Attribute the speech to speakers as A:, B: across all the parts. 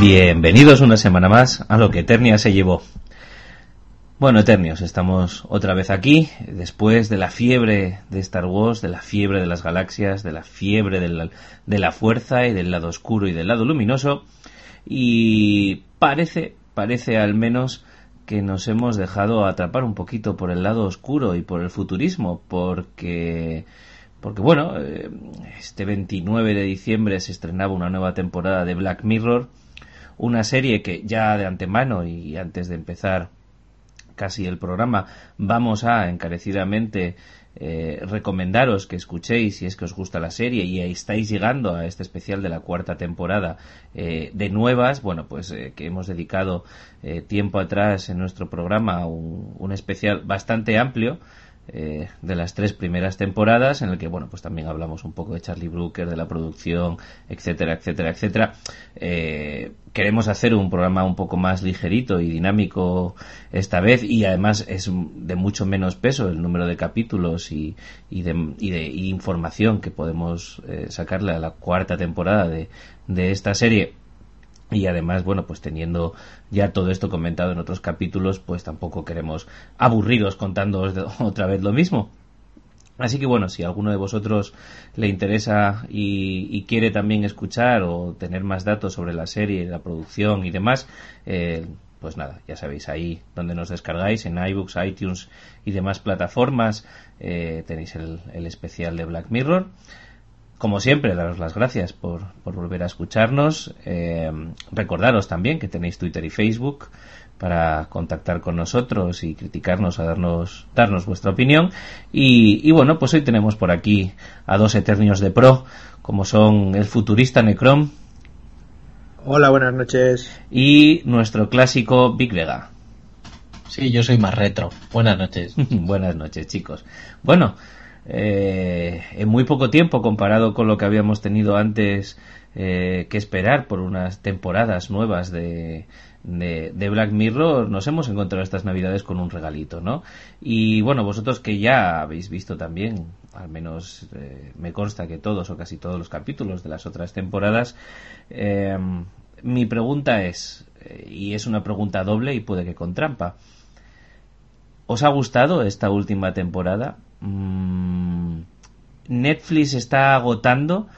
A: Bienvenidos una semana más a lo que Eternia se llevó. Bueno, Eternios, estamos otra vez aquí, después de la fiebre de Star Wars, de la fiebre de las galaxias, de la fiebre de la, de la fuerza y del lado oscuro y del lado luminoso, y parece, parece al menos que nos hemos dejado atrapar un poquito por el lado oscuro y por el futurismo, porque porque bueno, eh, este 29 de diciembre se estrenaba una nueva temporada de Black Mirror, una serie que ya de antemano y antes de empezar casi el programa vamos a encarecidamente eh, recomendaros que escuchéis si es que os gusta la serie y estáis llegando a este especial de la cuarta temporada eh, de nuevas, bueno, pues eh, que hemos dedicado tiempo atrás en nuestro programa un, un especial bastante amplio eh, de las tres primeras temporadas, en el que, bueno, pues también hablamos un poco de Charlie Brooker, de la producción, etcétera, etcétera, etcétera. Eh, queremos hacer un programa un poco más ligerito y dinámico esta vez y además es de mucho menos peso el número de capítulos y, y, de, y de información que podemos eh, sacarle a la cuarta temporada de, de esta serie y además, bueno, pues teniendo ya todo esto comentado en otros capítulos, pues tampoco queremos aburriros contándoos otra vez lo mismo. Así que bueno, si alguno de vosotros le interesa y, quiere también escuchar o tener más datos sobre la serie, la producción y demás, eh, pues nada, ya sabéis, ahí donde nos descargáis, en iBooks, iTunes y demás plataformas, eh, tenéis el especial de Black Mirror como siempre, daros las gracias por, por volver a escucharnos. Eh, recordaros también que tenéis Twitter y Facebook para contactar con nosotros y criticarnos, a darnos, darnos vuestra opinión. Y, y bueno, pues hoy tenemos por aquí a dos eternios de pro, como son el futurista Necrom.
B: Hola, buenas noches.
A: Y nuestro clásico Big Vega.
C: Sí, yo soy más retro. Buenas noches.
A: buenas noches, chicos. Bueno, eh, en muy poco tiempo comparado con lo que habíamos tenido antes eh, que esperar por unas temporadas nuevas de, de, Black Mirror, nos hemos encontrado estas navidades con un regalito, ¿no? Y bueno, vosotros que ya habéis visto también, al menos eh, me consta que todos o casi todos los capítulos de las otras temporadas, mi pregunta es, y es una pregunta doble y puede que con trampa, ¿os ha gustado esta última temporada? Mm, Netflix está agotando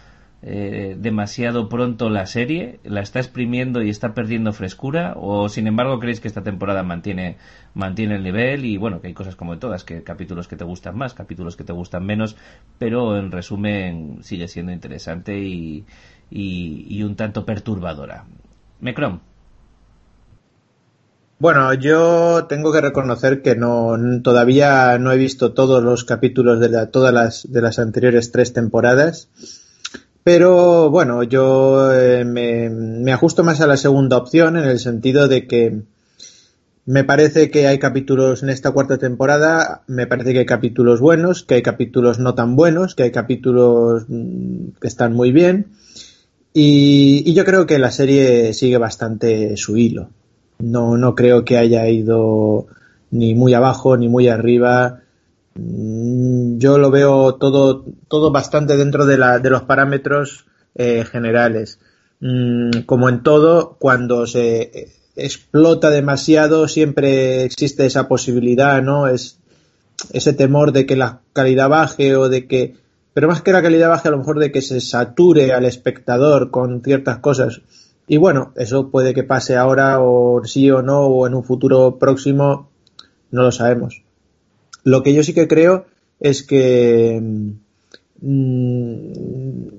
A: eh, demasiado pronto la serie, la está exprimiendo y está perdiendo frescura, o sin embargo creéis que esta temporada mantiene, mantiene el nivel y bueno, que hay cosas como todas, que capítulos que te gustan más, capítulos que te gustan menos, pero en resumen sigue siendo interesante y, un tanto perturbadora. Mecrom.
B: Bueno, yo tengo que reconocer que no todavía no he visto todos los capítulos de todas las de las anteriores tres temporadas, pero bueno, yo eh, me, me, ajusto más a la segunda opción en el sentido de que me parece que hay capítulos en esta cuarta temporada, me parece que hay capítulos buenos, que hay capítulos no tan buenos, que hay capítulos mm, que están muy bien. Y, y yo creo que la serie sigue bastante su hilo. No, no creo que haya ido ni muy abajo ni muy arriba. Mm, yo lo veo todo, todo bastante dentro de, la, de los parámetros eh, generales. Mm, como en todo, cuando se explota demasiado, siempre existe esa posibilidad, ¿no? Es ese temor de que la calidad baje o de que, pero más que la calidad baje, a lo mejor de que se sature al espectador con ciertas cosas. Y bueno, eso puede que pase ahora o sí o no o en un futuro próximo, no lo sabemos. Lo que yo sí que creo es que, mm,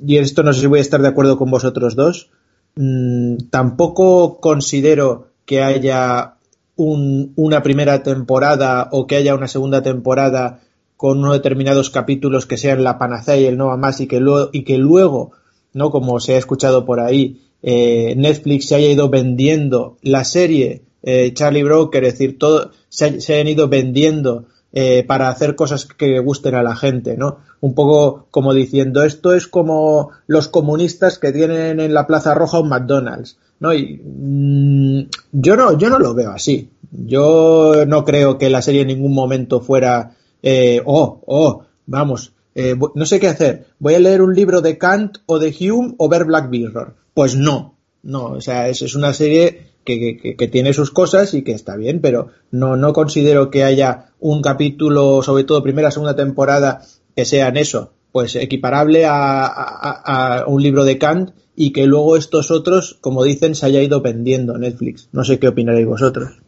B: y esto no sé si voy a estar de acuerdo con vosotros dos, mm, tampoco considero que haya una primera temporada o que haya una segunda temporada con unos determinados capítulos que sean la panacea y el no más y que luego, y que luego no como se ha escuchado por ahí, eh, Netflix se haya ido vendiendo la serie eh, Charlie Broker, es decir, todo se, se hayan ido vendiendo eh, para hacer cosas que gusten a la gente, ¿no? Un poco como diciendo, esto es como los comunistas que tienen en la Plaza Roja un McDonald's, ¿no? Mm, yo no, yo no lo veo así. Yo no creo que la serie en ningún momento fuera, eh, oh, oh, vamos, eh, no sé qué hacer. Voy a leer un libro de Kant o de Hume o ver Black Mirror. Pues no, no, o sea, es, una serie que, que, tiene sus cosas y que está bien, pero no, no considero que haya un capítulo, sobre todo primera, segunda temporada, que sean eso, pues equiparable a, a, un libro de Kant y que luego estos otros, como dicen, se haya ido vendiendo Netflix. No sé qué opinaréis vosotros.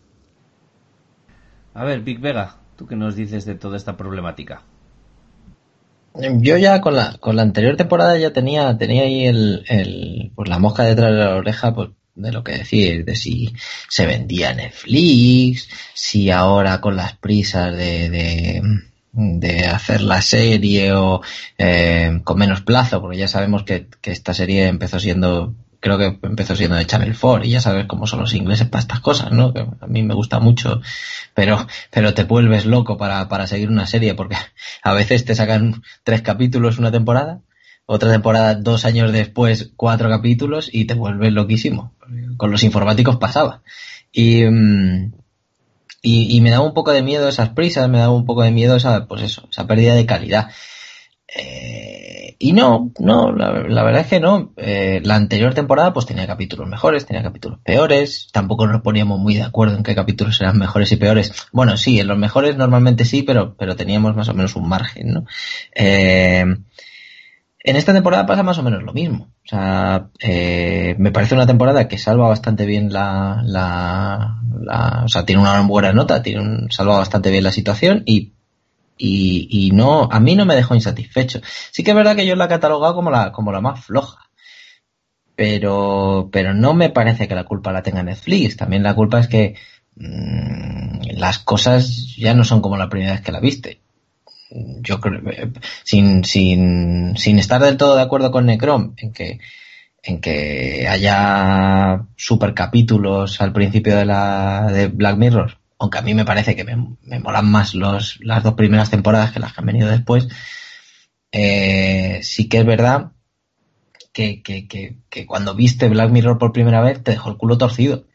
A: A ver, Big Vega, ¿tú qué nos dices de toda esta problemática?
C: Yo ya con la, con la anterior temporada ya tenía, tenía ahí el, el, pues la mosca detrás de la oreja, pues de lo que decir, de si se vendía Netflix, si ahora con las prisas de, de, de hacer la serie o eh, con menos plazo, porque ya sabemos que, que esta serie empezó siendo creo que empezó siendo de Channel 4 y ya sabes cómo son los ingleses para estas cosas, ¿no? Que a mí me gusta mucho, pero, pero te vuelves loco para, para seguir una serie porque a veces te sacan tres capítulos una temporada, otra temporada dos años después cuatro capítulos y te vuelves loquísimo. Con los informáticos pasaba. Y, mm, y, y me daba un poco de miedo esas prisas, me daba un poco de miedo esa, pues eso, esa pérdida de calidad. Eh, y no, no, la, verdad es que no. Eh, la anterior temporada pues tenía capítulos mejores, tenía capítulos peores. Tampoco nos poníamos muy de acuerdo en qué capítulos eran mejores y peores. Bueno, sí, en los mejores normalmente sí, pero, pero teníamos más o menos un margen, ¿no? Eh, en esta temporada pasa más o menos lo mismo. O sea, me parece una temporada que salva bastante bien la, la, la, o sea, tiene una buena nota, tiene un, salva bastante bien la situación y y, y, no, a mí no me dejó insatisfecho. Sí que es verdad que yo la he catalogado como la, como la más floja. Pero, pero no me parece que la culpa la tenga Netflix. También la culpa es que mmm, las cosas ya no son como la primera vez que la viste. Yo creo, sin, sin, sin estar del todo de acuerdo con Necrom en que, en que haya super capítulos al principio de la, de Black Mirror, aunque a mí me parece que me, molan más los, las dos primeras temporadas que las que han venido después, eh, sí que es verdad que, que, que, que, cuando viste Black Mirror por primera vez te dejó el culo torcido.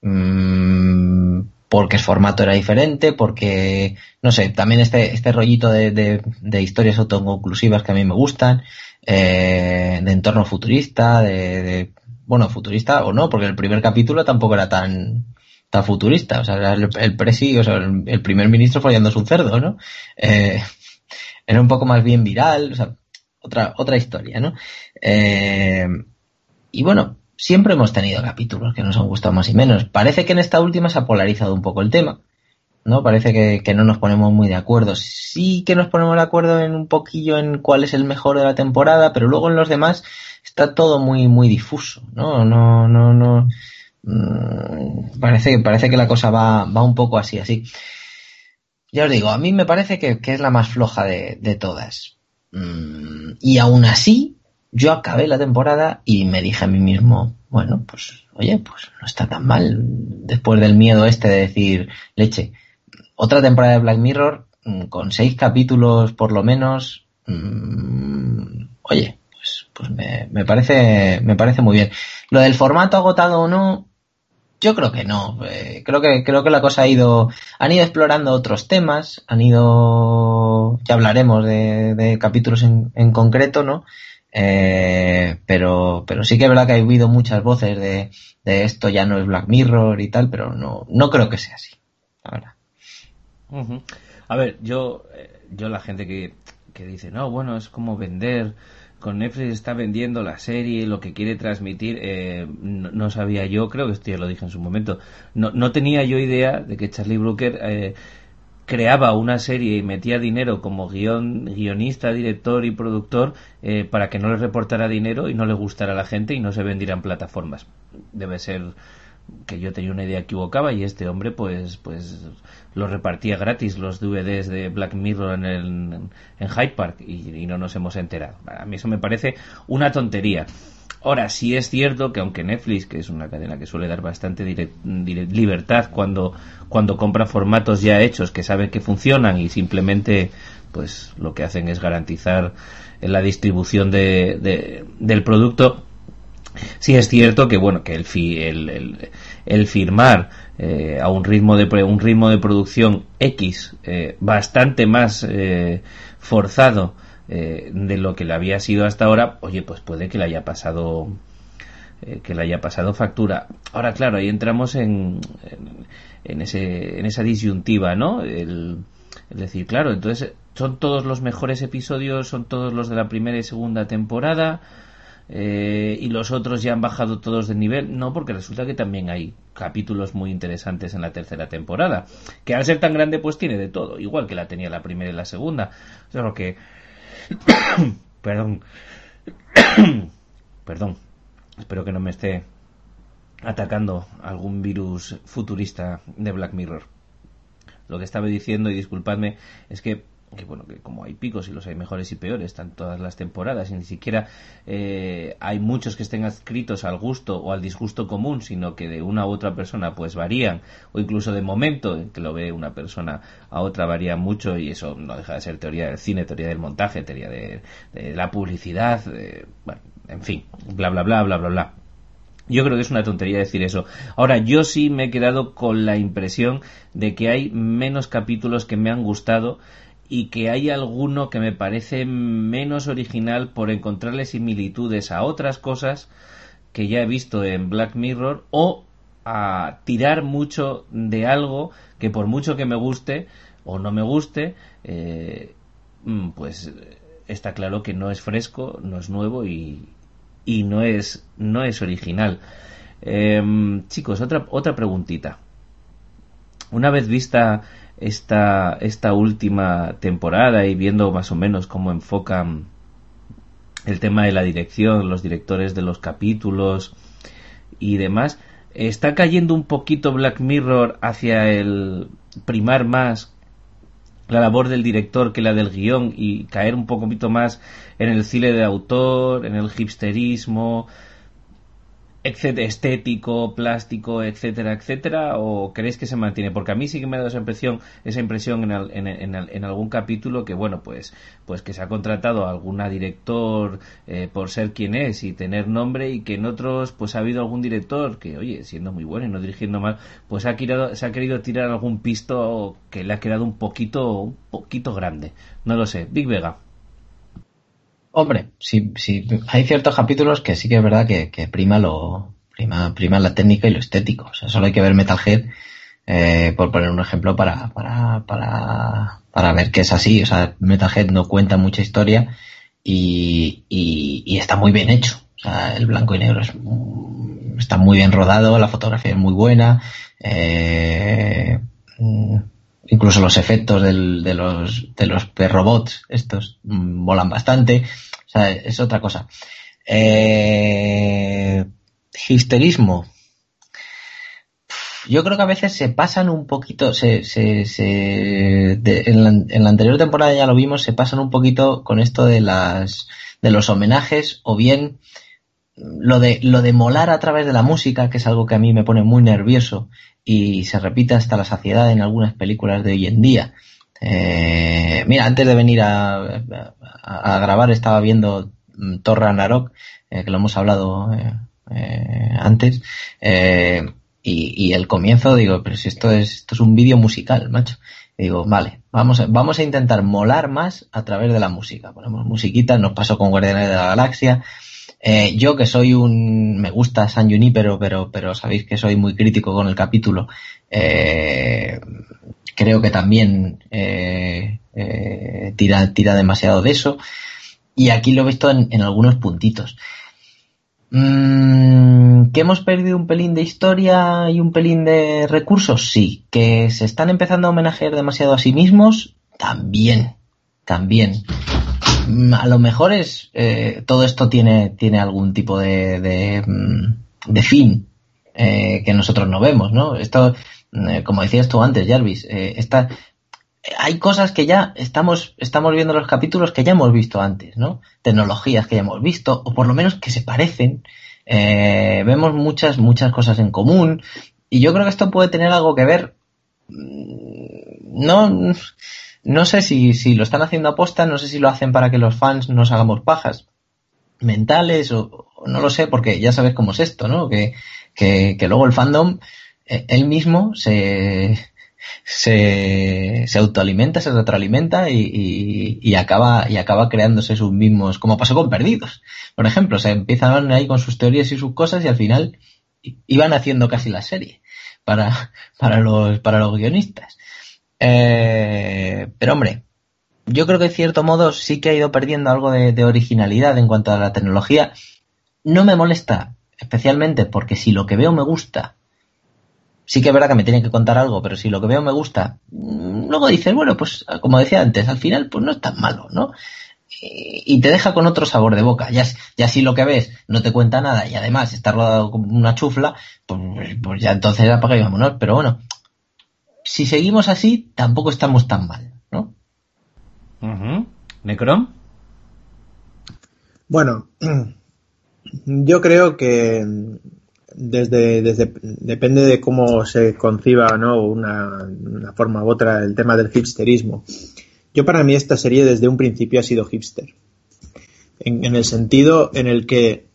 C: Mm, porque el formato era diferente, porque, no sé, también este, este rollito de, de, de historias autoconclusivas que a mí me gustan, eh, de entorno futurista, de, de, bueno, futurista o no, porque el primer capítulo tampoco era tan, tan futurista. O sea, el, el presi, o sea, el, el, primer ministro follándose un cerdo, ¿no? Eh, era un poco más bien viral, o sea, otra, otra historia, ¿no? Eh, y bueno, siempre hemos tenido capítulos que nos han gustado más y menos. Parece que en esta última se ha polarizado un poco el tema. ¿no? Parece que, que, no nos ponemos muy de acuerdo. Sí que nos ponemos de acuerdo en un poquillo en cuál es el mejor de la temporada, pero luego en los demás está todo muy, muy difuso, ¿no? No, no, no. Mm, parece, parece que la cosa va, va un poco así, así. Ya os digo, a mí me parece que, que es la más floja de, de todas. Mm, y aún así, yo acabé la temporada y me dije a mí mismo, bueno, pues, oye, pues no está tan mal. Después del miedo este de decir, leche, otra temporada de Black Mirror, mm, con seis capítulos por lo menos, mmm, oye, pues, pues me, me, parece, me parece muy bien. Lo del formato agotado o no, yo creo que no. Eh, creo que creo que la cosa ha ido, han ido explorando otros temas, han ido, ya hablaremos de, capítulos en, en, concreto, ¿no? Eh, pero pero sí que es verdad que ha habido muchas voces de, de, esto ya no es Black Mirror y tal, pero no no creo que sea así, la verdad.
A: A ver, yo eh, yo la gente que que dice no bueno es como vender con Netflix está vendiendo la serie, lo que quiere transmitir, eh, no, sabía yo, creo que esto ya lo dije en su momento, no, no tenía yo idea de que Charlie Brooker eh, creaba una serie y metía dinero como guion, guionista, director y productor eh, para que no le reportara dinero y no le gustara a la gente y no se vendiera en plataformas. Debe ser que yo tenía una idea equivocada y este hombre pues pues lo repartía gratis los DVDs de Black Mirror en, el, en Hyde Park y, no nos hemos enterado. A mí eso me parece una tontería. Ahora, sí es cierto que aunque Netflix, que es una cadena que suele dar bastante libertad cuando, cuando compra formatos ya hechos que saben que funcionan y simplemente pues lo que hacen es garantizar la distribución de, del producto, sí es cierto que bueno que el, el, el, firmar eh, a un ritmo de un ritmo de producción X eh, bastante más eh, forzado de lo que le había sido hasta ahora oye pues puede que le haya pasado que le haya pasado factura. Ahora claro ahí entramos en, en, ese en esa disyuntiva no el, es decir claro entonces son todos los mejores episodios son todos los de la primera y segunda temporada eh, y los otros ya han bajado todos de nivel. No, porque resulta que también hay capítulos muy interesantes en la tercera temporada, que al ser tan grande pues tiene de todo, igual que la tenía la primera y la segunda. Solo que... Perdón. Perdón. Espero que no me esté atacando algún virus futurista de Black Mirror. Lo que estaba diciendo, y disculpadme, es que que bueno, que como hay picos y los hay mejores y peores, están todas las temporadas y ni siquiera eh, hay muchos que estén adscritos al gusto o al disgusto común, sino que de una u otra persona pues varían, o incluso de momento en que lo ve una persona a otra varía mucho y eso no deja de ser teoría del cine, teoría del montaje, teoría de, la publicidad, bueno, en fin, bla bla bla bla bla bla. Yo creo que es una tontería decir eso. Ahora, yo sí me he quedado con la impresión de que hay menos capítulos que me han gustado y que hay alguno que me parece menos original por encontrarle similitudes a otras cosas que ya he visto en Black Mirror o a tirar mucho de algo que por mucho que me guste o no me guste, eh, mm, pues está claro que no es fresco, no es nuevo y, y no es no es original. Em, chicos, otra otra preguntita. Una vez vista esta, esta última temporada y viendo más o menos cómo enfocan el tema de la dirección, los directores de los capítulos y demás, está cayendo un poquito Black Mirror hacia el primar más la labor del director que la del guion y caer un poquito más en el cine de autor, en el hipsterismo, etcétera, estético, plástico, etcétera, etcétera, o creéis que se mantiene? Porque a mí sí que me ha dado esa impresión, esa impresión en, en, en, algún capítulo que, bueno, pues, pues que se ha contratado a alguna director eh, por ser quien es y tener nombre y que en otros, pues ha habido algún director que, oye, siendo muy bueno y no dirigiendo mal, pues ha querido, se ha querido tirar algún pisto que le ha quedado un poquito, un poquito grande. No lo sé. Big Vega.
C: Hombre, sí, sí, hay ciertos capítulos que sí que es verdad que, prima lo prima, prima la técnica y lo estético. O sea, solo hay que ver Metalhead, eh, por poner un ejemplo, para, para, para, para ver que es así. O sea, Metalhead no cuenta mucha historia y, y, está muy bien hecho. O sea, el blanco y negro es, está muy bien rodado, la fotografía es muy buena. Eh, incluso los efectos de los de los robots estos mm, volan bastante. O sea es otra cosa. Eh, histerismo. Yo creo que a veces se pasan un poquito se, se, se en, la, en, la, anterior temporada ya lo vimos se pasan un poquito con esto de las de los homenajes o bien lo de lo de molar a través de la música que es algo que a mí me pone muy nervioso y se repite hasta la saciedad en algunas películas de hoy en día. Eh, mira, antes de venir a, a, grabar estaba viendo mm, Torra Narok, eh, que lo hemos hablado eh, antes, y, y, el comienzo digo, pero si esto es, esto es un vídeo musical, macho. Digo, vale, vamos a, vamos a intentar molar más a través de la música. Ponemos musiquita, nos pasó con Guardianes de la Galaxia, eh, yo que soy un, me gusta San Junipero, pero, pero sabéis que soy muy crítico con el capítulo, eh, creo que también eh, tira, tira demasiado de eso. Y aquí lo he visto en, algunos puntitos. Mm, ¿Que hemos perdido un pelín de historia y un pelín de recursos? Sí. ¿Que se están empezando a homenajear demasiado a sí mismos? También. También. Mm, a lo mejor es eh, todo esto tiene, tiene algún tipo de, de, mm, fin. eh, que nosotros no vemos, ¿no? Esto, eh, como decías tú antes, Jarvis, esta, hay cosas que ya estamos, estamos viendo los capítulos que ya hemos visto antes, ¿no? Tecnologías que ya hemos visto, o por lo menos que se parecen. vemos muchas, muchas cosas en común. Y yo creo que esto puede tener algo que ver. Mm, no, no sé si, si lo están haciendo aposta, no sé si lo hacen para que los fans nos hagamos pajas mentales o, no lo sé, porque ya sabes cómo es esto, ¿no? Que, que, luego el fandom, eh, él mismo se, se, se autoalimenta, se retroalimenta y, y, y, acaba, y acaba creándose sus mismos, como pasó con Perdidos. Por ejemplo, se empiezan ahí con sus teorías y sus cosas y al final iban haciendo casi la serie para, para los, para los guionistas. Eh, pero hombre, yo creo que en cierto modo sí que ha ido perdiendo algo de, originalidad en cuanto a la tecnología. No me molesta, especialmente porque si lo que veo me gusta, sí que es verdad que me tienen que contar algo, pero si lo que veo me gusta, mm, luego dices, bueno, pues como decía antes, al final pues no es tan malo, ¿no? Y te deja con otro sabor de boca. Ya, ya si lo que ves no te cuenta nada y además está rodado como una chufla, pues, pues ya entonces apaga y vámonos. Pero bueno, si seguimos así, tampoco estamos tan mal, ¿no?
A: ¿Necrom?
B: Bueno, yo creo que desde, desde depende de cómo se conciba ¿no? una, una forma u otra el tema del hipsterismo. Yo para mí esta serie desde un principio ha sido hipster. En, en el sentido en el que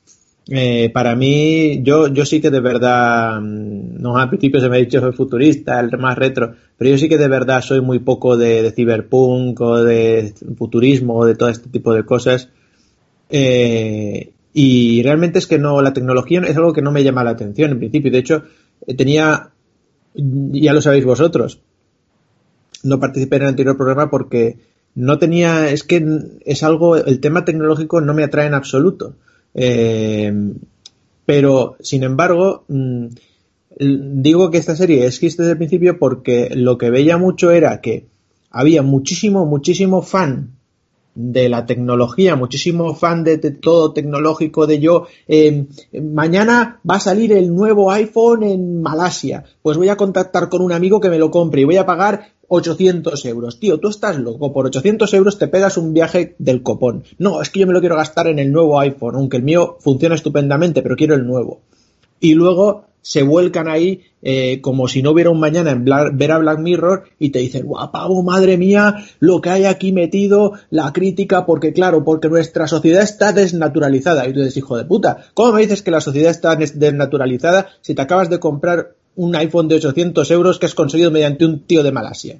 B: eh, para mí, yo, yo sí que de verdad, mm, no al principio se me ha dicho soy futurista, el más retro, pero yo sí que de verdad soy muy poco de, de ciberpunk o de futurismo o de todo este tipo de cosas. Eh, y realmente es que no, la tecnología es algo que no me llama la atención en principio. De hecho, tenía, ya lo sabéis vosotros, no participé en el anterior programa porque no tenía, es que es algo, el tema tecnológico no me atrae en absoluto. Eh, pero, sin embargo, mm, digo que esta serie es desde el principio porque lo que veía mucho era que había muchísimo, muchísimo fan de la tecnología, muchísimo fan de, todo tecnológico, de yo, eh, mañana va a salir el nuevo iPhone en Malasia, pues voy a contactar con un amigo que me lo compre y voy a pagar 800 euros. Tío, tú estás loco, por 800 euros te pegas un viaje del copón. No, es que yo me lo quiero gastar en el nuevo iPhone, aunque el mío funciona estupendamente, pero quiero el nuevo. Y luego se vuelcan ahí eh, como si no hubiera un mañana en ver a Black Mirror y te dicen, guapavo, madre mía, lo que hay aquí metido, la crítica, porque claro, porque nuestra sociedad está desnaturalizada. Y tú dices, hijo de puta, ¿cómo me dices que la sociedad está desnaturalizada si te acabas de comprar un iPhone de 800 euros que has conseguido mediante un tío de Malasia.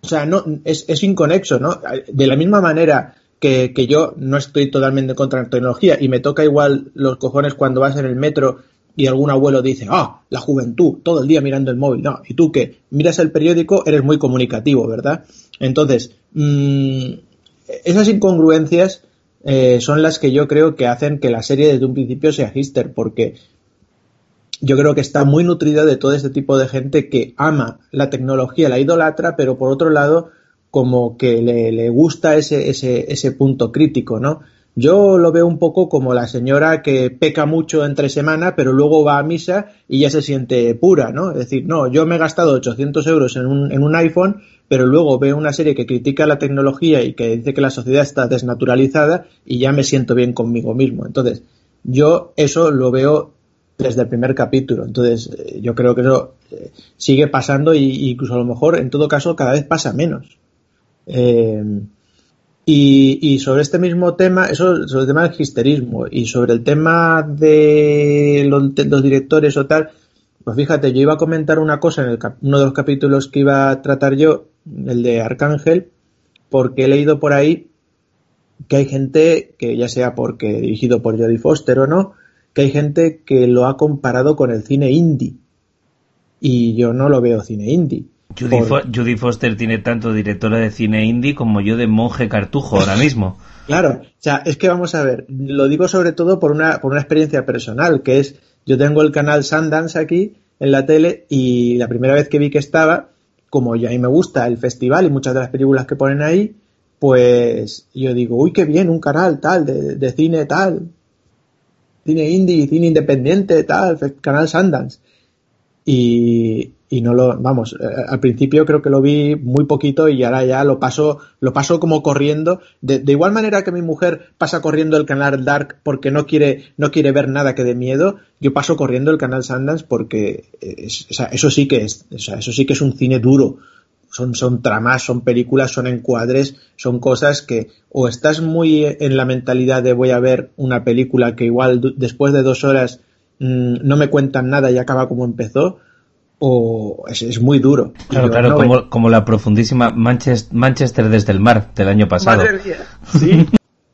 B: O sea, no, es, es inconexo, ¿no? De la misma manera que, que, yo no estoy totalmente contra la tecnología y me toca igual los cojones cuando vas en el metro y algún abuelo dice, ah, la juventud, todo el día mirando el móvil. No, y tú que miras el periódico, eres muy comunicativo, ¿verdad? Entonces, mmm, esas incongruencias eh, son las que yo creo que hacen que la serie desde un principio sea hister, porque yo creo que está muy nutrida de todo este tipo de gente que ama la tecnología, la idolatra, pero por otro lado, como que le, le gusta ese, ese, ese punto crítico, ¿no? Yo lo veo un poco como la señora que peca mucho entre semana, pero luego va a misa y ya se siente pura, ¿no? Es decir, no, yo me he gastado 800 euros en un, en un iPhone, pero luego veo una serie que critica la tecnología y que dice que la sociedad está desnaturalizada y ya me siento bien conmigo mismo. Entonces, yo eso lo veo desde el primer capítulo. Entonces, eh, yo creo que eso eh, sigue pasando e incluso a lo mejor, en todo caso, cada vez pasa menos. Eh, y, sobre este mismo tema, eso sobre el tema del histerismo y sobre el tema de los, de los, directores o tal, pues fíjate, yo iba a comentar una cosa en el, uno de los capítulos que iba a tratar yo, el de Arcángel, porque he leído por ahí que hay gente que ya sea porque dirigido por Jodie Foster o no, que hay gente que lo ha comparado con el cine indie. Y yo no lo veo cine indie.
A: Judy, por... Judy Foster tiene tanto directora de cine indie como yo de monje cartujo ahora mismo.
B: Claro, o sea, es que vamos a ver, lo digo sobre todo por una, por una experiencia personal, que es, yo tengo el canal Sundance aquí en la tele y la primera vez que vi que estaba, como ya a mí me gusta el festival y muchas de las películas que ponen ahí, pues yo digo, uy, qué bien, un canal tal, de, de cine tal, cine indie, cine independiente, tal, canal Sundance. y, y no lo, vamos, eh, al principio creo que lo vi muy poquito y ahora ya lo paso, lo paso como corriendo. De, igual manera que mi mujer pasa corriendo el canal Dark porque no quiere, no quiere ver nada que dé miedo, yo paso corriendo el canal Sundance porque es, o sea, eso sí que es, o sea, eso sí que es un cine duro. Son, son tramas, son películas, son encuadres, son cosas que o estás muy en la mentalidad de voy a ver una película que igual después de dos horas mmm, no me cuentan nada y acaba como empezó, o es, es, muy duro.
A: Claro, claro, no como, como, la profundísima Manchester, Manchester, desde el mar del año pasado.
B: Madre mía, sí.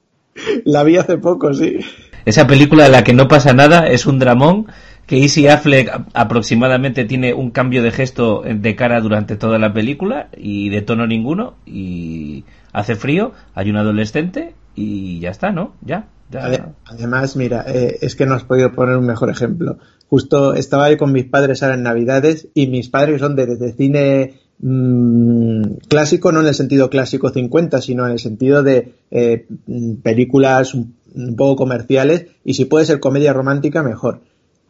B: la vi hace poco, sí.
A: Esa película de la que no pasa nada es un dramón que Easy Affleck aproximadamente tiene un cambio de gesto de cara durante toda la película y de tono ninguno y hace frío, hay un adolescente y ya está, ¿no? Ya. ya.
B: Además, mira, eh, es que no has podido poner un mejor ejemplo justo estaba ahí con mis padres ahora en Navidades y mis padres son de, cine mmm, clásico, no en el sentido clásico 50, sino en el sentido de eh, películas un, un, poco comerciales y si puede ser comedia romántica, mejor.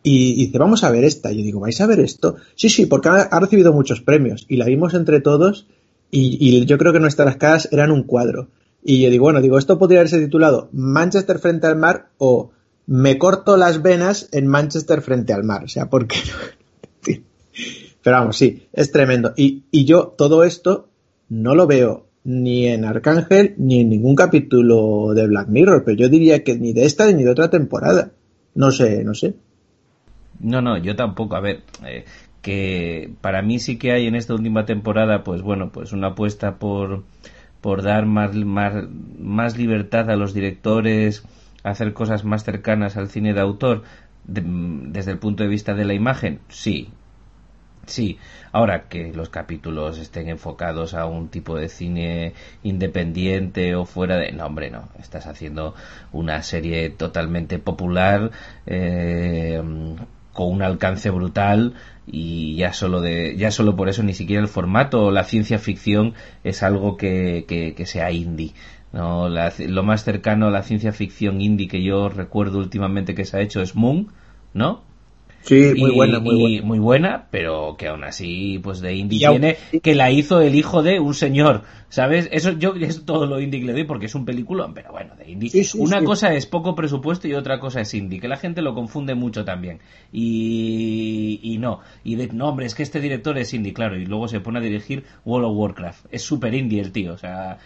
B: Y, dice, vamos a ver esta. Y yo digo, ¿vais a ver esto? Sí, sí, porque ha, ha recibido muchos premios y la vimos entre todos y, y yo creo que nuestras caras eran un cuadro. Y yo digo, bueno, digo, esto podría haberse titulado Manchester frente al mar o me corto las venas en Manchester frente al mar. O sea, porque Pero vamos, sí, es tremendo. Y, y, yo todo esto no lo veo ni en Arcángel ni en ningún capítulo de Black Mirror, pero yo diría que ni de esta ni de otra temporada. No sé, no sé.
A: No, no, yo tampoco. A ver, eh, que para mí sí que hay en esta última temporada, pues bueno, pues una apuesta por, por dar más, más, más libertad a los directores hacer cosas más cercanas al cine de autor de, desde el punto de vista de la imagen? Sí. Sí, ahora que los capítulos estén enfocados a un tipo de cine independiente o fuera de... No, hombre, no. Estás haciendo una serie totalmente popular, eh, con un alcance brutal y ya solo de ya solo por eso ni siquiera el formato o la ciencia ficción es algo que, que, que sea indie no, la, lo más cercano a la ciencia ficción indie que yo recuerdo últimamente que se ha hecho es Moon, ¿no?
B: Sí, muy y, buena, muy buena.
A: muy buena, pero que aún así, pues de indie tiene que la hizo el hijo de un señor, ¿sabes? Eso yo es todo lo indie que le doy porque es un peliculón, pero bueno, de indie. Sí, sí, Una sí. cosa es poco presupuesto y otra cosa es indie, que la gente lo confunde mucho también. Y, y no, y de, no, hombre, es que este director es indie, claro, y luego se pone a dirigir World of Warcraft. Es súper indie el tío, o sea,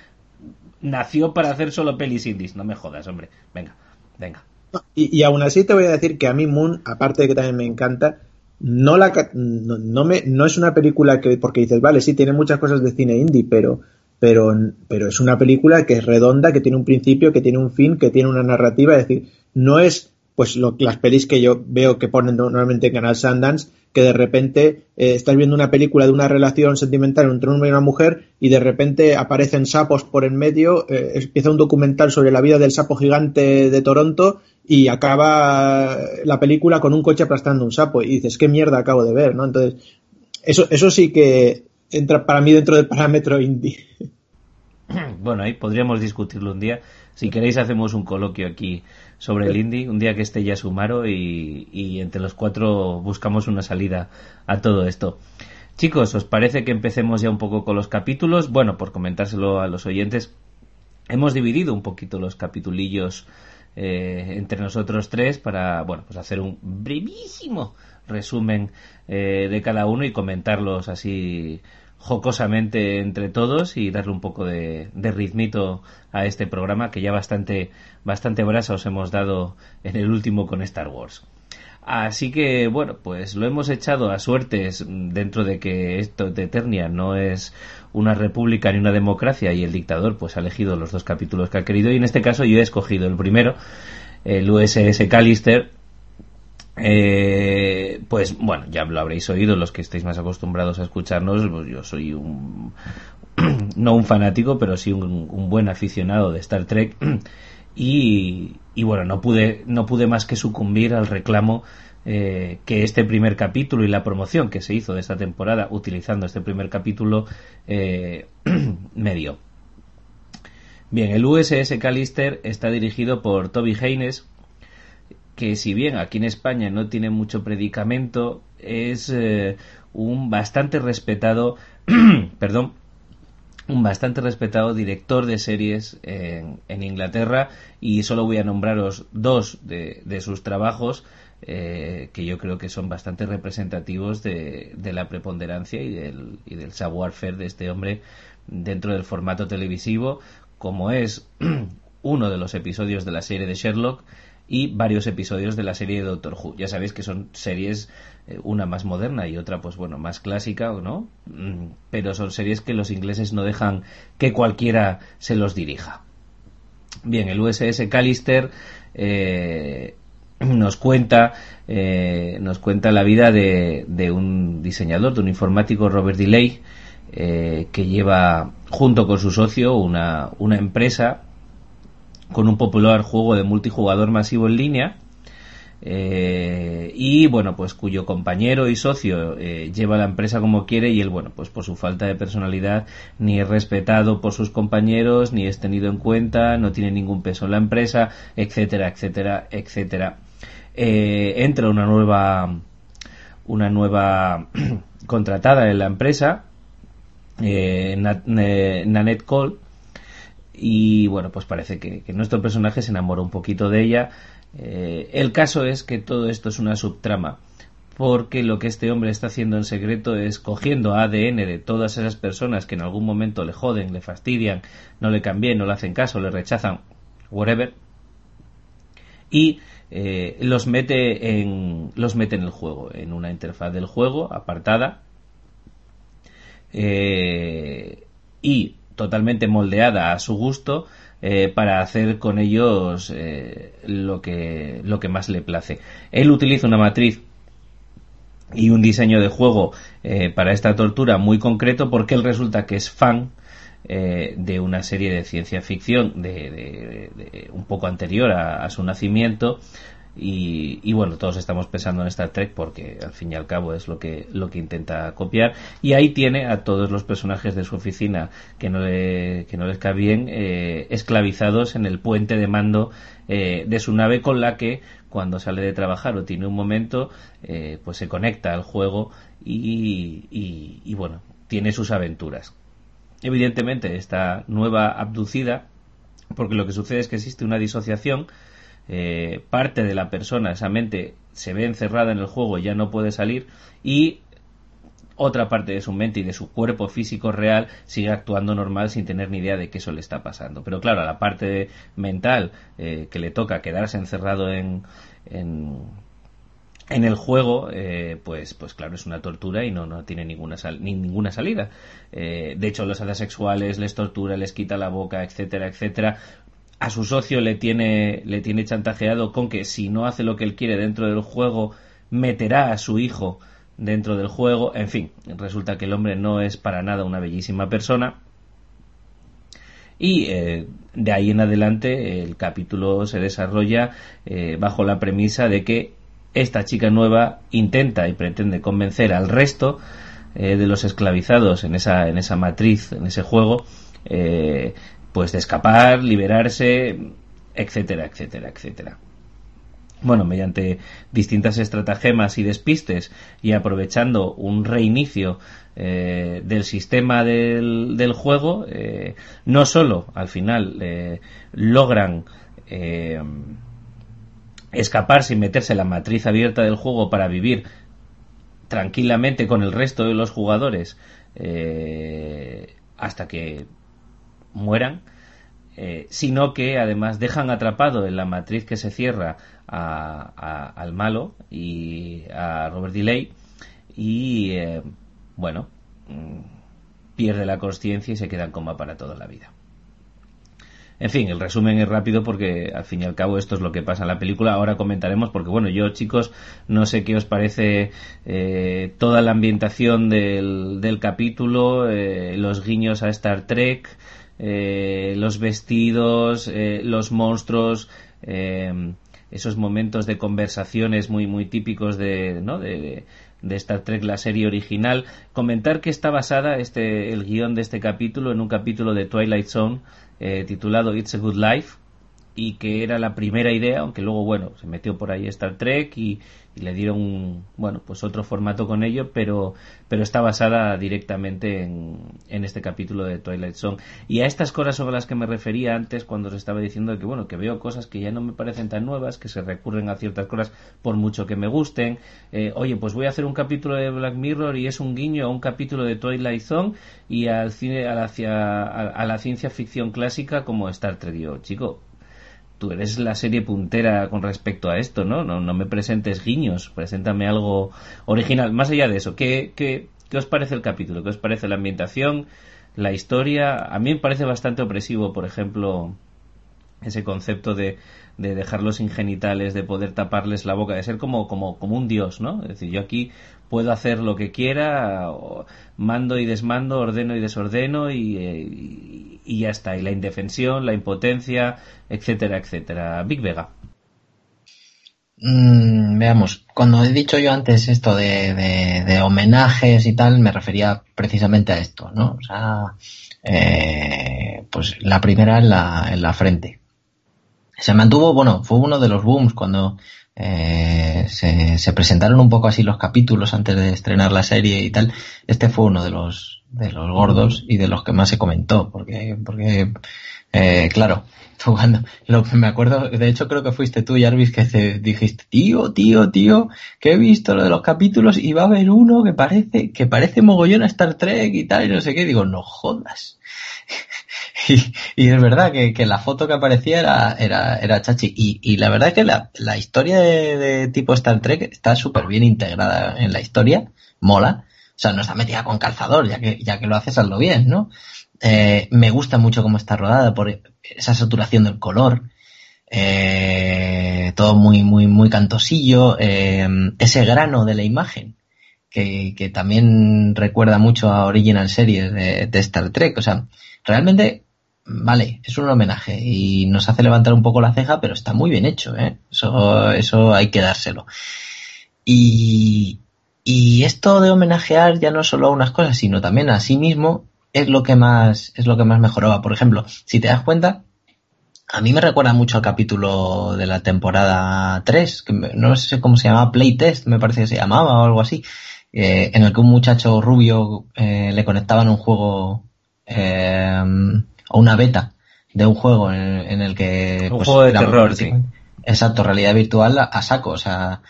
A: nació para hacer solo pelis indies. No me jodas, hombre. Venga, venga.
B: Y, y, aún así te voy a decir que a mí Moon, aparte de que también me encanta, no la no, no, me no es una película que porque dices, vale, sí tiene muchas cosas de cine indie, pero pero pero es una película que es redonda, que tiene un principio, que tiene un fin, que tiene una narrativa, es decir, no es pues lo, las pelis que yo veo que ponen normalmente en Canal Sundance, que de repente eh, estás viendo una película de una relación sentimental entre un hombre y una mujer y de repente aparecen sapos por en medio, eh, empieza un documental sobre la vida del sapo gigante de Toronto y acaba la película con un coche aplastando un sapo y dices, ¿qué mierda acabo de ver? ¿no? Entonces, eso, eso sí que entra para mí dentro del parámetro indie.
A: Bueno, ahí podríamos discutirlo un día. Si queréis hacemos un coloquio aquí sobre el indie, un día que esté ya Sumaro y, y entre los cuatro buscamos una salida a todo esto. Chicos, ¿os parece que empecemos ya un poco con los capítulos? Bueno, por comentárselo a los oyentes, hemos dividido un poquito los capitulillos eh, entre nosotros tres para, bueno, pues hacer un brevísimo resumen eh, de cada uno y comentarlos así jocosamente entre todos y darle un poco de, de, ritmito a este programa que ya bastante bastante brasa os hemos dado en el último con Star Wars. Así que bueno, pues lo hemos echado a suertes dentro de que esto de Eternia no es una república ni una democracia y el dictador pues ha elegido los dos capítulos que ha querido y en este caso yo he escogido el primero, el USS Callister, eh, pues bueno, ya lo habréis oído los que estéis más acostumbrados a escucharnos. Pues yo soy un no un fanático, pero sí un, un buen aficionado de Star Trek y, y, bueno, no pude no pude más que sucumbir al reclamo eh, que este primer capítulo y la promoción que se hizo de esta temporada utilizando este primer capítulo eh, me dio. Bien, el USS Callister está dirigido por Toby Haynes, que si bien aquí en España no tiene mucho predicamento, es un bastante respetado, perdón, un bastante respetado director de series en, Inglaterra y solo voy a nombraros dos de, sus trabajos eh, que yo creo que son bastante representativos de, la preponderancia y del, y del savoir-faire de este hombre dentro del formato televisivo, como es uno de los episodios de la serie de Sherlock y varios episodios de la serie de Doctor Who. Ya sabéis que son series, eh, una más moderna y otra, pues bueno, más clásica, ¿no? Mm, pero son series que los ingleses no dejan que cualquiera se los dirija. Bien, el USS Callister eh, nos cuenta eh, nos cuenta la vida de, de, un diseñador, de un informático, Robert Delay, que lleva junto con su socio una, una empresa con un popular juego de multijugador masivo en línea. Eh, y bueno, pues cuyo compañero y socio eh, lleva la empresa como quiere y él, bueno, pues por su falta de personalidad ni es respetado por sus compañeros, ni es tenido en cuenta, no tiene ningún peso en la empresa, etcétera, etcétera, etcétera. Eh, entra una nueva, una nueva contratada en la empresa, Nanette Cole, y bueno, pues parece que, nuestro personaje se enamora un poquito de ella. Eh, el caso es que todo esto es una subtrama, porque lo que este hombre está haciendo en secreto es cogiendo ADN de todas esas personas que en algún momento le joden, le fastidian, no le cambien, no le hacen caso, le rechazan, whatever, y eh, los mete en los mete en el juego, en una interfaz del juego apartada. Eh, y totalmente moldeada a su gusto eh, para hacer con ellos eh, lo, que, lo que más le place. Él utiliza una matriz y un diseño de juego eh, para esta tortura muy concreto porque él resulta que es fan de una serie de ciencia ficción de, un poco anterior a, su nacimiento y, bueno, todos estamos pensando en Star Trek porque al fin y al cabo es lo que, lo que intenta copiar. Y ahí tiene a todos los personajes de su oficina que no, le, que no les cae bien eh, esclavizados en el puente de mando eh, de su nave con la que cuando sale de trabajar o tiene un momento eh, pues se conecta al juego y, y, y bueno, tiene sus aventuras. Evidentemente esta nueva abducida porque lo que sucede es que existe una disociación eh, parte de la persona, esa mente, se ve encerrada en el juego y ya no puede salir y otra parte de su mente y de su cuerpo físico real sigue actuando normal sin tener ni idea de que eso le está pasando. Pero claro, a la parte mental eh, que le toca quedarse encerrado en, en, el juego, eh, pues, pues claro, es una tortura y no, no tiene ninguna, ni ninguna salida. de hecho, los hadas sexuales les tortura, les quita la boca, etcétera, etcétera a su socio le tiene, le tiene chantajeado con que si no hace lo que él quiere dentro del juego, meterá a su hijo dentro del juego. En fin, resulta que el hombre no es para nada una bellísima persona. Y eh, de ahí en adelante el capítulo se desarrolla eh, bajo la premisa de que esta chica nueva intenta y pretende convencer al resto eh, de los esclavizados en esa, en esa matriz, en ese juego, pues de escapar, liberarse, etcétera, etcétera, etcétera. Bueno, mediante distintas estratagemas y despistes y aprovechando un reinicio eh, del sistema del, juego, eh, no solo al final eh, logran escapar sin meterse en la matriz abierta del juego para vivir tranquilamente con el resto de los jugadores hasta que mueran, eh, sino que además dejan atrapado en la matriz que se cierra al malo y a Robert Delay y eh, bueno mm, pierde la conciencia y se queda en coma para toda la vida. En fin, el resumen es rápido porque al fin y al cabo esto es lo que pasa en la película. Ahora comentaremos porque bueno, yo chicos no sé qué os parece eh, toda la ambientación del, del capítulo, los guiños a Star Trek, eh, los vestidos, eh, los monstruos, eh, esos momentos de conversaciones muy muy típicos de, ¿no? de, Star Trek, la serie original. Comentar que está basada este, el guion de este capítulo en un capítulo de Twilight Zone titulado It's a Good Life, y que era la primera idea, aunque luego, bueno, se metió por ahí Star Trek y, le dieron, bueno, pues otro formato con ello, pero, pero está basada directamente en, en, este capítulo de Twilight Zone. Y a estas cosas sobre las que me refería antes cuando os estaba diciendo que, bueno, que veo cosas que ya no me parecen tan nuevas, que se recurren a ciertas cosas por mucho que me gusten. Eh, oye, pues voy a hacer un capítulo de Black Mirror y es un guiño a un capítulo de Twilight Zone y al cine, a la, a la ciencia ficción clásica como Star Trek. Yo, chico, tú eres la serie puntera con respecto a esto, ¿no? No, no me presentes guiños, preséntame algo original. Más allá de eso, ¿qué, qué, qué os parece el capítulo? ¿Qué os parece la ambientación? La historia, a mí me parece bastante opresivo, por ejemplo, ese concepto de, de dejarlos ingenitales, de poder taparles la boca, de ser como, como, como un dios, ¿no? Es decir, yo aquí puedo hacer lo que quiera, mando y desmando, ordeno y desordeno y, y, y, ya está. Y la indefensión, la impotencia, etcétera, etcétera. Big Vega.
C: Mm, veamos, cuando he dicho yo antes esto de, de, homenajes y tal, me refería precisamente a esto, ¿no? O sea, eh, pues la primera en la, en la frente. Se mantuvo, bueno, fue uno de los booms cuando eh, se, se, presentaron un poco así los capítulos antes de estrenar la serie y tal. Este fue uno de los, de los gordos y de los que más se comentó, porque, porque eh, claro, cuando lo que me acuerdo, de hecho creo que fuiste tú, Jarvis, que te dijiste, tío, tío, tío, que he visto lo de los capítulos y va a haber uno que parece, que parece mogollón a Star Trek y tal, y no sé qué, digo, no jodas. y, es verdad que, la foto que aparecía era, era, era chachi. Y, la verdad es que la, la historia de, de, tipo Star Trek está súper bien integrada en la historia, mola. O sea, no está metida con calzador, ya que, ya que lo haces, hazlo bien, ¿no? Eh, me gusta mucho cómo está rodada por esa saturación del color. Eh, todo muy, muy, muy cantosillo. Eh, ese grano de la imagen. Que, que, también recuerda mucho a Original Series de, de Star Trek. O sea, realmente vale, es un homenaje y nos hace levantar un poco la ceja, pero está muy bien hecho, ¿eh? Eso, eso hay que dárselo. Y, y esto de homenajear ya no solo a unas cosas, sino también a sí mismo, es lo que más, es lo que más mejoraba. Por ejemplo, si te das cuenta, a mí me recuerda mucho al capítulo de la temporada 3, que no sé cómo se llamaba, Playtest, me parece que se llamaba o algo así, eh, en el que un muchacho rubio eh, le conectaban un juego eh, o una beta de un juego en, el que...
A: Un pues, juego de terror, sí.
C: Exacto, realidad virtual a, saco, o sea...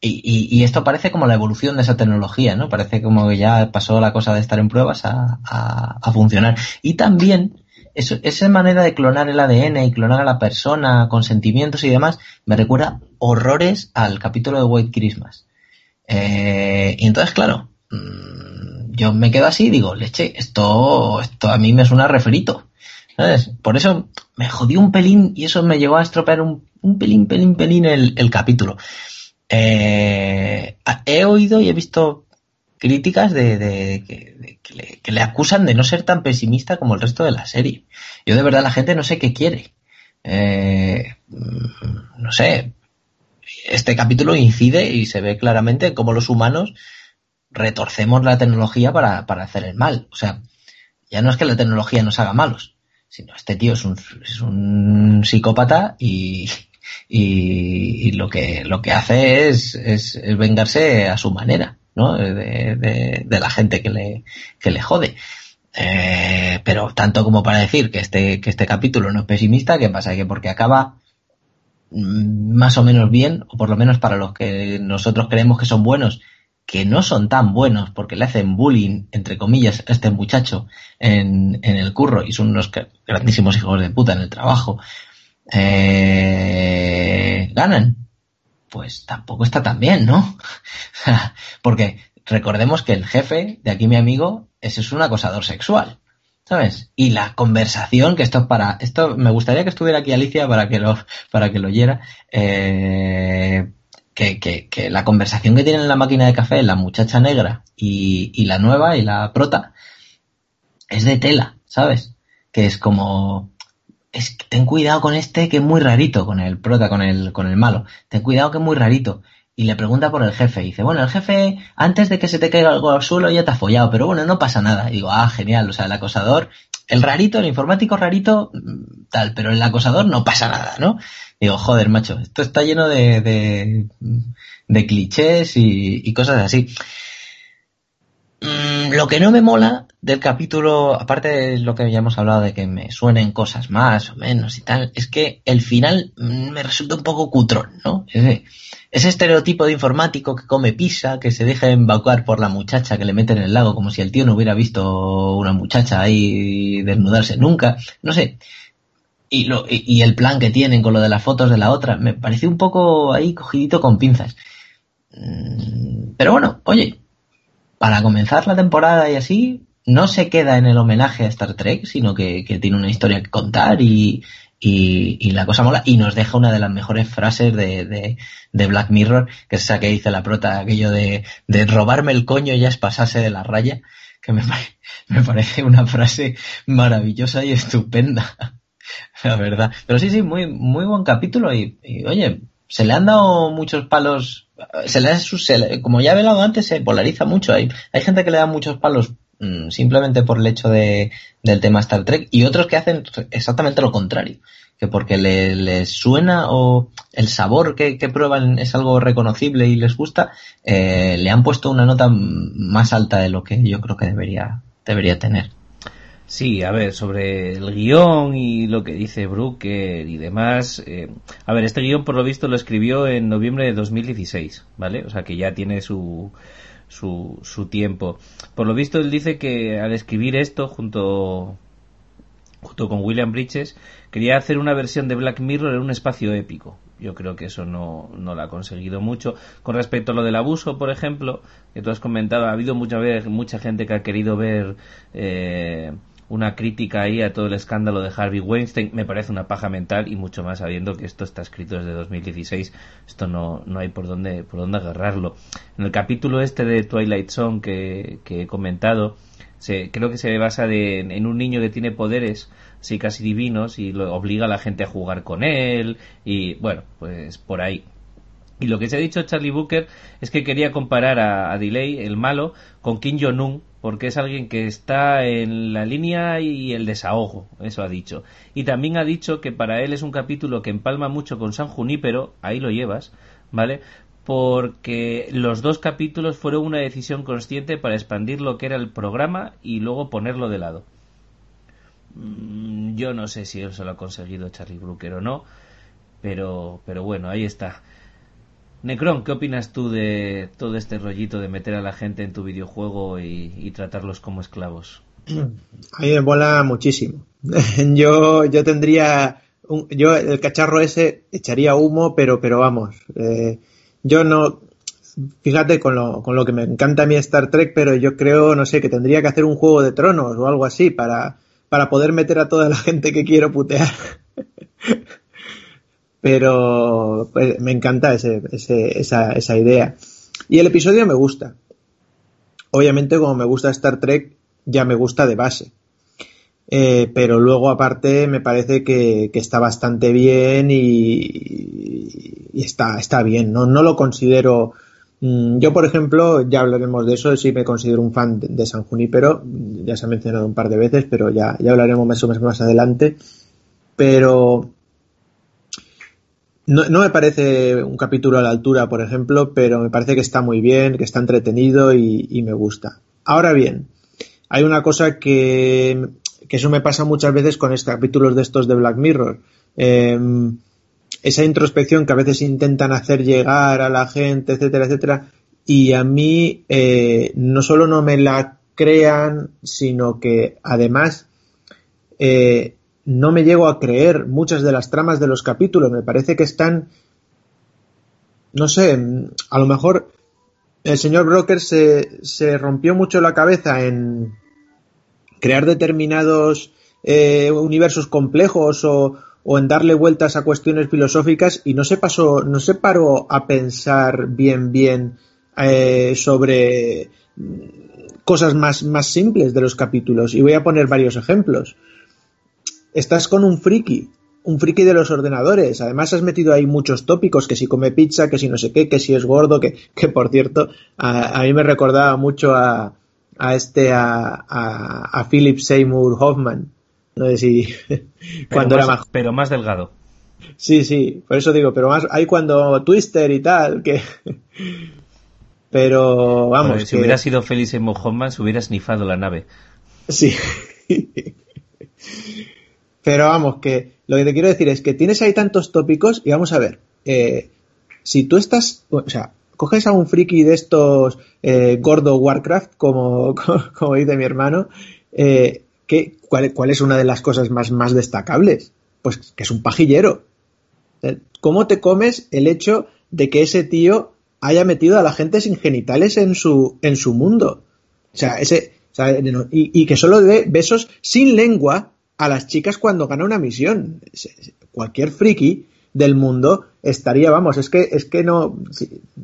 C: Y, y, esto parece como la evolución de esa tecnología, ¿no? Parece como que ya pasó la cosa de estar en pruebas a, a, a funcionar. Y también eso, esa manera de clonar el ADN y clonar a la persona con sentimientos y demás me recuerda horrores al capítulo de White Christmas. Eh, y entonces, claro, mmm, yo me quedo así y digo, leche, esto, esto a mí me suena referito. Por eso me jodí un pelín y eso me llegó a estropear un, pelín, pelín, pelín el, capítulo. Eh, he oído y he visto críticas de, de, que, le, acusan de no ser tan pesimista como el resto de la serie. Yo de verdad la gente no sé qué quiere. Eh, no sé. Este capítulo incide y se ve claramente cómo los humanos retorcemos la tecnología para, para hacer el mal. O sea, ya no es que la tecnología nos haga malos, sino este tío es un, es un psicópata y, y, lo que lo que hace es, es, vengarse a su manera, ¿no? De, de, de, la gente que le, que le jode. Eh, pero tanto como para decir que este, que este capítulo no es pesimista, ¿qué pasa? Que porque acaba mm, más o menos bien, o por lo menos para los que nosotros creemos que son buenos, que no son tan buenos porque le hacen bullying, entre comillas, a este muchacho en, en el curro y son unos grandísimos hijos de puta en el trabajo, eh, ganan. Pues tampoco está tan bien, ¿no? porque recordemos que el jefe de aquí mi amigo ese es un acosador sexual. ¿Sabes? Y la conversación, que esto es para, esto me gustaría que estuviera aquí Alicia para que lo, para que lo oyera, eh, que, que, que, la conversación que tienen en la máquina de café la muchacha negra y, y, la nueva y la prota es de tela, ¿sabes? Que es como, es ten cuidado con este que es muy rarito, con el prota, con el, con el malo, ten cuidado que es muy rarito. Y le pregunta por el jefe, y dice, bueno, el jefe, antes de que se te caiga algo al suelo ya te ha follado, pero bueno, no pasa nada. Y digo, ah, genial, o sea, el acosador, el rarito, el informático rarito, tal, pero el acosador no pasa nada, ¿no? Digo, joder, macho, esto está lleno de, de, de clichés y, y cosas así. Mm, lo que no me mola del capítulo, aparte de lo que ya hemos hablado de que me suenen cosas más o menos y tal, es que el final mm, me resulta un poco cutrón, ¿no? Ese, estereotipo de informático que come pizza, que se deja evacuar por la muchacha que le mete en el lago, como si el tío no hubiera visto una muchacha ahí desnudarse nunca, no sé. Y, lo, y el plan que tienen con lo de las fotos de la otra, me pareció un poco ahí cogidito con pinzas. Mm, Pero bueno, oye, para comenzar la temporada y así, no se queda en el homenaje a Star Trek, sino que, tiene una historia que contar y, la cosa mola y nos deja una de las mejores frases de, de, de, Black Mirror, que es esa que dice la prota, aquello de, de robarme el coño ya es pasarse de la raya, que me, me parece una frase maravillosa y estupenda, la verdad. Pero sí, sí, muy, muy buen capítulo y, y oye, se le han dado muchos palos, se le, se como ya he hablado antes, se polariza mucho. Hay, hay gente que le da muchos palos mmm, simplemente por el hecho de, del tema Star Trek y otros que hacen exactamente lo contrario. Que porque les le suena o el sabor que, que, prueban es algo reconocible y les gusta, eh, le han puesto una nota más alta de lo que yo creo que debería, debería tener.
A: Sí, a ver, sobre el guion y lo que dice Brooker y demás. Eh, a ver, este guion por lo visto lo escribió en noviembre de 2016, ¿vale? O sea que ya tiene su, su, su tiempo. Por lo visto él dice que al escribir esto junto, junto con William Bridges quería hacer una versión de Black Mirror en un espacio épico. Yo creo que eso no, no lo ha conseguido mucho. Con respecto a lo del abuso, por ejemplo, que tú has comentado, ha habido mucha, mucha gente que ha querido ver... Eh, una crítica ahí a todo el escándalo de Harvey Weinstein. Me parece una paja mental y mucho más sabiendo que esto está escrito desde 2016 esto no, no hay por dónde por dónde agarrarlo. En el capítulo este de Twilight Zone que, que he comentado se, creo que se basa de, en un niño que tiene poderes así casi divinos y lo obliga a la gente a jugar con él y bueno pues por ahí y lo que se ha dicho Charlie Booker es que quería comparar a, a Delay, el malo, con Kim Jong-un, porque es alguien que está en la línea y el desahogo, eso ha dicho. Y también ha dicho que para él es un capítulo que empalma mucho con San Junípero, ahí lo llevas, ¿vale? Porque los dos capítulos fueron una decisión consciente para expandir lo que era el programa y luego ponerlo de lado. Yo no sé si eso lo ha conseguido Charlie Brooker o no, pero, pero bueno, ahí está. Necron, ¿qué opinas tú de todo este rollito de meter a la gente en tu videojuego y, tratarlos como esclavos?
B: A mí me mola muchísimo. yo, yo tendría, yo el cacharro ese echaría humo, pero, pero vamos, eh, yo no, fíjate con lo, con lo que me encanta a mí Star Trek, pero yo creo, no sé, que tendría que hacer un juego de tronos o algo así para, para poder meter a toda la gente que quiero putear. Pero pues, me encanta esa, idea. Y el episodio me gusta. Obviamente, como me gusta Star Trek, ya me gusta de base. Eh, pero luego, aparte, me parece que, está bastante bien y, está, está bien. No, no lo considero. Mmm, yo, por ejemplo, ya hablaremos de eso. Sí, me considero un fan de, de San Junípero. Ya se ha mencionado un par de veces, pero ya, ya hablaremos más o menos más adelante. Pero no, me parece un capítulo a la altura, por ejemplo, pero me parece que está muy bien, que está entretenido y, me gusta. Ahora bien, hay una cosa que, que, eso me pasa muchas veces con estos capítulos de estos de Black Mirror. Eh, esa introspección que a veces intentan hacer llegar a la gente, etcétera, etcétera, y a mí eh, no solo no me la crean, sino que además eh, no me llego a creer muchas de las tramas de los capítulos. Me parece que están, no sé, a lo mejor el señor Broker se, se rompió mucho la cabeza en crear determinados eh, universos complejos o, o, en darle vueltas a cuestiones filosóficas y no se pasó, no se paró a pensar bien, bien eh, sobre cosas más, más simples de los capítulos. Y voy a poner varios ejemplos estás con un friki, un friki de los ordenadores. Además has metido ahí muchos tópicos, que si come pizza, que si no sé qué, que si es gordo, que, que por cierto, a, a mí me recordaba mucho a, a este, a, a, a Philip Seymour Hoffman, No sé si
A: cuando era más, pero más delgado.
B: Sí, sí, por eso digo, pero más hay cuando Twister y tal, que pero vamos,
A: si hubiera sido Félix en Hoffman se hubiera snifado la nave.
B: Sí. pero vamos, que lo que te quiero decir es que tienes ahí tantos tópicos y vamos a ver, eh, si tú estás, o sea, coges a un friki de estos eh, gordo Warcraft, como, como, dice mi hermano, eh, cuál, es una de las cosas más, más destacables? Pues que es un pajillero. ¿Cómo te comes el hecho de que ese tío haya metido a la gente sin genitales en su, en su mundo? O sea, ese, y, y, que solo dé besos sin lengua a las chicas cuando gana una misión. Cualquier friki del mundo estaría, vamos, es que, es que no,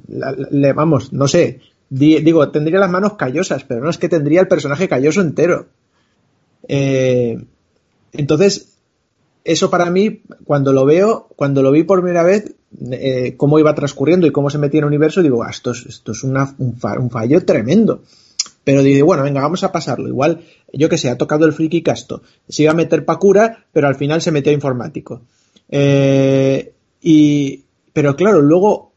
B: le, vamos, no sé, digo, tendría las manos callosas, pero no es que tendría el personaje calloso entero. Eh, entonces, eso para mí, cuando lo veo, cuando lo vi por primera vez, eh, cómo iba transcurriendo y cómo se metía en el universo, digo, ah, esto es, esto es una, un, fallo tremendo. Pero digo, bueno, venga, vamos a pasarlo. Igual, yo que sé, ha tocado el friki casto. Se iba a meter pa' cura, pero al final se metió a informático. Eh, y, pero claro, luego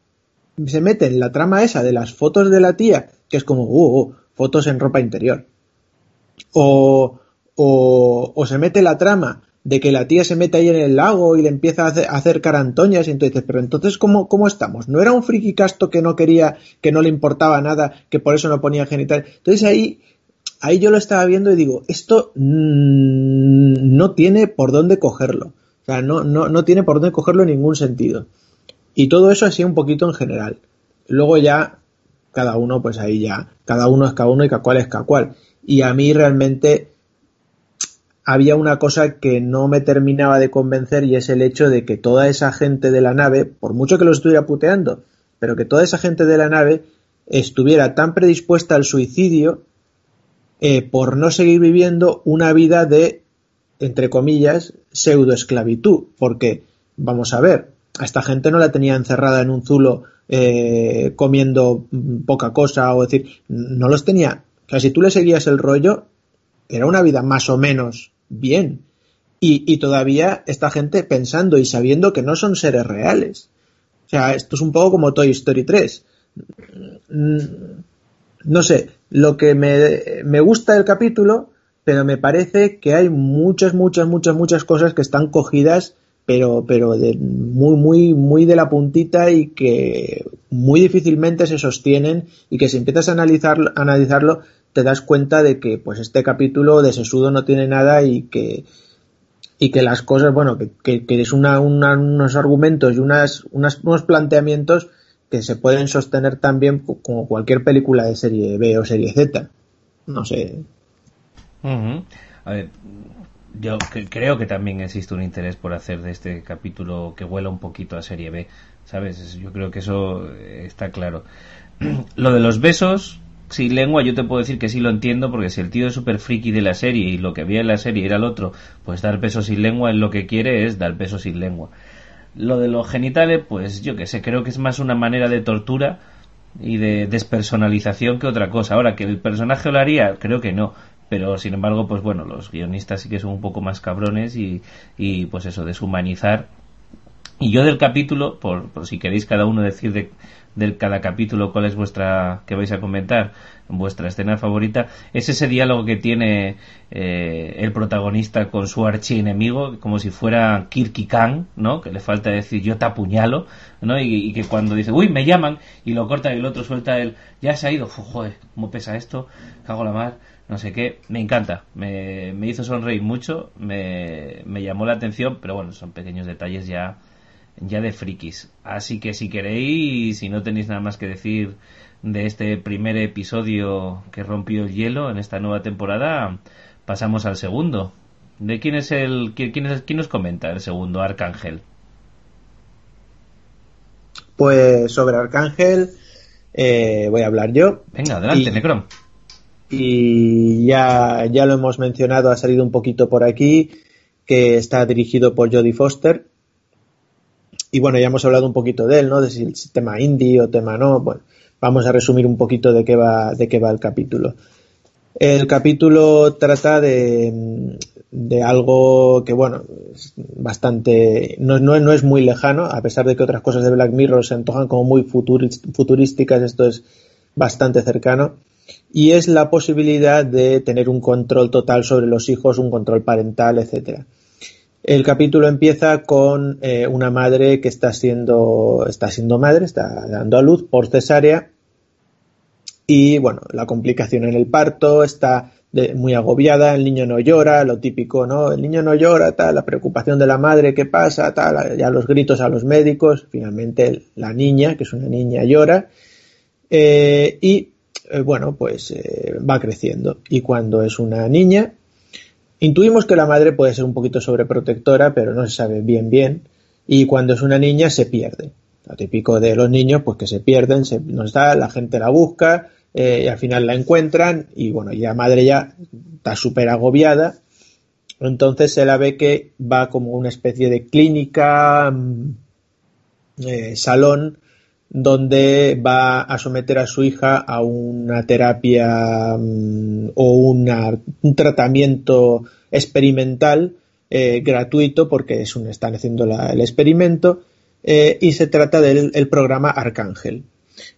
B: se mete en la trama esa de las fotos de la tía, que es como, uh, fotos en ropa interior. O, o, se mete la trama de que la tía se mete ahí en el lago y le empieza a hacer, carantoñas y entonces, pero entonces, ¿cómo, ¿cómo estamos? ¿No era un friki casto que no quería, que no le importaba nada, que por eso no ponía genital? Entonces ahí, ahí yo lo estaba viendo y digo, esto mm, no tiene por dónde cogerlo. O sea, no, no, no tiene por dónde cogerlo en ningún sentido. Y todo eso así un poquito en general. Luego ya, cada uno, pues ahí ya, cada uno es cada uno y cada cual es cada cual. Y a mí realmente había una cosa que no me terminaba de convencer y es el hecho de que toda esa gente de la nave, por mucho que lo estuviera puteando, pero que toda esa gente de la nave estuviera tan predispuesta al suicidio eh, por no seguir viviendo una vida de entre comillas, pseudoesclavitud, porque, vamos a ver, a esta gente no la tenía encerrada en un zulo eh, comiendo poca cosa, o decir, no los tenía. O sea, si tú le seguías el rollo, era una vida más o menos bien. Y, todavía esta gente pensando y sabiendo que no son seres reales. O sea, esto es un poco como Toy Story 3. No sé, lo que me, me gusta del capítulo pero me parece que hay muchas, muchas, muchas, muchas cosas que están cogidas, pero, pero de muy, muy, muy de la puntita y que muy difícilmente se sostienen y que si empiezas a analizarlo, analizarlo te das cuenta de que pues este capítulo de sesudo no tiene nada y que y que las cosas, bueno, que, que, es una, unos argumentos y unas, unas, unos planteamientos que se pueden sostener también como cualquier película de serie B o serie Z. No sé,
A: a ver, yo creo que también existe un interés por hacer de este capítulo que huela un poquito a serie B, ¿sabes? Yo creo que eso está claro. Lo de los besos, sin lengua, yo te puedo decir que sí lo entiendo, porque si el tío es súper friki de la serie y lo que había en la serie era el otro, pues dar besos sin lengua, él lo que quiere es dar besos sin lengua. Lo de los genitales, pues yo que sé, creo que es más una manera de tortura y de despersonalización que otra cosa. Ahora, que el personaje lo haría, creo que no pero sin embargo pues bueno los guionistas sí que son un poco más cabrones y, y pues eso deshumanizar y yo del capítulo por, por si queréis cada uno decir de, del cada capítulo cuál es vuestra que vais a comentar vuestra escena favorita es ese diálogo que tiene eh, el protagonista con su archienemigo como si fuera Kirky Khan no que le falta decir yo te apuñalo no y, que cuando dice uy me llaman y lo corta y el otro suelta él ya se ha ido joder cómo pesa esto cago la mar no sé qué, me encanta, me, me hizo sonreír mucho, me, me, llamó la atención, pero bueno, son pequeños detalles ya, ya de frikis. Así que si queréis, si no tenéis nada más que decir de este primer episodio que rompió el hielo en esta nueva temporada, pasamos al segundo. ¿De quién es el, quién, es, quién nos comenta el segundo, Arcángel?
B: Pues sobre Arcángel eh, voy a hablar yo.
A: Venga, adelante, Necron
B: y ya, ya lo hemos mencionado, ha salido un poquito por aquí, que está dirigido por Jodie Foster. Y bueno, ya hemos hablado un poquito de él, ¿no? De si el tema indie o tema no. Bueno, vamos a resumir un poquito de qué va, de qué va el capítulo. El capítulo trata de, de algo que, bueno, es bastante, no, no, no, es muy lejano, a pesar de que otras cosas de Black Mirror se antojan como muy futurísticas, esto es bastante cercano, y es la posibilidad de tener un control total sobre los hijos, un control parental, etcétera. El capítulo empieza con eh, una madre que está siendo, está siendo madre, está dando a luz por cesárea y bueno, la complicación en el parto está muy agobiada, el niño no llora, lo típico, ¿no? El niño no llora, tal, la preocupación de la madre, ¿qué pasa? Tal, ya los gritos a los médicos, finalmente la niña, que es una niña, llora eh, y eh, bueno, pues va creciendo y cuando es una niña Intuimos que la madre puede ser un poquito sobreprotectora, pero no se sabe bien bien. Y cuando es una niña se pierde. Lo típico de los niños, pues que se pierden, se, no está, la gente la busca eh, y al final la encuentran y bueno, ya madre ya está súper agobiada. Entonces se la ve que va como una especie de clínica, mm, eh, salón donde va a someter a su hija a una terapia mm, o un tratamiento experimental eh, gratuito porque es un, están haciendo el experimento eh, y se trata del programa Arcángel.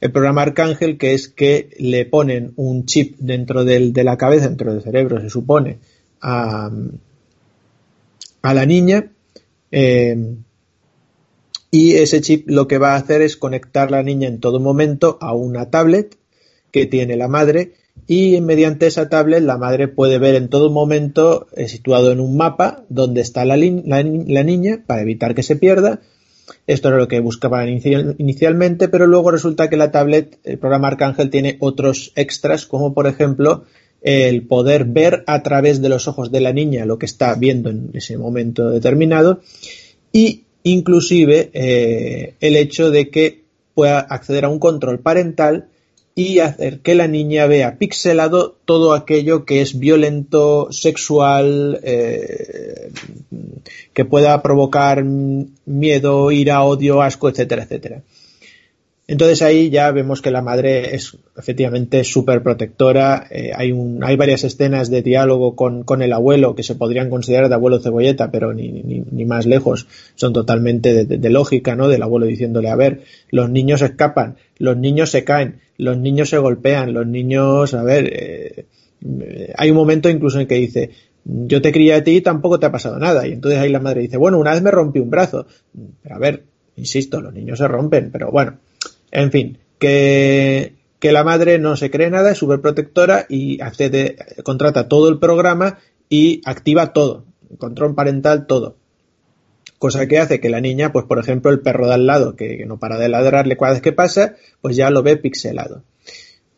B: El programa Arcángel que es que le ponen un chip dentro de la cabeza, dentro del cerebro se supone, a, a la niña eh, y ese chip lo que va a hacer es conectar la niña en todo momento a una tablet que tiene la madre y mediante esa tablet la madre puede ver en todo momento eh, situado en un mapa donde está la, niña para evitar que se pierda. Esto era lo que buscaban inicialmente, pero luego resulta que la tablet, el programa Arcángel, tiene otros extras, como por ejemplo el poder ver a través de los ojos de la niña lo que está viendo en ese momento determinado y inclusive eh, el hecho de que pueda acceder a un control parental y hacer que la niña vea pixelado todo aquello que es violento, sexual, eh, que pueda provocar miedo, ira, odio, asco, etcétera, etcétera. Entonces ahí ya vemos que la madre es efectivamente súper protectora. Eh, hay, hay varias escenas de diálogo con, el abuelo que se podrían considerar de abuelo cebolleta, pero ni, ni, más lejos. Son totalmente de, de, lógica, ¿no? Del abuelo diciéndole, a ver, los niños escapan, los niños se caen, los niños se golpean, los niños, a ver, eh, hay un momento incluso en que dice, yo te crié a ti y tampoco te ha pasado nada. Y entonces ahí la madre dice, bueno, una vez me rompí un brazo. Pero a ver, insisto, los niños se rompen, pero bueno en fin, que, la madre no se cree nada, es súper protectora y accede, contrata todo el programa y activa todo, control parental, todo. Cosa que hace que la niña, pues por ejemplo, el perro de al lado, que, no para de ladrarle cada vez que pasa, pues ya lo ve pixelado.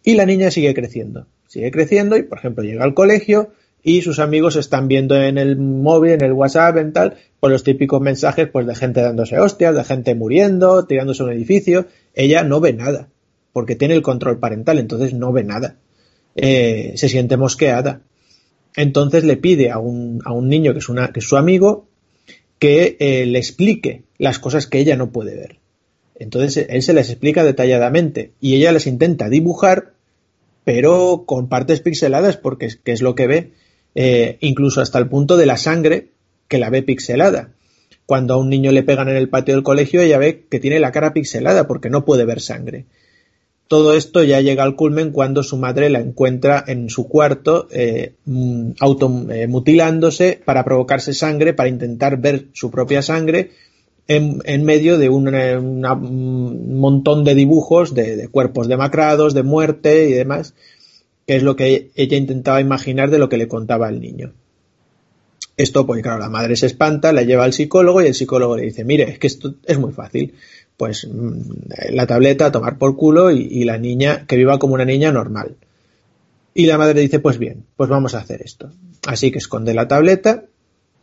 B: Y la niña sigue creciendo, sigue creciendo y, por ejemplo, llega al colegio y sus amigos están viendo en el móvil, en el WhatsApp, en tal, pues los típicos mensajes pues de gente dándose hostias, de gente muriendo, tirándose a un edificio, ella no ve nada, porque tiene el control parental, entonces no ve nada. Eh, se siente mosqueada. Entonces le pide a un, a un niño que es, una, que es su amigo que eh, le explique las cosas que ella no puede ver. Entonces él se les explica detalladamente y ella les intenta dibujar, pero con partes pixeladas, porque es, que es lo que ve, eh, incluso hasta el punto de la sangre que la ve pixelada cuando a un niño le pegan en el patio del colegio, ella ve que tiene la cara pixelada porque no puede ver sangre. Todo esto ya llega al culmen cuando su madre la encuentra en su cuarto eh, mm, automutilándose eh, para provocarse sangre, para intentar ver su propia sangre en, medio de un, montón de dibujos de, de, cuerpos demacrados, de muerte y demás, que es lo que ella intentaba imaginar de lo que le contaba el niño. Esto, pues claro, la madre se espanta, la lleva al psicólogo y el psicólogo le dice, mire, es que esto es muy fácil. Pues mm, la tableta a tomar por culo y, la niña que viva como una niña normal. Y la madre dice, pues bien, pues vamos a hacer esto. Así que esconde la tableta,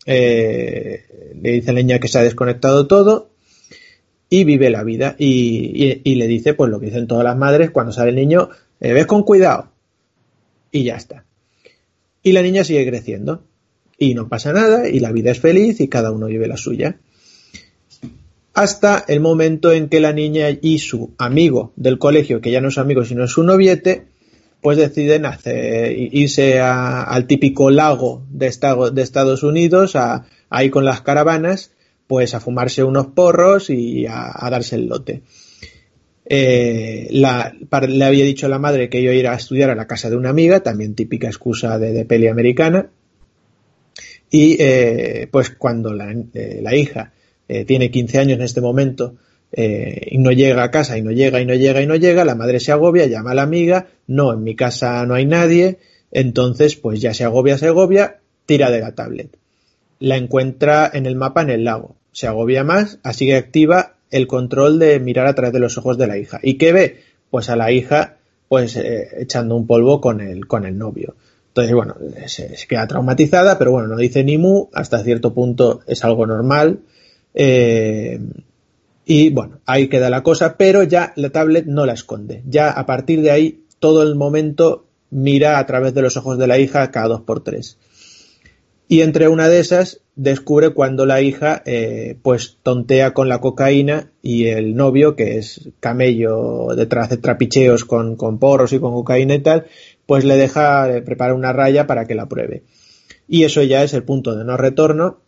B: eh, le dice a la niña que se ha desconectado todo y vive la vida. Y, le dice, pues lo que dicen todas las madres cuando sale el niño, eh, ves con cuidado. Y ya está. Y la niña sigue creciendo y no pasa nada y la vida es feliz y cada uno vive la suya. Hasta el momento en que la niña y su amigo del colegio, que ya no es amigo sino es su noviete, pues deciden hacer, irse al típico lago de, de Estados Unidos, a, ahí con las caravanas, pues a fumarse unos porros y a, darse el lote. Eh, le había dicho a la madre que iba a estudiar a la casa de una amiga, también típica excusa de, peli americana. Y eh, pues cuando la, eh, la hija tiene 15 años en este momento, eh, y no llega a casa y no llega y no llega y no llega, la madre se agobia, llama a la amiga, no, en mi casa no hay nadie, entonces pues ya se agobia, se agobia, tira de la tablet. La encuentra en el mapa en el lago, se agobia más, así que activa el control de mirar a través de los ojos de la hija. ¿Y qué ve? Pues a la hija pues eh, echando un polvo con el, con el novio. Entonces, bueno, se, queda traumatizada, pero bueno, no dice ni mu, hasta cierto punto es algo normal. Eh, y bueno, ahí queda la cosa, pero ya la tablet no la esconde. Ya a partir de ahí, todo el momento mira a través de los ojos de la hija cada dos por tres. Y entre una de esas descubre cuando la hija eh, pues tontea con la cocaína y el novio, que es camello detrás de trapicheos con, con porros y con cocaína y tal, pues le deja eh, preparar una raya para que la pruebe. Y eso ya es el punto de no retorno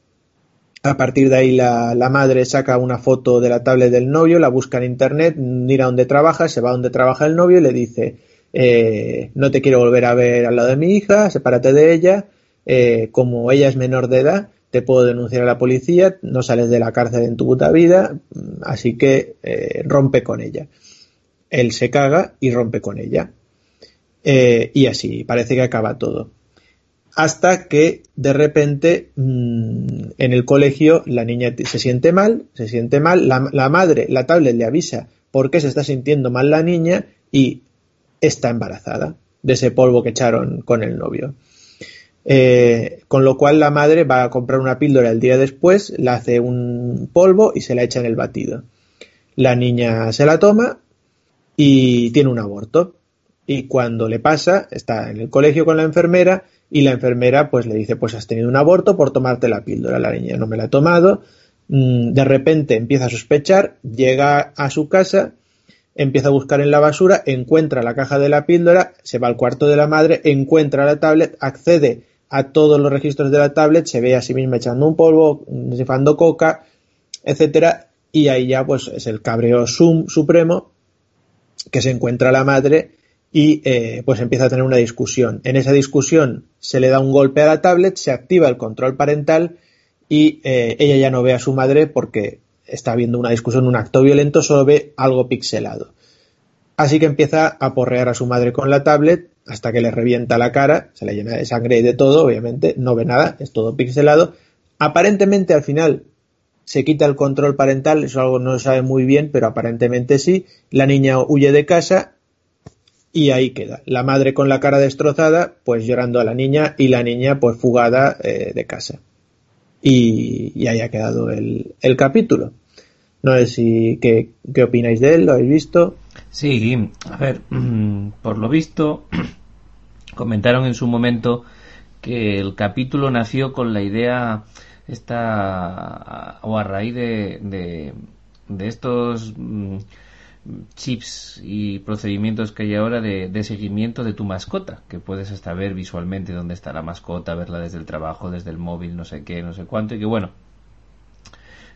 B: a partir de ahí la, madre saca una foto de la tablet del novio, la busca en internet, mira dónde trabaja, se va donde trabaja el novio y le dice eh, no te quiero volver a ver al lado de mi hija, sepárate de ella, eh, como ella es menor de edad, te puedo denunciar a la policía, no sales de la cárcel en tu puta vida, así que eh, rompe con ella. Él se caga y rompe con ella. Y así, parece que acaba todo hasta que de repente mm, en el colegio la niña se siente mal, se siente mal, la, madre, la tablet le avisa por qué se está sintiendo mal la niña y está embarazada de ese polvo que echaron con el novio. Eh, con lo cual la madre va a comprar una píldora el día después, la hace un polvo y se la echa en el batido. La niña se la toma y tiene un aborto. Y cuando le pasa, está en el colegio con la enfermera y la enfermera pues le dice pues has tenido un aborto por tomarte la píldora la niña no me la ha tomado mm, de repente empieza a sospechar llega a su casa empieza a buscar en la basura encuentra la caja de la píldora se va al cuarto de la madre encuentra la tablet accede a todos los registros de la tablet se ve a sí misma echando un polvo cifrando coca etcétera y ahí ya pues es el cabreo sum supremo que se encuentra la madre y eh, pues empieza a tener una discusión. En esa discusión se le da un golpe a la tablet, se activa el control parental y eh, ella ya no ve a su madre porque está viendo una discusión, un acto violento, solo ve algo pixelado. Así que empieza a porrear a su madre con la tablet hasta que le revienta la cara, se le llena de sangre y de todo, obviamente, no ve nada, es todo pixelado. Aparentemente al final se quita el control parental, eso algo no se sabe muy bien, pero aparentemente sí. La niña huye de casa y ahí queda. La madre con la cara destrozada, pues llorando a la niña y la niña pues fugada eh, de casa. Y, ahí ha quedado el, capítulo. No sé si qué, qué, opináis de él, lo habéis visto.
A: Sí, a ver, por lo visto, comentaron en su momento que el capítulo nació con la idea esta o a raíz de, de, de estos mm, chips y procedimientos que hay ahora de, seguimiento de tu mascota, que puedes hasta ver visualmente dónde está la mascota, verla desde el trabajo, desde el móvil, no sé qué, no sé cuánto, y que bueno,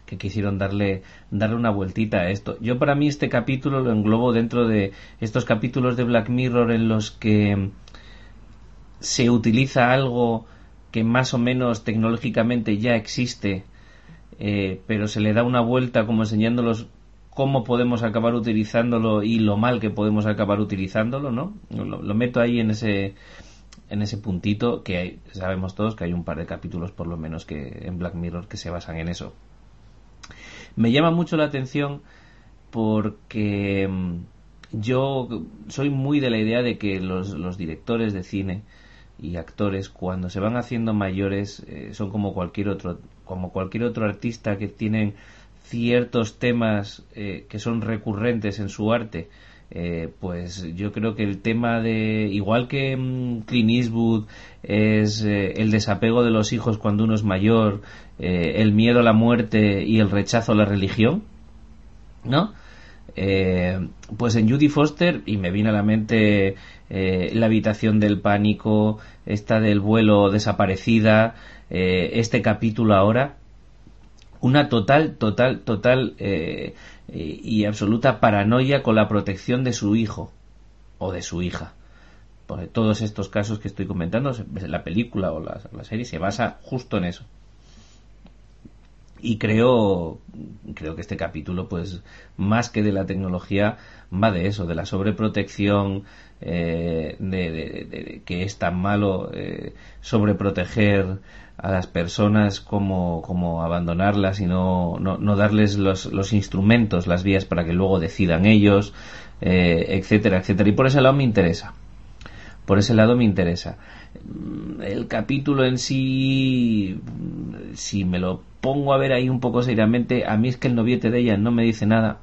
A: que quisieron darle, darle una vueltita a esto. Yo para mí este capítulo lo englobo dentro de estos capítulos de Black Mirror en los que se utiliza algo que más o menos tecnológicamente ya existe, eh, pero se le da una vuelta como enseñándolos cómo podemos acabar utilizándolo y lo mal que podemos acabar utilizándolo, ¿no? Lo, meto ahí en ese en ese puntito que sabemos todos que hay un par de capítulos por lo menos que en Black Mirror que se basan en eso. Me llama mucho la atención porque mm, yo soy muy de la idea de que los, los directores de cine y actores cuando se van haciendo mayores eh, son como cualquier otro como cualquier otro artista que tienen ciertos temas eh, que son recurrentes en su arte, eh, pues yo creo que el tema de, igual que mm, Clint Eastwood es eh, el desapego de los hijos cuando uno es mayor, el miedo a la muerte y el rechazo a la religión, ¿no? Pues en Judy Foster, y me viene a la mente la habitación del pánico, esta del vuelo desaparecida, este capítulo ahora, una total, total, total y absoluta paranoia con la protección de su hijo o de su hija. Por todos estos casos que estoy comentando, la película o la serie se basa justo en eso y creo creo que este capítulo pues más que de la tecnología va de eso de la sobreprotección eh, de, que es tan malo eh, sobreproteger a las personas como, como abandonarlas y no, no, darles los, los, instrumentos, las vías para que luego decidan ellos, eh, etcétera, etcétera. Y por ese lado me interesa. Por ese lado me interesa. El capítulo en sí, si me lo pongo a ver ahí un poco seriamente, a mí es que el noviete de ella no me dice nada.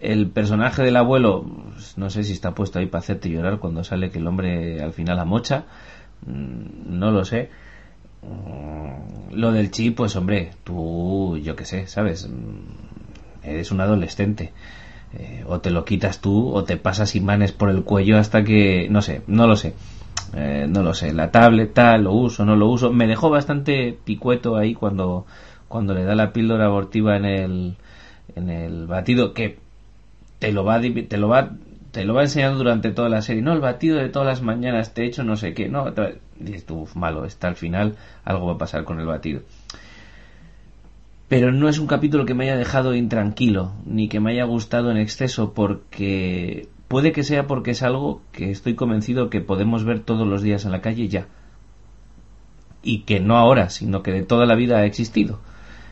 A: El personaje del abuelo, pues, no sé si está puesto ahí para hacerte llorar cuando sale que el hombre al final amocha, mm, no lo sé. Mm, lo del chip, pues hombre, tú, yo qué sé, ¿sabes? Mm, eres un adolescente. Eh, o te lo quitas tú o te pasas imanes por el cuello hasta que, no sé, no lo sé. Eh, no lo sé, la tablet tal, lo uso, no lo uso. Me dejó bastante picueto ahí cuando, cuando le da la píldora abortiva en el, en el batido, que te lo va, te lo va, te lo va enseñando durante toda la serie. No, el batido de todas las mañanas te he hecho no sé qué. No, dices tú, malo, está al final, algo va a pasar con el batido. Pero no es un capítulo que me haya dejado intranquilo, ni que me haya gustado en exceso, porque Puede que sea porque es algo que estoy convencido que podemos ver todos los días en la calle ya. Y que no ahora, sino que de toda la vida ha existido.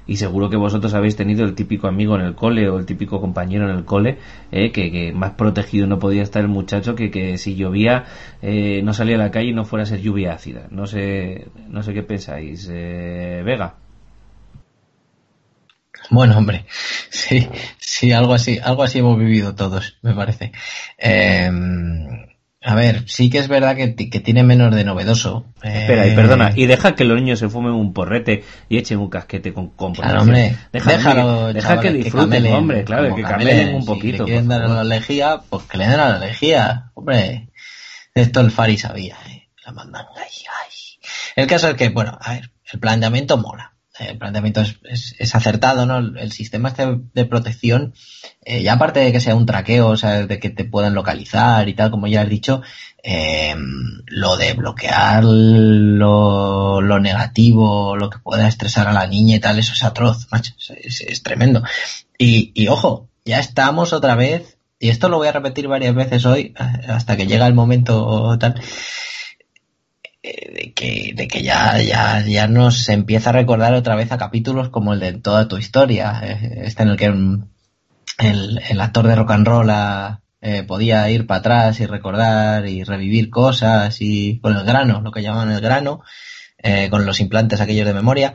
A: Y seguro que vosotros habéis tenido el típico amigo en el cole o el típico compañero en el cole, eh, que, más protegido no podía estar el muchacho que, que si llovía eh, no salía a la calle y no fuera a ser lluvia ácida. No sé, no sé qué pensáis. Eh, Vega.
C: Bueno, hombre, sí, sí, algo así, algo así hemos vivido todos, me parece. Em, a ver, sí que es verdad que, tiene menos de novedoso.
A: Espera, y perdona, y deja que los niños se fumen un porrete y echen un casquete con compras.
C: Claro, hombre, déjalo,
A: deja que disfruten, hombre, claro, que camelen un poquito.
C: Si quieren dar la lejía, pues que le den la lejía, hombre. Esto el Fari sabía, ¿eh? la mandan ahí, El caso es que, bueno, a ver, el planteamiento mola el planteamiento es, acertado, ¿no? El, sistema este de protección, eh, ya aparte de que sea un traqueo, o sea, de que te puedan localizar y tal, como ya has dicho, eh, lo de bloquear lo, negativo, lo que pueda estresar a la niña y tal, eso es atroz, macho, es, tremendo. Y, y ojo, ya estamos otra vez, y esto lo voy a repetir varias veces hoy, hasta que llega el momento tal, de que, de que ya, ya, ya nos empieza a recordar otra vez a capítulos como el de toda tu historia, eh, este en el que el, el actor de rock and roll eh, podía ir para atrás y recordar y revivir cosas y con el grano, lo que llaman el grano, eh, con los implantes aquellos de memoria.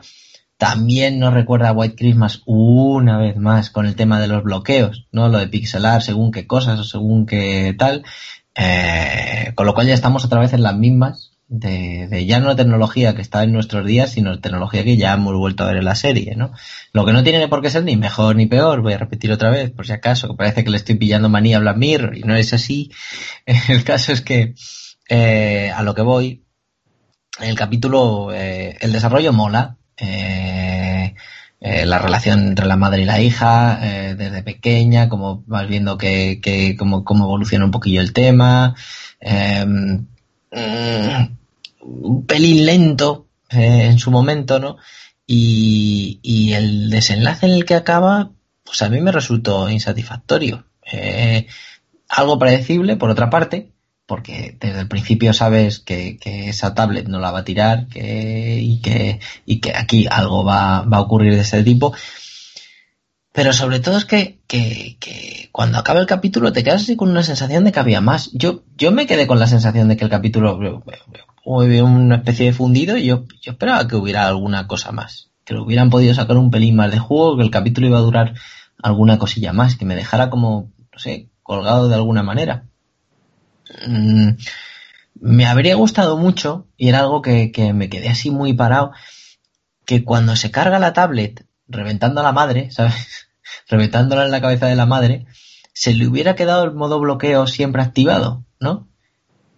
C: También nos recuerda a White Christmas una vez más con el tema de los bloqueos, ¿no? Lo de pixelar según qué cosas o según qué tal. con lo cual ya estamos otra vez en las mismas de, ya no tecnología que está en nuestros días, sino tecnología que ya hemos vuelto a ver en la serie, ¿no? Lo que no tiene por qué ser ni mejor ni peor, voy a repetir otra vez, por si acaso, que parece que le estoy pillando manía a Black y no es así. El caso es que, eh, a lo que voy, el capítulo, eh, el desarrollo mola, eh, la relación entre la madre y la hija, desde pequeña, como vas viendo que, que cómo, cómo evoluciona un poquillo el tema, mm, un pelín lento eh, en su momento, ¿no? Y, el desenlace en el que acaba, pues a mí me resultó insatisfactorio. Eh, algo predecible, por otra parte, porque desde el principio sabes que, esa tablet no la va a tirar que, y, que, y que aquí algo va, va a ocurrir de ese tipo. Pero sobre todo es que, que, que, cuando acaba el capítulo te quedas así con una sensación de que había más. Yo, yo me quedé con la sensación de que el capítulo una especie de fundido y yo, yo esperaba que hubiera alguna cosa más. Que lo hubieran podido sacar un pelín más de juego, que el capítulo iba a durar alguna cosilla más, que me dejara como, no sé, colgado de alguna manera. Mm, me habría gustado mucho, y era algo que, que me quedé así muy parado, que cuando se carga la tablet reventando a la madre, ¿sabes? reventándola en la cabeza de la madre, se le hubiera quedado el modo bloqueo siempre activado, ¿no?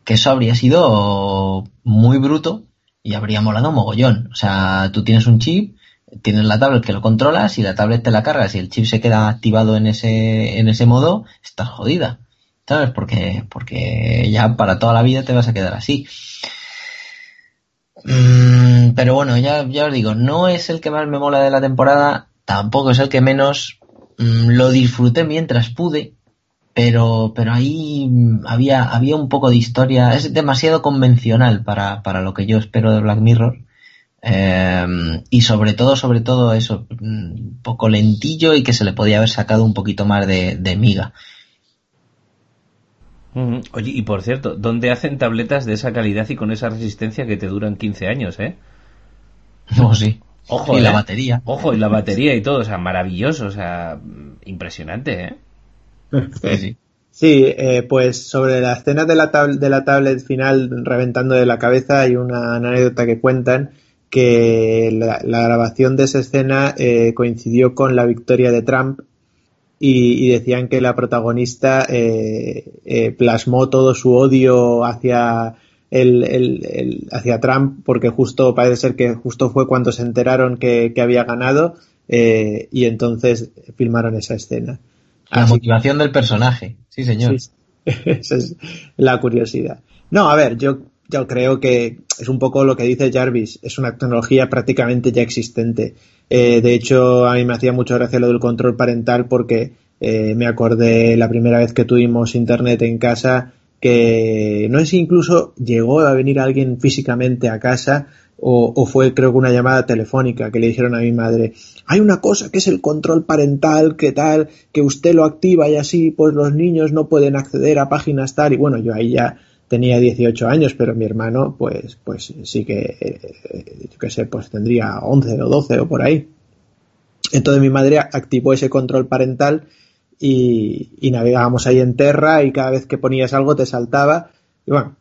C: Que eso habría sido muy bruto y habría molado mogollón. O sea, tú tienes un chip, tienes la tablet que lo controlas y la tablet te la cargas y el chip se queda activado en ese, en ese modo, estás jodida. ¿Sabes? Porque, porque ya para toda la vida te vas a quedar así. Mm, pero bueno, ya, ya os digo, no es el que más me mola de la temporada, tampoco es el que menos mm, lo disfruté mientras pude, pero, pero ahí había, había un poco de historia, es demasiado convencional para, para lo que yo espero de Black Mirror. Eh, y sobre todo, sobre todo eso, un mm, poco lentillo y que se le podía haber sacado un poquito más de, de miga.
A: Oye, y por cierto, ¿dónde hacen tabletas de esa calidad y con esa resistencia que te duran 15 años, eh?
C: No, sí.
A: Ojo,
C: y la
A: ¿eh?
C: batería.
A: Ojo, y la batería y todo, o sea, maravilloso, o sea, impresionante, ¿eh?
C: Sí,
B: eh, pues sobre la escena de la, tab- de la tablet final reventando de la cabeza hay una anécdota que cuentan que la, grabación de esa escena eh, coincidió con la victoria de Trump y, decían que la protagonista eh, eh, plasmó todo su odio hacia el, hacia Trump porque justo parece ser que justo fue cuando se enteraron que, había ganado y entonces filmaron esa escena.
C: La
B: Así
C: motivación del personaje. Sí, señor.
B: Sí, esa es la curiosidad. No, a ver, yo, yo creo que es un poco lo que dice Jarvis, es una tecnología prácticamente ya existente. Eh, de hecho, a mí me hacía mucha gracia lo del control parental porque eh, me acordé la primera vez que tuvimos internet en casa que no si incluso llegó a venir alguien físicamente a casa o, fue creo que una llamada telefónica que le dijeron a mi madre hay una cosa que es el control parental que tal que usted lo activa y así pues los niños no pueden acceder a páginas tal y bueno yo ahí ya tenía 18 años pero mi hermano pues pues sí que eh, yo qué sé pues tendría 11 o 12 o por ahí. Entonces mi madre activó ese control parental y, y navegábamos ahí en Terra y cada vez que ponías algo te saltaba. Y bueno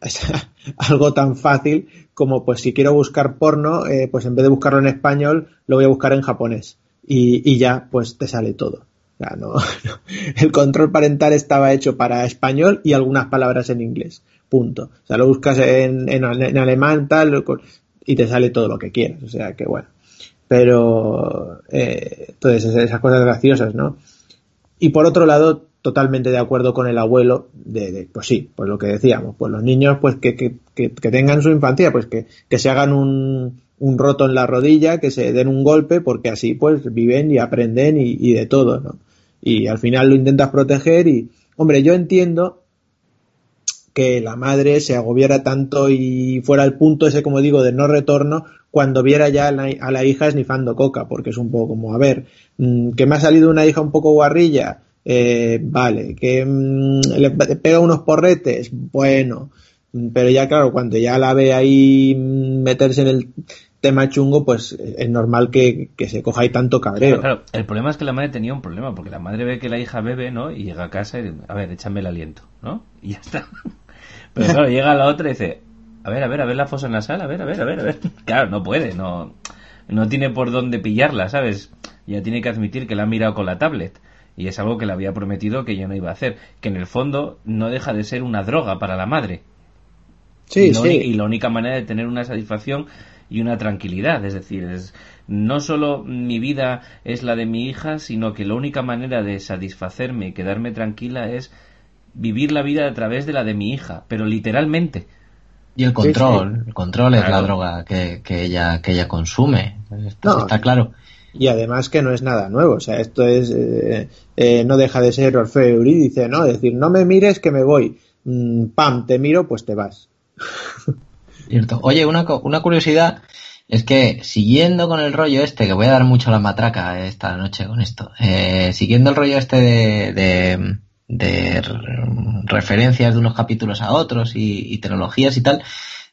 B: es algo tan fácil como pues si quiero buscar porno eh, pues en vez de buscarlo en español lo voy a buscar en japonés. Y, y ya pues te sale todo. O sea, no, el control parental estaba hecho para español y algunas palabras en inglés. Punto. O sea lo buscas en, en, en alemán tal y te sale todo lo que quieras. O sea que bueno. Pero eh, entonces esas cosas graciosas no y por otro lado, totalmente de acuerdo con el abuelo de, pues sí, pues lo que decíamos, pues los niños pues que, que, que, tengan su infancia, pues que, que se hagan un, un, roto en la rodilla, que se den un golpe, porque así pues viven y aprenden y, y de todo, ¿no? Y al final lo intentas proteger y, hombre, yo entiendo que la madre se agobiara tanto y fuera el punto ese, como digo, de no retorno cuando viera ya a la, hija esnifando coca, porque es un poco como, a ver, mmm, que me ha salido una hija un poco guarrilla, eh, vale, que mmm, le pega unos porretes, bueno, pero ya claro, cuando ya la ve ahí meterse en el tema chungo, pues es normal que, que se coja ahí tanto cabreo.
A: Claro, claro, el problema es que la madre tenía un problema, porque la madre ve que la hija bebe, ¿no? Y llega a casa y, a ver, échame el aliento, ¿no? Y ya está. Pero claro, llega la otra y dice, a ver, a ver, a ver la fosa nasal, a ver, a ver, a ver, a ver. Claro, no puede, no, no tiene por dónde pillarla, ¿sabes? Ya tiene que admitir que la ha mirado con la tablet. Y es algo que le había prometido que ya no iba a hacer. Que en el fondo no deja de ser una droga para la madre.
B: Sí,
A: y, la
B: sí.
A: y la única manera de tener una satisfacción y una tranquilidad. Es decir, es, no solo mi vida es la de mi hija, sino que la única manera de satisfacerme y quedarme tranquila es vivir la vida a través de la de mi hija, pero literalmente.
C: Y el control, sí, sí. el control es la droga que, que, ella, que ella consume. Esto no. está claro.
B: Y además que no es nada nuevo, o sea, esto es, eh, eh, no deja de ser Orfeo Eurídice, ¿no? Es decir, no me mires que me voy, mm, pam, te miro, pues te vas.
C: Cierto. Oye, una, una curiosidad es que siguiendo con el rollo este, que voy a dar mucho la matraca esta noche con esto, eh, siguiendo el rollo este de, de, referencias de unos capítulos a otros y, y tecnologías y tal,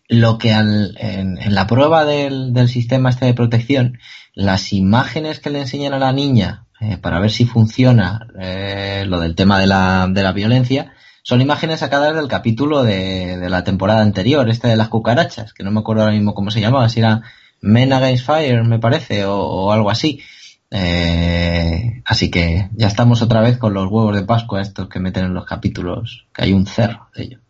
C: lo que al, en, en, la prueba del, del, sistema este de protección, las imágenes que le enseñan a la niña eh, para ver si funciona eh, lo del tema de la, de la violencia, son imágenes sacadas del capítulo de, de, la temporada anterior, este de las cucarachas, que no me acuerdo ahora mismo cómo se llamaba, si era Men Against Fire, me parece, o, o algo así. Eh, así que ya estamos otra vez con los huevos de Pascua estos que meten en los capítulos, que hay un cerro de ellos.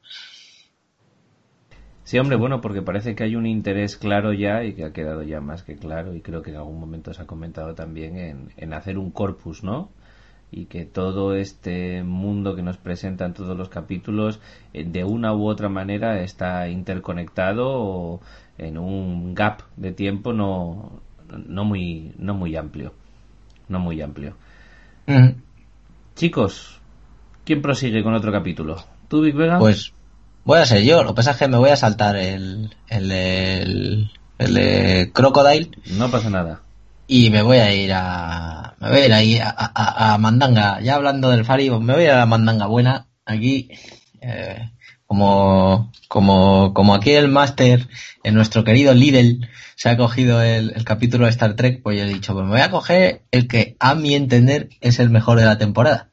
A: Sí, hombre, bueno, porque parece que hay un interés claro ya y que ha quedado ya más que claro y creo que en algún momento se ha comentado también en, en hacer un corpus, ¿no? y que todo este mundo que nos presentan todos los capítulos eh, de una u otra manera está interconectado o en un gap de tiempo no, no muy no muy amplio no muy amplio. Chicos quién prosigue con otro capítulo tú Big Vega
C: pues voy a ser yo lo que pasa es que me voy a saltar el el, el, el Crocodile
A: no pasa nada.
C: y me voy a ir a me voy a ir ahí a, a, Mandanga. Ya hablando del Fari me voy a ir a la Mandanga buena aquí eh, como como como aquí el máster en nuestro querido Lidl se ha cogido el, el, capítulo de Star Trek pues yo he dicho pues me voy a coger el que a mi entender es el mejor de la temporada.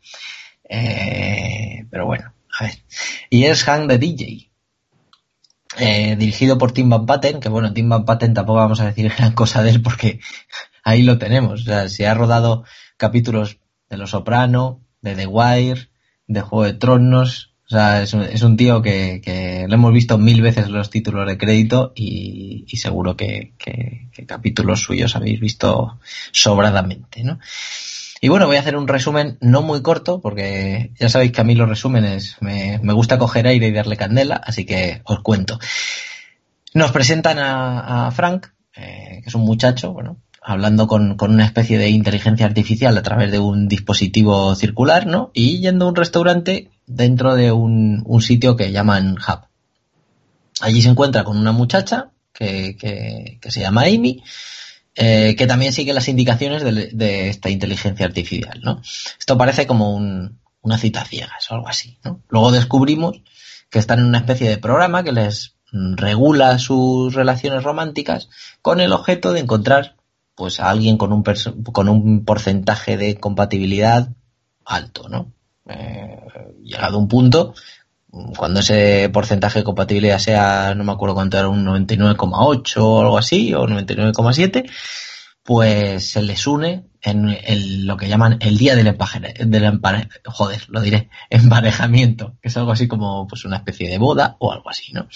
C: Eh, pero bueno a y es Hank the DJ eh, dirigido por Tim Van Patten, que bueno, Tim Van Patten tampoco vamos a decir gran cosa de él porque ahí lo tenemos. O sea, se ha rodado capítulos de Los Soprano, de The Wire, de Juego de Tronos. O sea, es un, es un tío que, que, lo hemos visto mil veces los títulos de crédito y, seguro que, que, que, capítulos suyos habéis visto sobradamente, ¿no? Y bueno, voy a hacer un resumen no muy corto, porque ya sabéis que a mí los resúmenes me, me gusta coger aire y darle candela, así que os cuento. Nos presentan a, Frank, eh, que es un muchacho, bueno, hablando con, con, una especie de inteligencia artificial a través de un dispositivo circular, ¿no? Y yendo a un restaurante dentro de un, un sitio que llaman Hub. Allí se encuentra con una muchacha que, que se llama Amy, eh, que también sigue las indicaciones de, de, esta inteligencia artificial, ¿no? Esto parece como un, una cita ciegas o algo así, ¿no? Luego descubrimos que están en una especie de programa que les regula sus relaciones románticas con el objeto de encontrar pues a alguien con un, con un porcentaje de compatibilidad alto, ¿no? Eh, llegado a un punto, cuando ese porcentaje de compatibilidad sea, no me acuerdo cuánto era, un 99,8 o algo así, o 99,7, pues se les une en lo que llaman el día del empare, joder, lo diré, emparejamiento, que es algo así como pues una especie de boda o algo así, ¿no?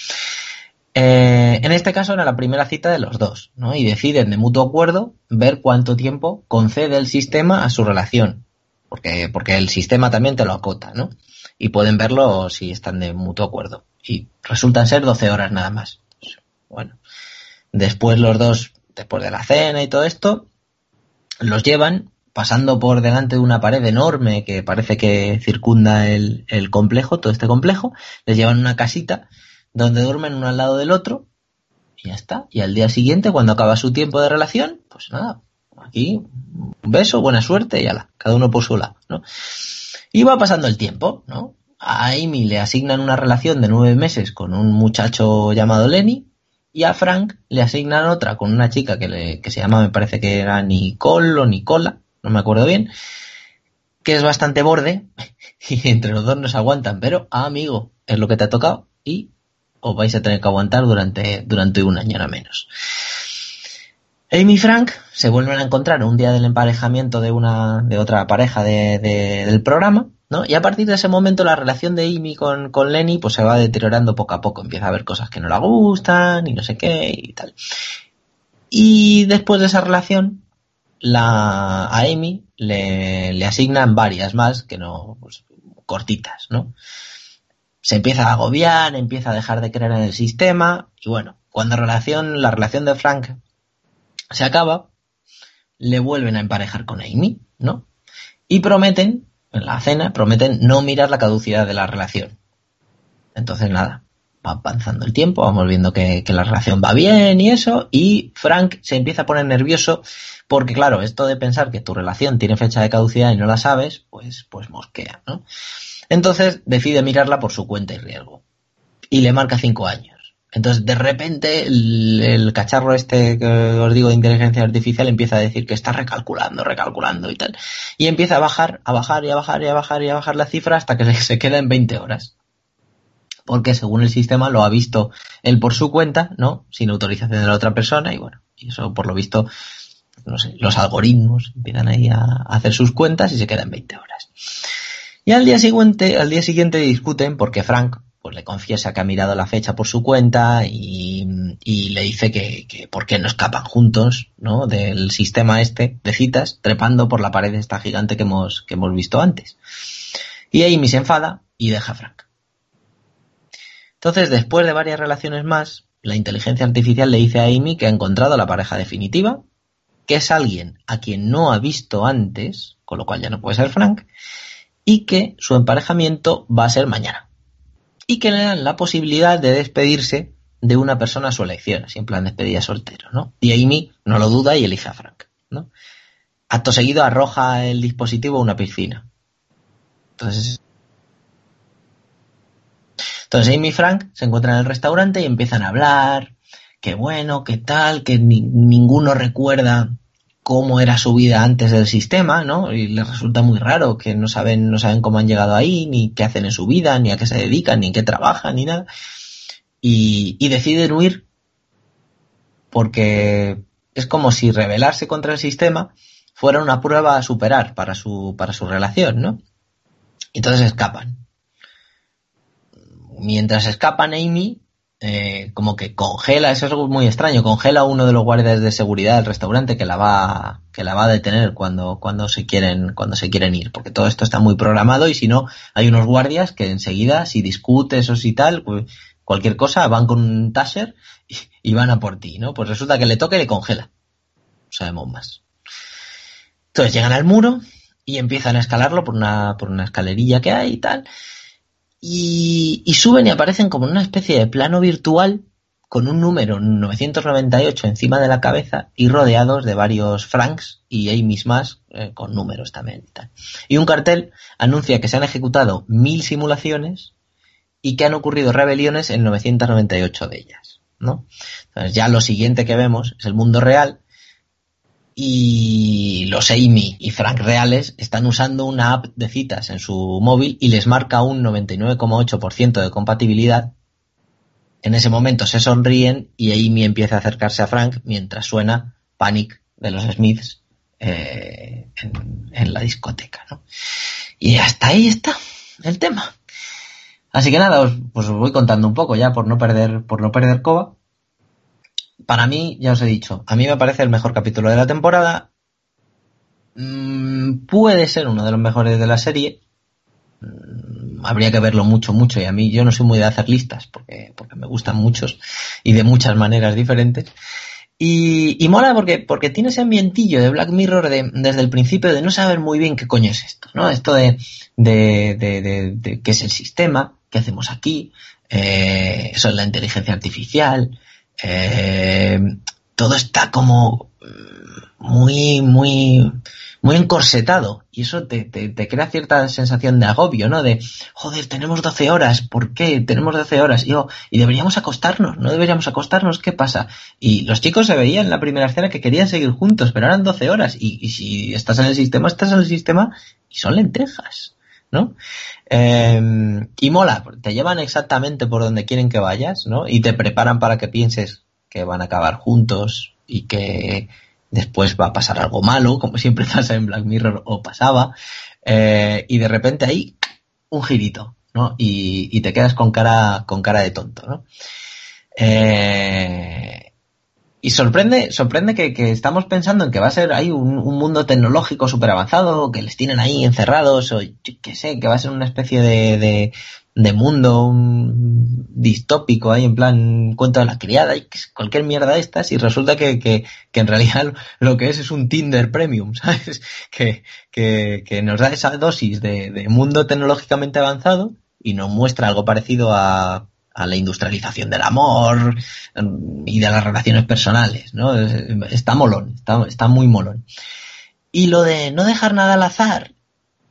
C: Eh, en este caso era la primera cita de los dos, ¿no? Y deciden de mutuo acuerdo ver cuánto tiempo concede el sistema a su relación. Porque, porque el sistema también te lo acota, ¿no? Y pueden verlo si están de mutuo acuerdo. Y resultan ser 12 horas nada más. Bueno. Después los dos, después de la cena y todo esto, los llevan pasando por delante de una pared enorme que parece que circunda el, el complejo, todo este complejo, les llevan una casita donde duermen uno al lado del otro y ya está. Y al día siguiente, cuando acaba su tiempo de relación, pues nada, aquí un beso, buena suerte y ala, cada uno por su lado, ¿no? Y va pasando el tiempo, ¿no? A Amy le asignan una relación de nueve meses con un muchacho llamado Lenny y a Frank le asignan otra con una chica que, le, que se llama, me parece que era Nicole o Nicola, no me acuerdo bien, que es bastante borde y entre los dos no se aguantan, pero ah, amigo, es lo que te ha tocado y os vais a tener que aguantar durante, durante un año a menos. Amy y Frank se vuelven a encontrar un día del emparejamiento de una, de otra pareja de, de, del programa, ¿no? Y a partir de ese momento la relación de Amy con, con Lenny pues se va deteriorando poco a poco. Empieza a ver cosas que no le gustan y no sé qué y tal. Y después de esa relación, la, a Amy le, le asignan varias más que no, pues, cortitas, ¿no? se empieza a agobiar, empieza a dejar de creer en el sistema y bueno, cuando relación, la relación de Frank se acaba, le vuelven a emparejar con Amy, ¿no? Y prometen, en la cena, prometen no mirar la caducidad de la relación. Entonces nada, va avanzando el tiempo, vamos viendo que, la relación va bien y eso, y Frank se empieza a poner nervioso porque claro, esto de pensar que tu relación tiene fecha de caducidad y no la sabes, pues, pues mosquea, ¿no? Entonces decide mirarla por su cuenta y riesgo. Y le marca cinco años. Entonces, de repente, el, cacharro este que os digo de inteligencia artificial empieza a decir que está recalculando, recalculando y tal. Y empieza a bajar, a bajar y a bajar y a bajar y a bajar la cifra hasta que se queda en 20 horas. Porque según el sistema lo ha visto él por su cuenta, ¿no? Sin autorización de la otra persona y bueno, y eso por lo visto no sé, los algoritmos empiezan ahí a, hacer sus cuentas y se quedan 20 horas. Y al día siguiente, al día siguiente discuten porque Frank pues le confiesa que ha mirado la fecha por su cuenta y, le dice que, que, por qué no escapan juntos, ¿no? Del sistema este de citas, trepando por la pared esta gigante que hemos, que hemos visto antes. Y Amy se enfada y deja a Frank. Entonces, después de varias relaciones más, la inteligencia artificial le dice a Amy que ha encontrado la pareja definitiva, que es alguien a quien no ha visto antes, con lo cual ya no puede ser Frank, y que su emparejamiento va a ser mañana. Y que le dan la posibilidad de despedirse de una persona a su elección, así en plan despedida soltero, ¿no? Y Amy no lo duda y elige a Frank, ¿no? Acto seguido arroja el dispositivo a una piscina. Entonces, entonces Amy y Frank se encuentran en el restaurante y empiezan a hablar, qué bueno, qué tal, que ninguno recuerda cómo era su vida antes del sistema, ¿no? Y les resulta muy raro que no saben, no saben cómo han llegado ahí, ni qué hacen en su vida, ni a qué se dedican, ni en qué trabajan, ni nada. Y, y deciden huir porque es como si rebelarse contra el sistema fuera una prueba a superar para su, para su relación, ¿no? Entonces escapan mientras escapan Amy, eh, como que congela, eso es algo muy extraño, congela a uno de los guardias de seguridad del restaurante que la va, que la va a detener cuando, cuando se quieren, cuando se quieren ir, porque todo esto está muy programado y si no, hay unos guardias que enseguida, si discutes o si tal, pues, cualquier cosa, van con un tasher y, van a por ti, ¿no? Pues resulta que le toca y le congela. No sabemos más. Entonces llegan al muro y empiezan a escalarlo por una, por una escalerilla que hay y tal y, suben y aparecen como en una especie de plano virtual con un número 998 encima de la cabeza y rodeados de varios Franks y Amy's más eh, con números también y. Y un cartel anuncia que se han ejecutado mil simulaciones y que han ocurrido rebeliones en 998 de ellas, ¿no? Entonces ya lo siguiente que vemos es el mundo real y los Amy y Frank reales están usando una app de citas en su móvil y les marca un 99,8% de compatibilidad. En ese momento se sonríen y Amy empieza a acercarse a Frank mientras suena Panic de los Smiths eh, en, la discoteca. Y hasta ahí está el tema. Así que nada, os, pues os voy contando un poco ya por no perder, por no perder coba para mí, ya os he dicho, a mí me parece el mejor capítulo de la temporada. Mm, puede ser uno de los mejores de la serie. Mm, habría que verlo mucho, mucho. Y a mí yo no soy muy de hacer listas porque, porque me gustan muchos y de muchas maneras diferentes. Y, y, mola porque, porque tiene ese ambientillo de Black Mirror de, desde el principio de no saber muy bien qué coño es esto, ¿no? Esto de, de, de, de, qué es el sistema, qué hacemos aquí, eh, eso es la inteligencia artificial, eh, todo está como muy, muy, muy encorsetado y eso te, te, crea cierta sensación de agobio, ¿no? De, joder, tenemos 12 horas, ¿por qué? Tenemos 12 horas y, oh, y deberíamos acostarnos, no deberíamos acostarnos, ¿qué pasa? Y los chicos se veían en la primera escena que querían seguir juntos, pero eran 12 horas y, y si estás en el sistema, estás en el sistema y son lentejas. ¿No? Eh, y mola, te llevan exactamente por donde quieren que vayas, ¿no? Y te preparan para que pienses que van a acabar juntos y que después va a pasar algo malo, como siempre pasa en Black Mirror o pasaba, eh, y de repente ahí un girito, ¿no? Y, y, te quedas con cara, con cara de tonto, ¿no? Eh, y sorprende, sorprende que, que, estamos pensando en que va a ser ahí un, un mundo tecnológico súper avanzado, que les tienen ahí encerrados, o que sé, que va a ser una especie de, de, de mundo un distópico ahí en plan cuento de la criada y cualquier mierda de estas y resulta que, que, que, en realidad lo que es es un Tinder Premium, ¿sabes? Que, que, que nos da esa dosis de, de mundo tecnológicamente avanzado y nos muestra algo parecido a a la industrialización del amor mm, y de las relaciones personales, ¿no? Está molón, está, muy molón. Y lo de no dejar nada al azar,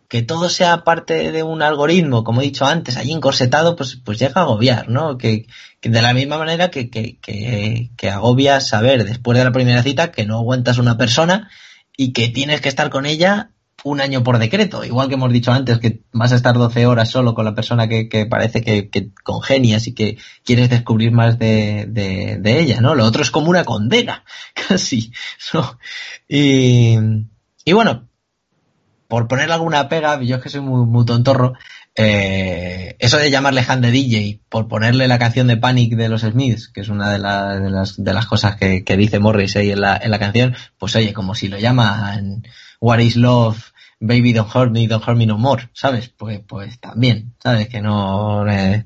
C: que todo sea parte de un algoritmo, como he dicho antes, ahí encorsetado, pues, pues llega a agobiar, ¿no? Que, de la misma manera que, que, que, que agobias saber después de la primera cita que no aguantas una persona y que tienes que estar con ella un año por decreto, igual que hemos dicho antes que vas a estar 12 horas solo con la persona que, parece que, que, congenias y que quieres descubrir más de, de, ella, ¿no? Lo otro es como una condena, casi, ¿no? Y, y bueno, por ponerle alguna pega, yo es que soy muy, muy tontorro, eh, eso de llamarle Han de DJ por ponerle la canción de Panic de los Smiths, que es una de, de, las, de las cosas que, que dice Morris ahí en la, en la canción, pues oye, como si lo llaman What is Love, Baby Don't Hurt Me, Don't Hurt Me No More, ¿sabes? Pues, pues también, ¿sabes? Que no... Eh,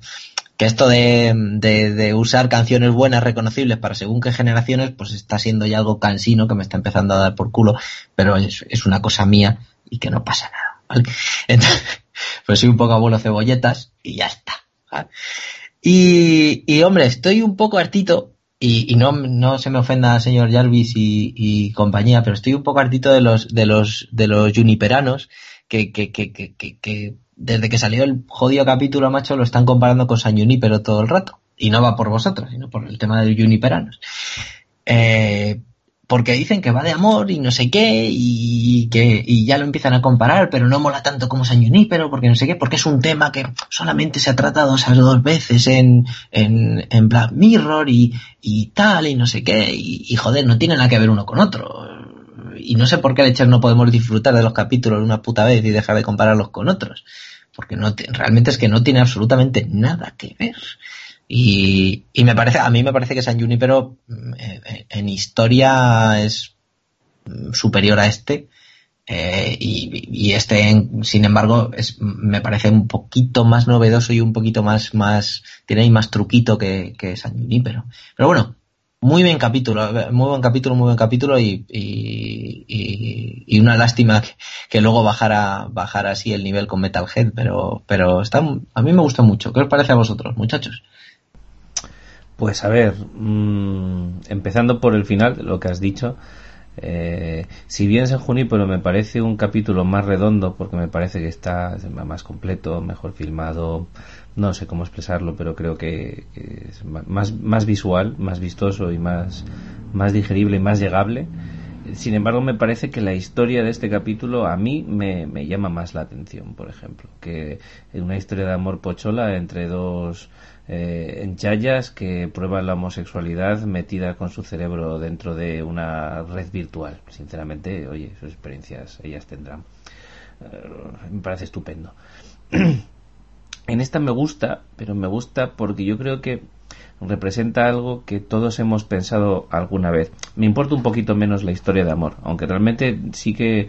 C: que esto de, de, de, usar canciones buenas, reconocibles para según qué generaciones, pues está siendo ya algo cansino que me está empezando a dar por culo, pero es, es una cosa mía y que no pasa nada, ¿vale? Entonces, pues soy un poco abuelo cebolletas y ya está. Y, y hombre, estoy un poco hartito y, y no, no se me ofenda señor Jarvis y, compañía, pero estoy un poco hartito de los, de los, de los juniperanos que, que, que, que, que desde que salió el jodido capítulo, macho, lo están comparando con San Junipero todo el rato. Y no va por vosotros, sino por el tema de los juniperanos. Eh, porque dicen que va de amor y no sé qué, y que y ya lo empiezan a comparar, pero no mola tanto como San Junipero, porque no sé qué, porque es un tema que solamente se ha tratado esas dos veces en, en, en Black Mirror y, y tal, y no sé qué, y, joder, no tiene nada que ver uno con otro. Y no sé por qué leches no podemos disfrutar de los capítulos una puta vez y dejar de compararlos con otros. Porque no realmente es que no tiene absolutamente nada que ver. Y, me parece, a mí me parece que San Junipero eh, en historia es superior a este. Eh, y, y, este, sin embargo, es, me parece un poquito más novedoso y un poquito más, más, tiene ahí más truquito que, San Junipero. Pero bueno, muy bien capítulo, muy buen capítulo, muy buen capítulo y, y, y una lástima que, que, luego bajara, bajara así el nivel con Metalhead, pero, pero está, a mí me gusta mucho. ¿Qué os parece a vosotros, muchachos?
A: Pues a ver, mmm, empezando por el final, lo que has dicho, eh, si bien San pero me parece un capítulo más redondo, porque me parece que está más completo, mejor filmado, no sé cómo expresarlo, pero creo que, es más, más visual, más vistoso y más, más digerible y más llegable. Sin embargo, me parece que la historia de este capítulo a mí me, me llama más la atención, por ejemplo, que una historia de amor pochola entre dos eh, en Chayas que prueba la homosexualidad metida con su cerebro dentro de una red virtual. Sinceramente, oye, sus experiencias ellas tendrán. Eh, me parece estupendo. en esta me gusta, pero me gusta porque yo creo que representa algo que todos hemos pensado alguna vez. Me importa un poquito menos la historia de amor, aunque realmente sí que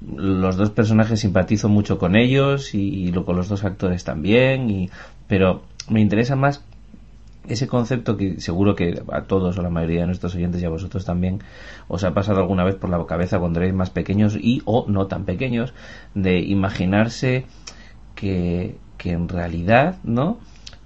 A: los dos personajes simpatizo mucho con ellos y, y con los dos actores también, y, pero me interesa más ese concepto que seguro que a todos o la mayoría de nuestros oyentes y a vosotros también os ha pasado alguna vez por la cabeza cuando erais más pequeños y o no tan pequeños de imaginarse que, que en realidad, ¿no?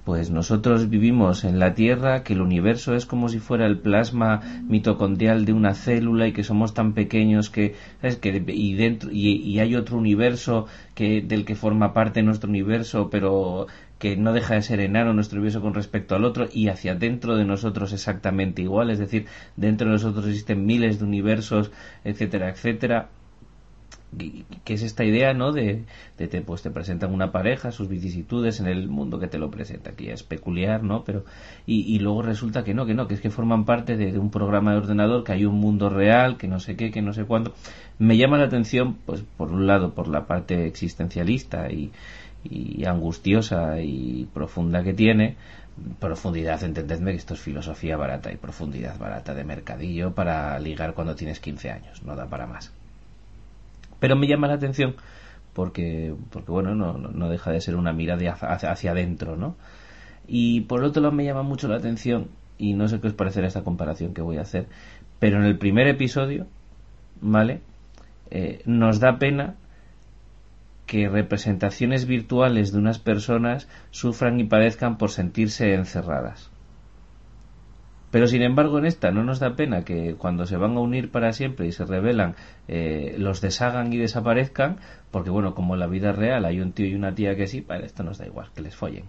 A: Pues nosotros vivimos en la Tierra, que el universo es como si fuera el plasma mitocondrial de una célula y que somos tan pequeños que, que y dentro y, y, hay otro universo que del que forma parte nuestro universo, pero que no deja de ser enano nuestro universo con respecto al otro y hacia dentro de nosotros exactamente igual, es decir, dentro de nosotros existen miles de universos, etcétera, etcétera que es esta idea, ¿no? De, de te, pues te presentan una pareja, sus vicisitudes en el mundo que te lo presenta, que ya es peculiar, ¿no? Pero, y, luego resulta que no, que no, que es que forman parte de, un programa de ordenador, que hay un mundo real, que no sé qué, que no sé cuándo. Me llama la atención, pues, por un lado, por la parte existencialista y, y angustiosa y profunda que tiene, profundidad, entendedme que esto es filosofía barata y profundidad barata de mercadillo para ligar cuando tienes 15 años, no da para más. Pero me llama la atención porque, porque bueno, no, no deja de ser una mirada hacia, hacia adentro, ¿no? Y por otro lado me llama mucho la atención, y no sé qué os parecerá esta comparación que voy a hacer, pero en el primer episodio, ¿vale? Eh, nos da pena que representaciones virtuales de unas personas sufran y padezcan por sentirse encerradas. Pero sin embargo en esta no nos da pena que cuando se van a unir para siempre y se revelan eh, los deshagan y desaparezcan, porque bueno, como en la vida real hay un tío y una tía que sí, para esto nos da igual, que les follen.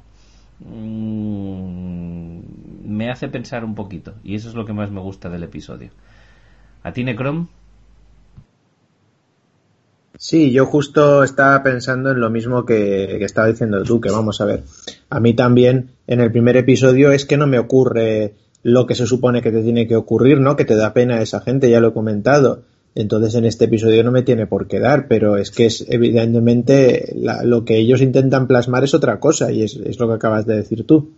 A: Mm, me hace pensar un poquito y eso es lo que más me gusta del episodio. ¿A ti, Necrom?
B: Sí, yo justo estaba pensando en lo mismo que, estaba diciendo tú, que vamos a ver. A mí también en el primer episodio es que no me ocurre lo que se supone que te tiene que ocurrir, ¿no? Que te da pena esa gente, ya lo he comentado. Entonces en este episodio no me tiene por qué dar, pero es que es evidentemente lo que ellos intentan plasmar es otra cosa y es, lo que acabas de decir tú.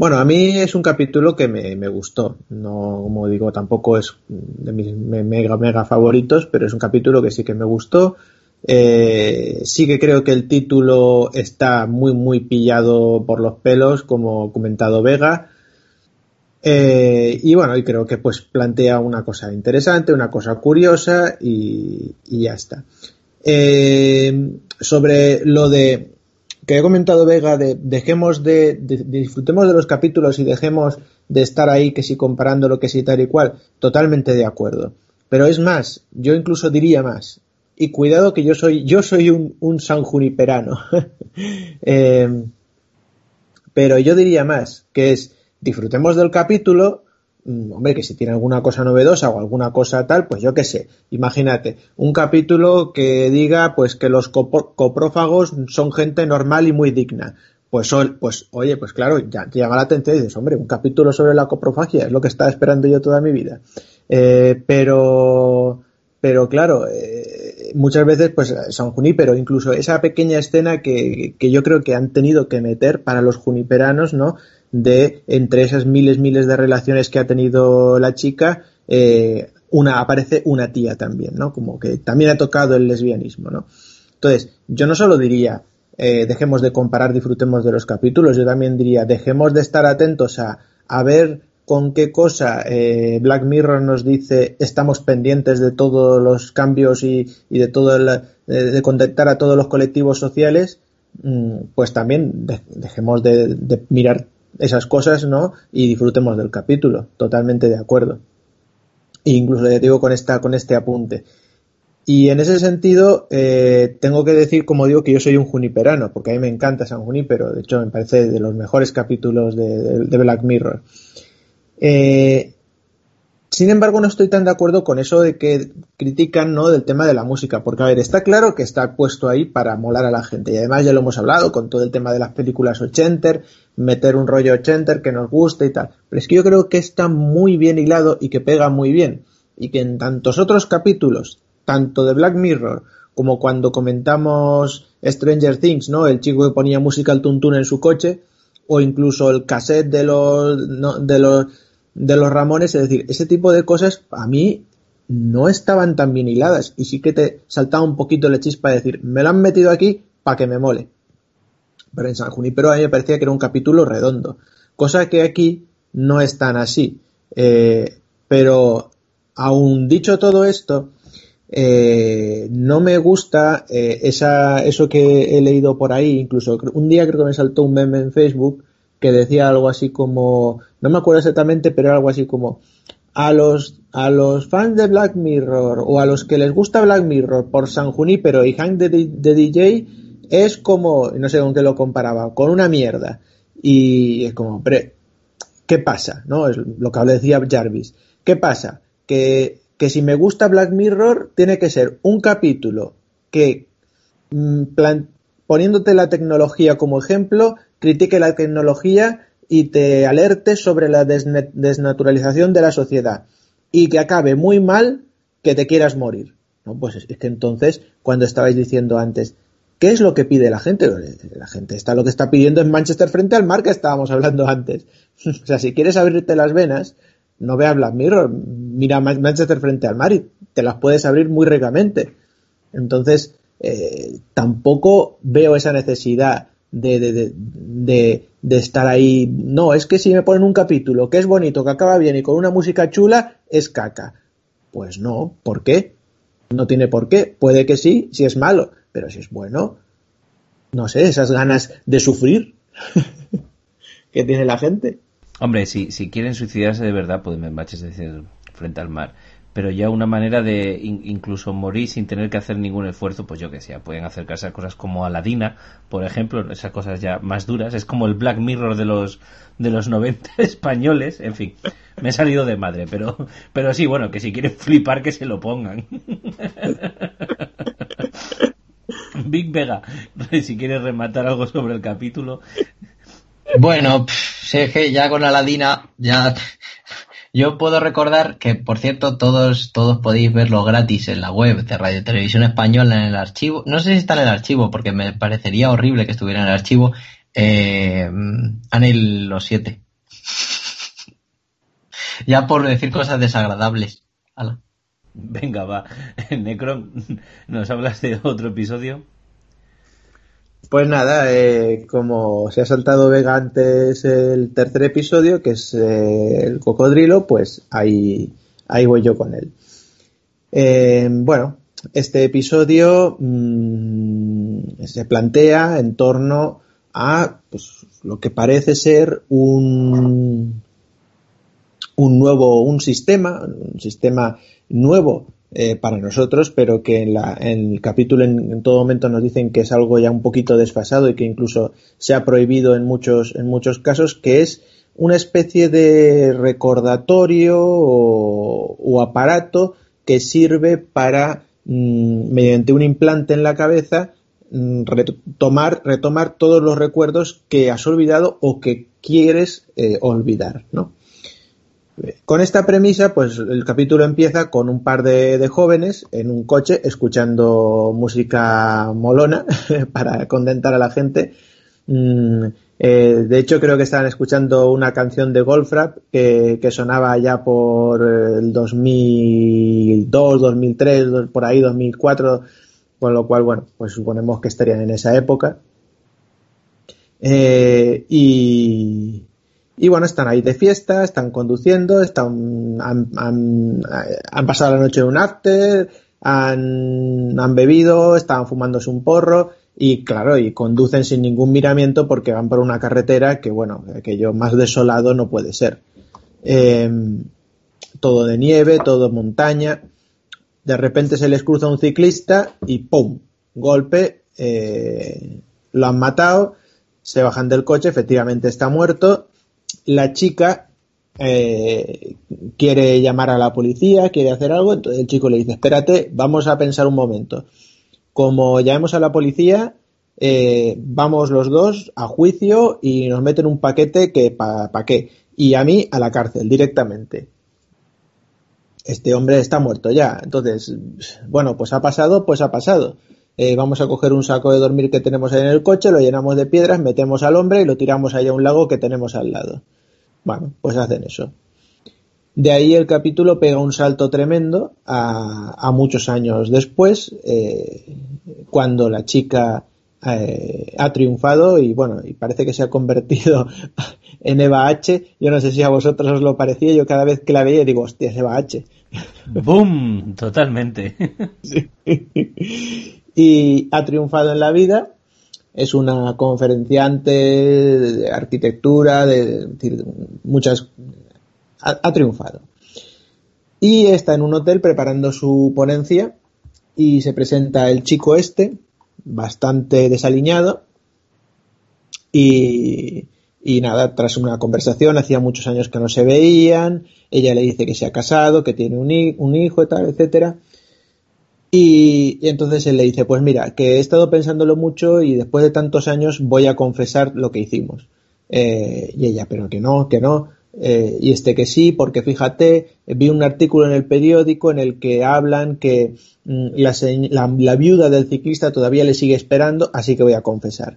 B: Bueno, a mí es un capítulo que me, gustó. No, como digo, tampoco es de mis mega, mega favoritos, pero es un capítulo que sí que me gustó. Eh, sí que creo que el título está muy, muy pillado por los pelos, como comentado Vega. Eh, y bueno, y creo que pues plantea una cosa interesante, una cosa curiosa y, ya está. Eh, sobre lo de que he comentado Vega de dejemos de, disfrutemos de los capítulos y dejemos de estar ahí que si comparando lo que si tal y cual, totalmente de acuerdo. Pero es más, yo incluso diría más. Y cuidado que yo soy, yo soy un, San Juniperano. Eh, pero yo diría más, que es disfrutemos del capítulo, hombre, que si tiene alguna cosa novedosa o alguna cosa tal, pues yo qué sé, imagínate, un capítulo que diga pues que los coprófagos son gente normal y muy digna. Pues, pues oye, pues claro, ya te llama la atención y dices, hombre, un capítulo sobre la coprofagia es lo que estaba esperando yo toda mi vida. Eh, pero, pero claro, eh, muchas veces, pues San Junípero, incluso esa pequeña escena que, que yo creo que han tenido que meter para los juniperanos, ¿no? De entre esas miles, miles de relaciones que ha tenido la chica, eh, una, aparece una tía también, ¿no? Como que también ha tocado el lesbianismo, ¿no? Entonces, yo no solo diría, eh, dejemos de comparar, disfrutemos de los capítulos, yo también diría, dejemos de estar atentos a, a ver con qué cosa eh, Black Mirror nos dice estamos pendientes de todos los cambios y, y de todo el, de contactar a todos los colectivos sociales, mm, pues también dejemos de, de mirar esas cosas, ¿no? Y disfrutemos del capítulo. Totalmente de acuerdo. E incluso le digo con esta, con este apunte. Y en ese sentido, eh, tengo que decir, como digo, que yo soy un juniperano, porque a mí me encanta San Junipero. De hecho, me parece de los mejores capítulos de, de Black Mirror. Eh, sin embargo, no estoy tan de acuerdo con eso de que critican ¿no? del tema de la música, porque a ver, está claro que está puesto ahí para molar a la gente, y además ya lo hemos hablado con todo el tema de las películas ochenter, meter un rollo ochenter que nos guste y tal, pero es que yo creo que está muy bien hilado y que pega muy bien, y que en tantos otros capítulos, tanto de Black Mirror como cuando comentamos Stranger Things, ¿no? El chico que ponía música al tuntún en su coche, o incluso el cassette de los, de los de los Ramones, es decir, ese tipo de cosas a mí no estaban tan bien hiladas y sí que te saltaba un poquito la chispa de decir, me lo han metido aquí para que me mole. Pero en San Junipero a mí me parecía que era un capítulo redondo, cosa que aquí no es tan así. Eh, pero aún dicho todo esto, eh, no me gusta eh, esa, eso que he leído por ahí, incluso un día creo que me saltó un meme en Facebook que decía algo así como, no me acuerdo exactamente, pero algo así como, a los, a los fans de Black Mirror o a los que les gusta Black Mirror por San Junípero y Hank de, de DJ es como, no sé con qué lo comparaba, con una mierda. Y es como, hombre, ¿qué pasa? ¿No? Es lo que decía Jarvis. ¿Qué pasa? Que, que si me gusta Black Mirror, tiene que ser un capítulo que, mm, poniéndote la tecnología como ejemplo, critique la tecnología y te alerte sobre la desnaturalización de la sociedad y que acabe muy mal que te quieras morir. No, pues es que entonces, cuando estabais diciendo antes, ¿qué es lo que pide la gente? La gente está lo que está pidiendo en Manchester frente al mar que estábamos hablando antes. o sea, si quieres abrirte las venas, no veas Black Mirror, mira Manchester frente al mar y te las puedes abrir muy ricamente. Entonces, eh, tampoco veo esa necesidad de, de, de, de, estar ahí. No, es que si me ponen un capítulo que es bonito, que acaba bien y con una música chula, es caca. Pues no, ¿por qué? No tiene por qué. Puede que sí, si es malo, pero si es bueno, no sé, esas ganas de sufrir que tiene la gente.
A: Hombre, si, si quieren suicidarse de verdad, pues me baches frente al mar pero ya una manera de incluso morir sin tener que hacer ningún esfuerzo, pues yo que sé, pueden acercarse a cosas como Aladina, por ejemplo, esas cosas ya más duras, es como el Black Mirror de los de los 90 españoles, en fin, me he salido de madre, pero pero sí, bueno, que si quieren flipar que se lo pongan. Vega, si quieres rematar algo sobre el capítulo.
C: Bueno, sé que ya con Aladina, ya yo puedo recordar que, por cierto, todos, todos podéis verlo gratis en la web de Radio Televisión Española en el archivo. No sé si está en el archivo, porque me parecería horrible que estuviera en el archivo. Eh, los siete. ya por decir cosas desagradables.
A: Venga, va. Necron, ¿nos hablas de otro episodio?
B: Pues nada, eh, como se ha saltado Vega antes el tercer episodio, que es eh, el cocodrilo, pues ahí, ahí voy yo con él. Eh, bueno, este episodio mmm, se plantea en torno a pues, lo que parece ser un, un nuevo, un sistema, un sistema nuevo eh, para nosotros, pero que en, la, en el capítulo en, todo momento nos dicen que es algo ya un poquito desfasado y que incluso se ha prohibido en muchos, en muchos casos, que es una especie de recordatorio o, aparato que sirve para, mmm, mediante un implante en la cabeza, mmm, retomar, retomar todos los recuerdos que has olvidado o que quieres eh, olvidar, ¿no? Con esta premisa, pues el capítulo empieza con un par de, jóvenes en un coche escuchando música molona para contentar a la gente. Mm, eh, de hecho, creo que estaban escuchando una canción de Goldfrapp que, que, sonaba ya por el 2002, 2003, por ahí 2004, con lo cual, bueno, pues suponemos que estarían en esa época. Eh, y, y bueno, están ahí de fiesta, están conduciendo, están, han, pasado la noche en un after, han, bebido, estaban fumándose un porro y claro, y conducen sin ningún miramiento porque van por una carretera que bueno, aquello más desolado no puede ser. Eh, todo de nieve, todo montaña. De repente se les cruza un ciclista y ¡pum! Golpe, eh, lo han matado, se bajan del coche, efectivamente está muerto la chica eh, quiere llamar a la policía, quiere hacer algo, entonces el chico le dice, espérate, vamos a pensar un momento. Como llamemos a la policía, eh, vamos los dos a juicio y nos meten un paquete que para pa qué. Y a mí a la cárcel directamente. Este hombre está muerto ya. Entonces, bueno, pues ha pasado, pues ha pasado. Eh, vamos a coger un saco de dormir que tenemos ahí en el coche, lo llenamos de piedras, metemos al hombre y lo tiramos allá a un lago que tenemos al lado. Bueno, pues hacen eso. De ahí el capítulo pega un salto tremendo a, a muchos años después, eh, cuando la chica eh, ha triunfado y bueno, y parece que se ha convertido en Eva H. Yo no sé si a vosotros os lo parecía, yo cada vez que la veía digo, hostia, es Eva H.
A: ¡Boom! Totalmente.
B: y ha triunfado en la vida. Es una conferenciante de arquitectura, de, muchas. Ha, triunfado. Y está en un hotel preparando su ponencia y se presenta el chico este, bastante desaliñado. Y, y nada, tras una conversación, hacía muchos años que no se veían, ella le dice que se ha casado, que tiene un, un hijo y tal, etcétera y, entonces él le dice, pues mira, que he estado pensándolo mucho y después de tantos años voy a confesar lo que hicimos. Eh, y ella, pero que no, que no. Eh, y este que sí, porque fíjate, vi un artículo en el periódico en el que hablan que mm, la, la, la, viuda del ciclista todavía le sigue esperando, así que voy a confesar.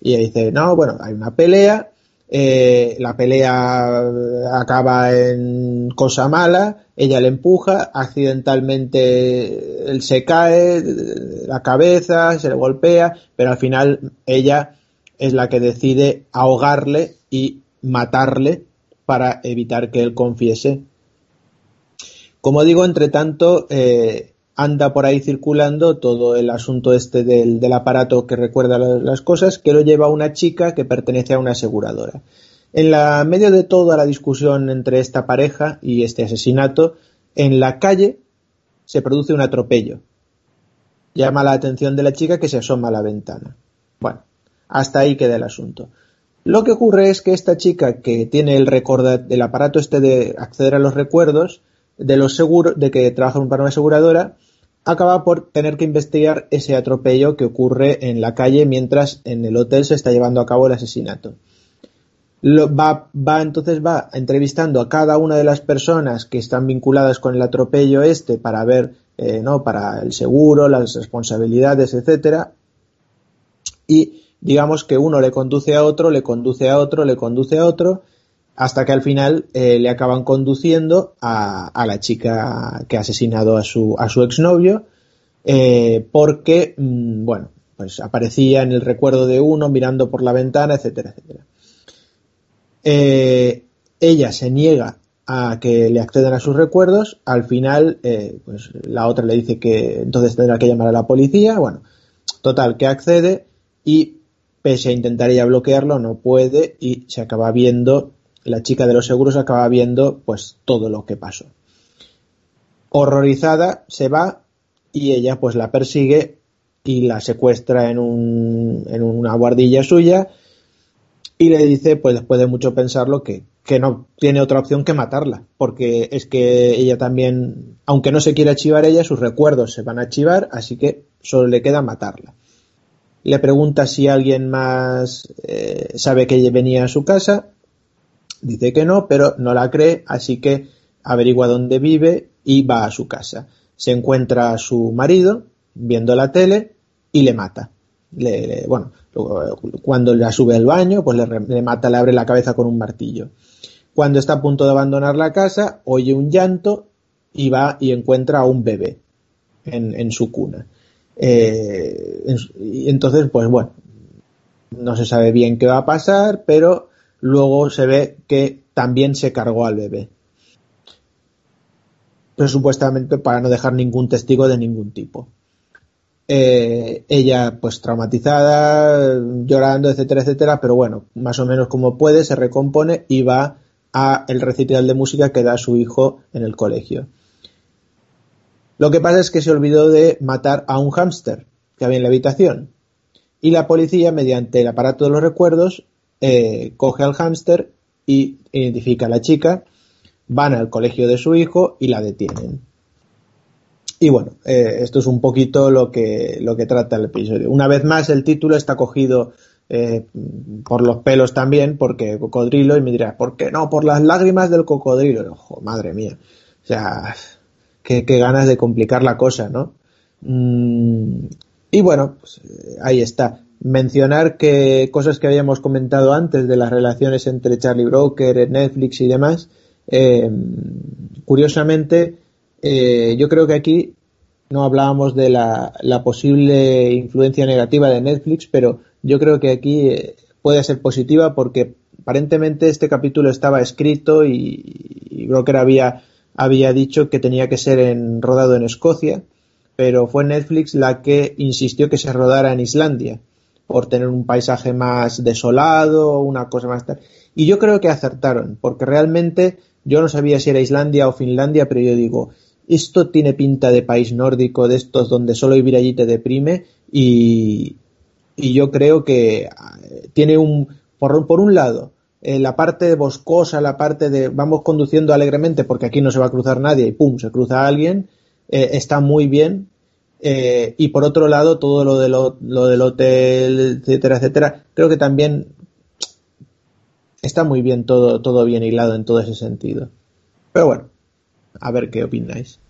B: Y ella dice, no, bueno, hay una pelea, eh, la pelea acaba en cosa mala, ella le empuja, accidentalmente él se cae, la cabeza, se le golpea, pero al final ella es la que decide ahogarle y matarle para evitar que él confiese. Como digo, entre tanto, eh, anda por ahí circulando todo el asunto este del, aparato que recuerda las cosas, que lo lleva una chica que pertenece a una aseguradora. En la medio de toda la discusión entre esta pareja y este asesinato, en la calle se produce un atropello. Llama la atención de la chica que se asoma a la ventana. Bueno, hasta ahí queda el asunto. Lo que ocurre es que esta chica que tiene el recorda, el aparato este de acceder a los recuerdos de los seguros, de que trabaja para una aseguradora, acaba por tener que investigar ese atropello que ocurre en la calle mientras en el hotel se está llevando a cabo el asesinato. Lo, va, va, entonces va entrevistando a cada una de las personas que están vinculadas con el atropello este para ver, eh, no, para el seguro, las responsabilidades, etcétera. Y digamos que uno le conduce a otro, le conduce a otro, le conduce a otro, hasta que al final eh, le acaban conduciendo a, la chica que ha asesinado a su, exnovio, eh, porque, mmm, bueno, pues aparecía en el recuerdo de uno mirando por la ventana, etcétera, etcétera. Eh, ella se niega a que le accedan a sus recuerdos, al final, pues la otra le dice que entonces tendrá que llamar a la policía, bueno, total, que accede y pese a intentar ella bloquearlo, no puede y se acaba viendo la chica de los seguros acaba viendo pues todo lo que pasó. Horrorizada se va y ella pues la persigue y la secuestra en, un, en una guardilla suya y le dice pues después de mucho pensarlo que, que no tiene otra opción que matarla porque es que ella también aunque no se quiera archivar ella sus recuerdos se van a archivar así que solo le queda matarla le pregunta si alguien más eh, sabe que venía a su casa Dice que no, pero no la cree, así que averigua dónde vive y va a su casa. Se encuentra a su marido viendo la tele y le mata. Le, bueno, cuando la sube al baño, pues le, mata, le abre la cabeza con un martillo. Cuando está a punto de abandonar la casa, oye un llanto y va y encuentra a un bebé en, en su cuna. Eh, y entonces, pues bueno, no se sabe bien qué va a pasar, pero luego se ve que también se cargó al bebé. Pero supuestamente para no dejar ningún testigo de ningún tipo. Eh, ella pues traumatizada, llorando, etcétera, etcétera, pero bueno, más o menos como puede, se recompone y va a el recital de música que da su hijo en el colegio. Lo que pasa es que se olvidó de matar a un hámster que había en la habitación. Y la policía, mediante el aparato de los recuerdos, eh, coge al hámster y identifica a la chica, van al colegio de su hijo y la detienen. Y bueno, eh, esto es un poquito lo que, lo que trata el episodio. Una vez más, el título está cogido eh, por los pelos también, porque cocodrilo, y me dirá, ¿por qué no? Por las lágrimas del cocodrilo. Ojo, madre mía. O sea, qué, qué ganas de complicar la cosa, ¿no? Mm, y bueno, pues, ahí está mencionar que cosas que habíamos comentado antes de las relaciones entre Charlie Broker, Netflix y demás, eh, curiosamente, eh, yo creo que aquí no hablábamos de la, posible influencia negativa de Netflix, pero yo creo que aquí eh, puede ser positiva porque aparentemente este capítulo estaba escrito y, y Broker había, había dicho que tenía que ser en, rodado en Escocia, pero fue Netflix la que insistió que se rodara en Islandia por tener un paisaje más desolado, una cosa más tal. Y yo creo que acertaron, porque realmente yo no sabía si era Islandia o Finlandia, pero yo digo, esto tiene pinta de país nórdico, de estos donde solo vivir allí te deprime, y, y yo creo que eh, tiene un, por, por un lado, eh, la parte boscosa, la parte de vamos conduciendo alegremente porque aquí no se va a cruzar nadie y pum, se cruza alguien, eh, está muy bien, eh, y por otro lado, todo lo, de lo, lo, del hotel, etcétera, etcétera, creo que también está muy bien todo, todo bien hilado en todo ese sentido. Pero bueno, a ver qué opináis.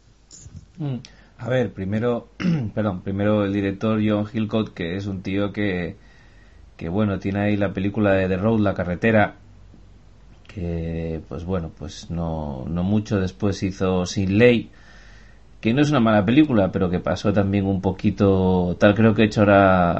A: Mm, a ver, primero, perdón, primero el director John Hillcoat, que es un tío que, que bueno, tiene ahí la película de The Road, la carretera, que pues bueno, pues no, no mucho después hizo Sin Ley, que no es una mala película, pero que pasó también un poquito, tal. Creo que he hecho ahora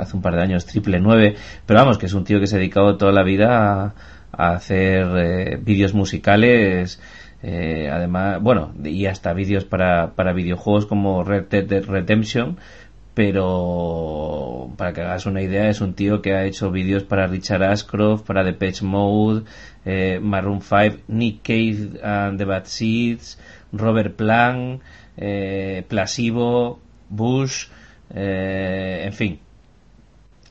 A: hace un par de años, triple nueve, pero vamos, que es un tío que se ha dedicado toda la vida a, a hacer eh, vídeos musicales, eh, además, bueno, y hasta vídeos para, para videojuegos como Red Dead Redemption, pero para que hagas una idea es un tío que ha hecho vídeos para Richard Ashcroft, para The Patch Mode, eh, Maroon 5, Nick Cave and the Bad Seeds, Robert Plant, eh, Plasivo, Bush, eh, en fin.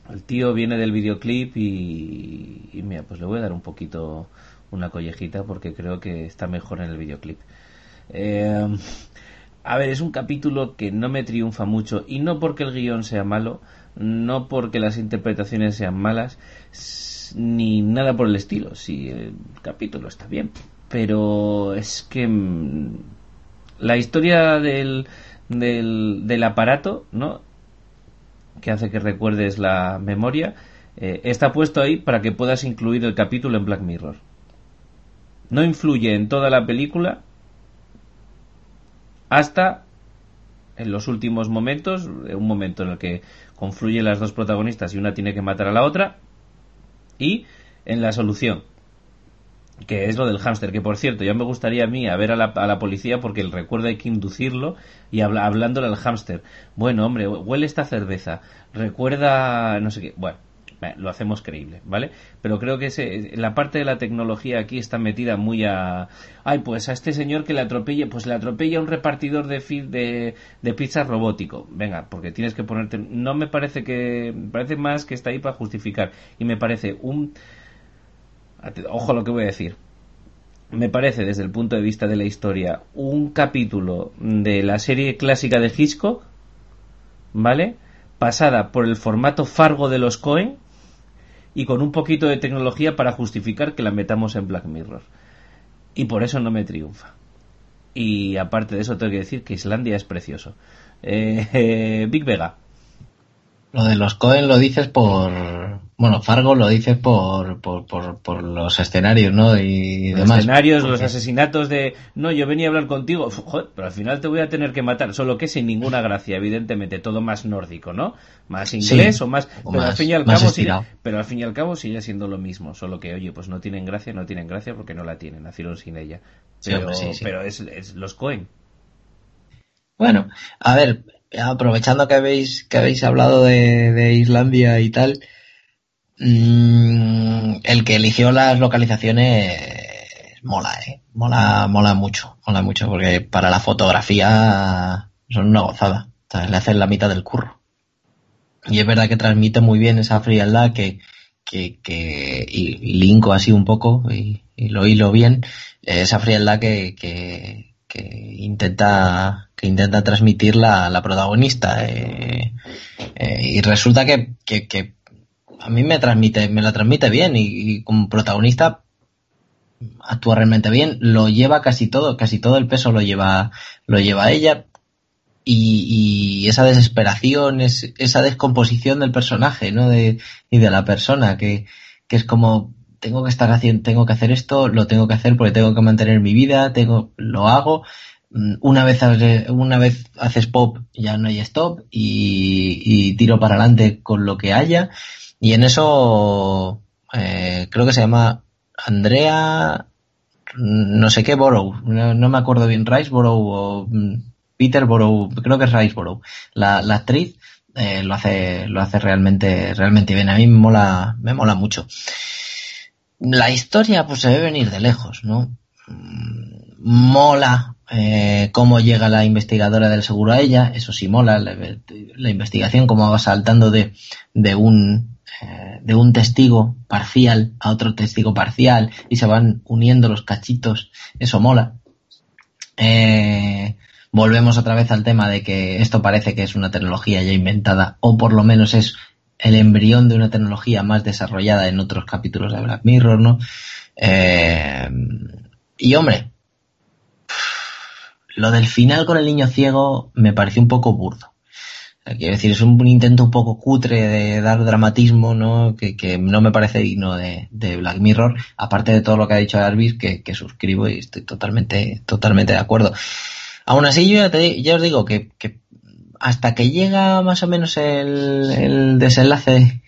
A: El tío viene del videoclip y, y, mira, pues le voy a dar un poquito una collejita porque creo que está mejor en el videoclip. Eh, a ver, es un capítulo que no me triunfa mucho y no porque el guion sea malo, no porque las interpretaciones sean malas, ni nada por el estilo. Si el capítulo está bien, pero es que mm, la historia del, del, aparato, ¿no? Que hace que recuerdes la memoria, eh, está puesto ahí para que puedas incluir el capítulo en Black Mirror. No influye en toda la película hasta en los últimos momentos, un momento en el que confluyen las dos protagonistas y una tiene que matar a la otra, y en la solución, que es lo del hámster, que por cierto, ya me gustaría a mí a ver a la, a la policía porque el recuerdo hay que inducirlo y habla, hablándole al hámster. Bueno, hombre, huele esta cerveza, recuerda no sé qué. Bueno, lo hacemos creíble, ¿vale? Pero creo que ese, la parte de la tecnología aquí está metida muy a... Ay, pues a este señor que le atropelle, pues le atropella un repartidor de, de, de pizza robótico. Venga, porque tienes que ponerte... No me parece que... Parece más que está ahí para justificar. Y me parece un... Ojo lo que voy a decir. Me parece, desde el punto de vista de la historia, un capítulo de la serie clásica de Hitchcock, ¿vale? Pasada por el formato Fargo de los Cohen, y con un poquito de tecnología para justificar que la metamos en Black Mirror. Y por eso no me triunfa. Y aparte de eso tengo que decir que Islandia es precioso. Eh, Big Vega.
C: Lo de los Cohen lo dices por. Bueno, Fargo lo dices por, por, por, por los escenarios, ¿no? Y
A: los
C: demás.
A: escenarios, los asesinatos de. No, yo venía a hablar contigo. Joder, pero al final te voy a tener que matar. Solo que sin ninguna gracia, evidentemente. Todo más nórdico, ¿no? Más inglés
C: Sí,
A: o más.
C: o
A: pero,
C: más-
A: al fin y al cabo sigue, pero al fin y al cabo sigue siendo lo mismo. Solo que, oye, pues no tienen gracia, no tienen gracia porque no la tienen. Nacieron sin ella.
C: Sí,
A: Pero,
C: hombre, sí.
A: pero es, es los Cohen.
C: Bueno, a ver, aprovechando que habéis, que habéis hablado de, de Islandia y tal, mm, el que eligió las localizaciones mola, eh. Mola, mola mucho, mola mucho, porque para la fotografía son una gozada. Le hacen la mitad del curro. Y es verdad que transmite muy bien esa frialdad que, que, que y, linko así un poco y, y lo hilo bien, esa frialdad que, que, que intenta que intenta transmitir la, la protagonista eh, eh, y resulta que, que, que a mí me transmite me la transmite bien y, como protagonista actúa realmente bien lo lleva casi todo casi todo el peso lo lleva lo lleva ella y, y esa desesperación es, esa descomposición del personaje no de, y de la persona que, que es como tengo que estar haciendo tengo que hacer esto lo tengo que hacer porque tengo que mantener mi vida tengo lo hago. Mm, una vez una vez haces pop ya no hay stop y, tiro para adelante con lo que haya. Y en eso eh, creo que se llama Andrea no sé qué Borough no, no me acuerdo bien Riceborough o mm, Peterborough creo que es Riceborough la, la actriz eh, lo hace lo hace realmente realmente bien. A mí me mola me mola mucho la historia pues se debe venir de lejos no Mm, mola eh, cómo llega la investigadora del seguro a ella, eso sí mola, la, la investigación, cómo va saltando de, de un eh, de un testigo parcial a otro testigo parcial y se van uniendo los cachitos, eso mola. Eh, volvemos otra vez al tema de que esto parece que es una tecnología ya inventada, o por lo menos es el embrión de una tecnología más desarrollada en otros capítulos de Black Mirror, ¿no? Eh, y hombre, lo del final con el niño ciego me pareció un poco burdo. Quiero decir, es un intento un poco cutre de dar dramatismo, ¿no? Que, que no me parece digno de, de, Black Mirror, aparte de todo lo que ha dicho Jarvis, que, que, suscribo y estoy totalmente, totalmente de acuerdo. Aún así, yo ya, te, ya os digo que, hasta que llega más o menos el, desenlace,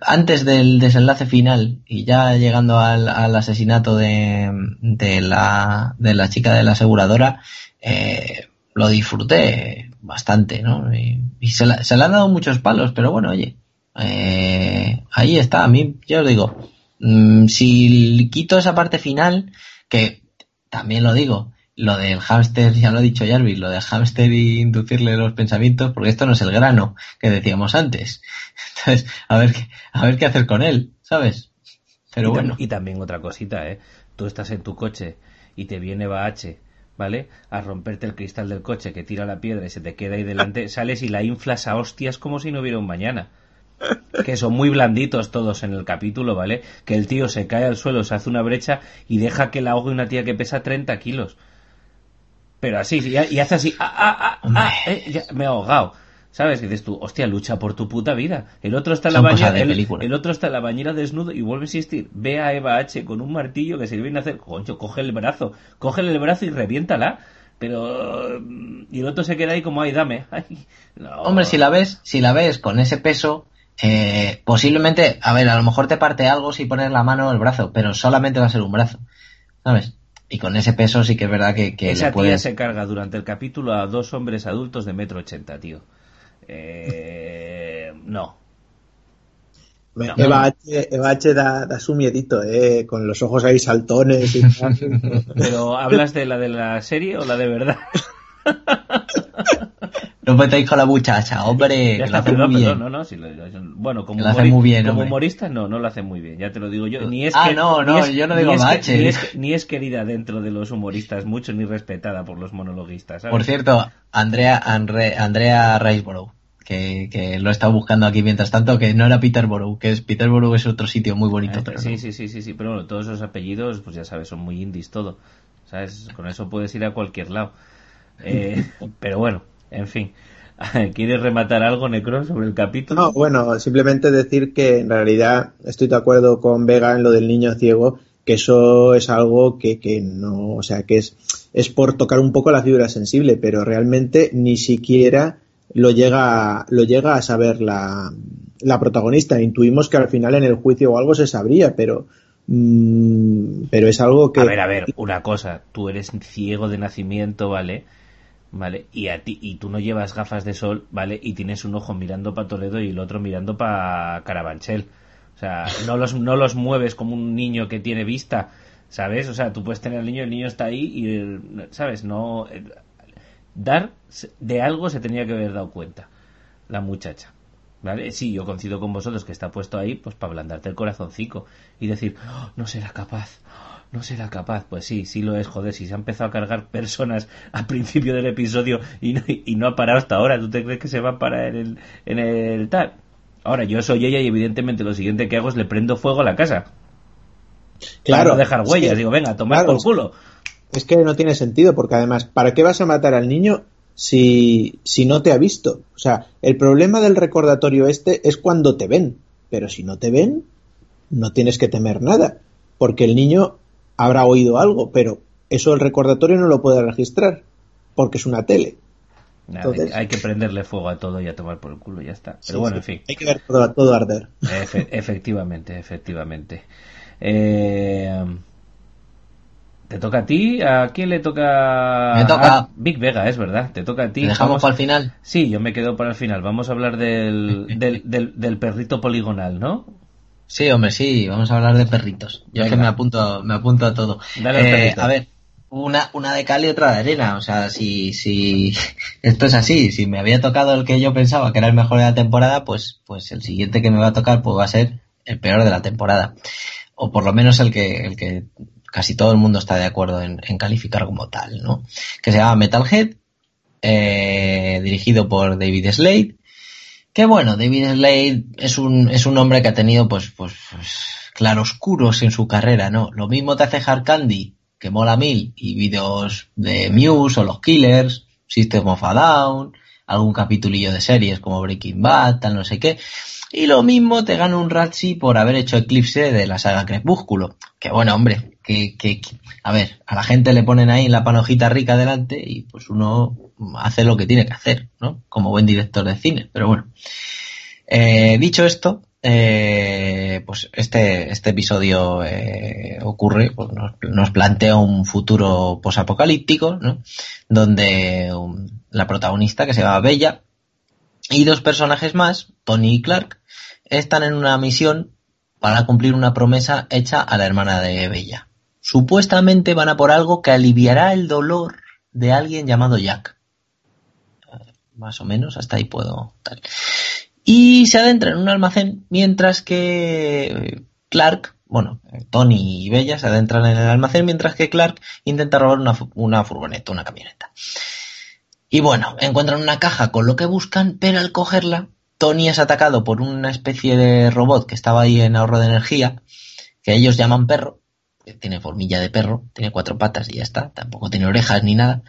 C: antes del desenlace final y ya llegando al, al asesinato de, de, la, de la chica de la aseguradora, eh, lo disfruté bastante, ¿no? Y, se, la, se, le han dado muchos palos, pero bueno, oye, eh, ahí está. A mí, ya os digo, mmm, si quito esa parte final, que también lo digo, lo del hámster, ya lo ha dicho Jarvis, lo del hámster y inducirle los pensamientos, porque esto no es el grano que decíamos antes. Entonces, a ver, qué, a ver qué hacer con él, ¿sabes? Pero
A: y
C: bueno.
A: Y también otra cosita, ¿eh? Tú estás en tu coche y te viene Bahache ¿vale? A romperte el cristal del coche que tira la piedra y se te queda ahí delante, sales y la inflas a hostias como si no hubiera un mañana. Que son muy blanditos todos en el capítulo, ¿vale? Que el tío se cae al suelo, se hace una brecha y deja que la ahogue una tía que pesa 30 kilos. Pero así, y, hace así, ah, ah, ah, ah eh, me he ahogado. ¿Sabes? Y dices tú, hostia, lucha por tu puta vida. El otro está en la bañera, el, otro está en la bañera desnudo y vuelve a insistir. Ve a Eva H con un martillo que se le viene a hacer, concho, coge el brazo, cógele el brazo y reviéntala. Pero y el otro se queda ahí como, ay, dame.
C: Hombre, si la ves, si la ves con ese peso, eh, posiblemente, a ver, a lo mejor te parte algo si pones la mano o el brazo, pero solamente va a ser un brazo. ¿Sabes? Y con ese peso sí que es verdad que, que
A: Esa tía se carga durante el capítulo a dos hombres adultos de metro ochenta, tío. Eh, no.
B: Eva, H, Eva H da, su miedito, eh, con los ojos ahí saltones.
A: Pero ¿hablas de la de la serie o la de verdad?
C: No metáis con la muchacha, hombre.
A: lo hace muy bien. No, no, bueno, como, humorista no, no lo hace muy bien, ya te lo digo yo. Ni es
C: ah, no, no, yo no digo
A: ni, es, querida dentro de los humoristas mucho, ni respetada por los monologuistas.
C: Por cierto, Andrea, Andrea Riceborough, que, que lo he estado buscando aquí mientras tanto, que no era Peterborough, que es Peterborough es otro sitio muy bonito.
A: Ah, sí, sí, sí, sí, sí, pero bueno, todos esos apellidos, pues ya sabes, son muy indies todo. ¿Sabes? Con eso puedes ir a cualquier lado. Eh, pero bueno, en fin. ¿Quieres rematar algo, Necron, sobre el capítulo?
B: No, bueno, simplemente decir que en realidad estoy de acuerdo con Vega en lo del niño ciego, que eso es algo que, que no, o sea, que es, es por tocar un poco la fibra sensible, pero realmente ni siquiera lo llega, lo llega a saber la, la protagonista. Intuimos que al final en el juicio o algo se sabría, pero, mm, pero es algo que.
A: A ver, a ver, una cosa, tú eres ciego de nacimiento, ¿vale? ¿Vale? Y a ti, y tú no llevas gafas de sol, ¿vale? Y tienes un ojo mirando para Toledo y el otro mirando para Carabanchel. O sea, no los, no los mueves como un niño que tiene vista, ¿sabes? O sea, tú puedes tener al niño, el niño está ahí y, ¿sabes? No. Dar de algo se tenía que haber dado cuenta la muchacha. ¿Vale? Sí, yo coincido con vosotros que está puesto ahí pues para ablandarte el corazoncico y decir, oh, no será capaz, no será capaz. Pues sí, sí lo es, joder, si se ha empezado a cargar personas al principio del episodio y no, y no ha parado hasta ahora, ¿tú te crees que se va a parar en el, en el tal? Ahora, yo soy ella y evidentemente lo siguiente que hago es le prendo fuego a la casa. Claro. Para dejar huellas. Digo, venga, tomar por culo.
B: Es que no tiene sentido, porque además, ¿para qué vas a matar al niño si, si no te ha visto? O sea, el problema del recordatorio este es cuando te ven. Pero si no te ven, no tienes que temer nada. Porque el niño habrá oído algo, pero eso el recordatorio no lo puede registrar, porque es una tele.
A: hay que prenderle fuego a todo y a tomar por el culo, y ya está. Pero bueno, en fin.
B: Hay que ver todo, todo arder.
A: efectivamente, efectivamente. Eh, ¿Te toca a ti? ¿A quién le toca?
C: Me toca.
A: Big Vega, es verdad. Te toca a ti.
C: dejamos para el final?
A: Sí, yo me quedo para el final. Vamos a hablar del, del, del perrito poligonal, ¿no?
C: Sí, hombre, sí, vamos a hablar de perritos. Yo es que me apunto, me apunto a todo. Eh, a ver, una, una de cal y otra de arena. O sea, si, si esto es así, si me había tocado el que yo pensaba que era el mejor de la temporada, pues, pues el siguiente que me va a tocar pues va a ser el peor de la temporada. O por lo menos el que, el que casi todo el mundo está de acuerdo en, calificar como tal, ¿no? Que se llama Metalhead, eh, dirigido por David Slade que bueno, David Slade es un, es un hombre que ha tenido pues, pues, pues, claroscuros en su carrera, ¿no? Lo mismo te hace Hard Candy, que mola mil, y vídeos de Muse o los Killers, System of a Down, algún capitulillo de series como Breaking Bad, tal no sé qué. Y lo mismo te gana un Razzie por haber hecho Eclipse de la saga Crepúsculo. Que bueno, hombre, que, que, a ver, a la gente le ponen ahí la panojita rica delante y pues uno hace lo que tiene que hacer, ¿no? Como buen director de cine, pero bueno. Eh, dicho esto, eh, pues este, este episodio eh, ocurre, pues nos, plantea un futuro posapocalíptico, ¿no? Donde la protagonista, que se llama Bella, y dos personajes más, Tony y Clark, están en una misión para cumplir una promesa hecha a la hermana de Bella. Supuestamente van a por algo que aliviará el dolor de alguien llamado Jack más o menos, hasta ahí puedo tal. Y se adentra en un almacén mientras que Clark bueno, Tony y Bella se adentran en el almacén mientras que Clark intenta robar una, una furgoneta, una camioneta. Y bueno, encuentran una caja con lo que buscan, pero al cogerla, Tony es atacado por una especie de robot que estaba ahí en ahorro de energía, que ellos llaman perro, tiene formilla de perro, tiene cuatro patas y ya está, tampoco tiene orejas ni nada.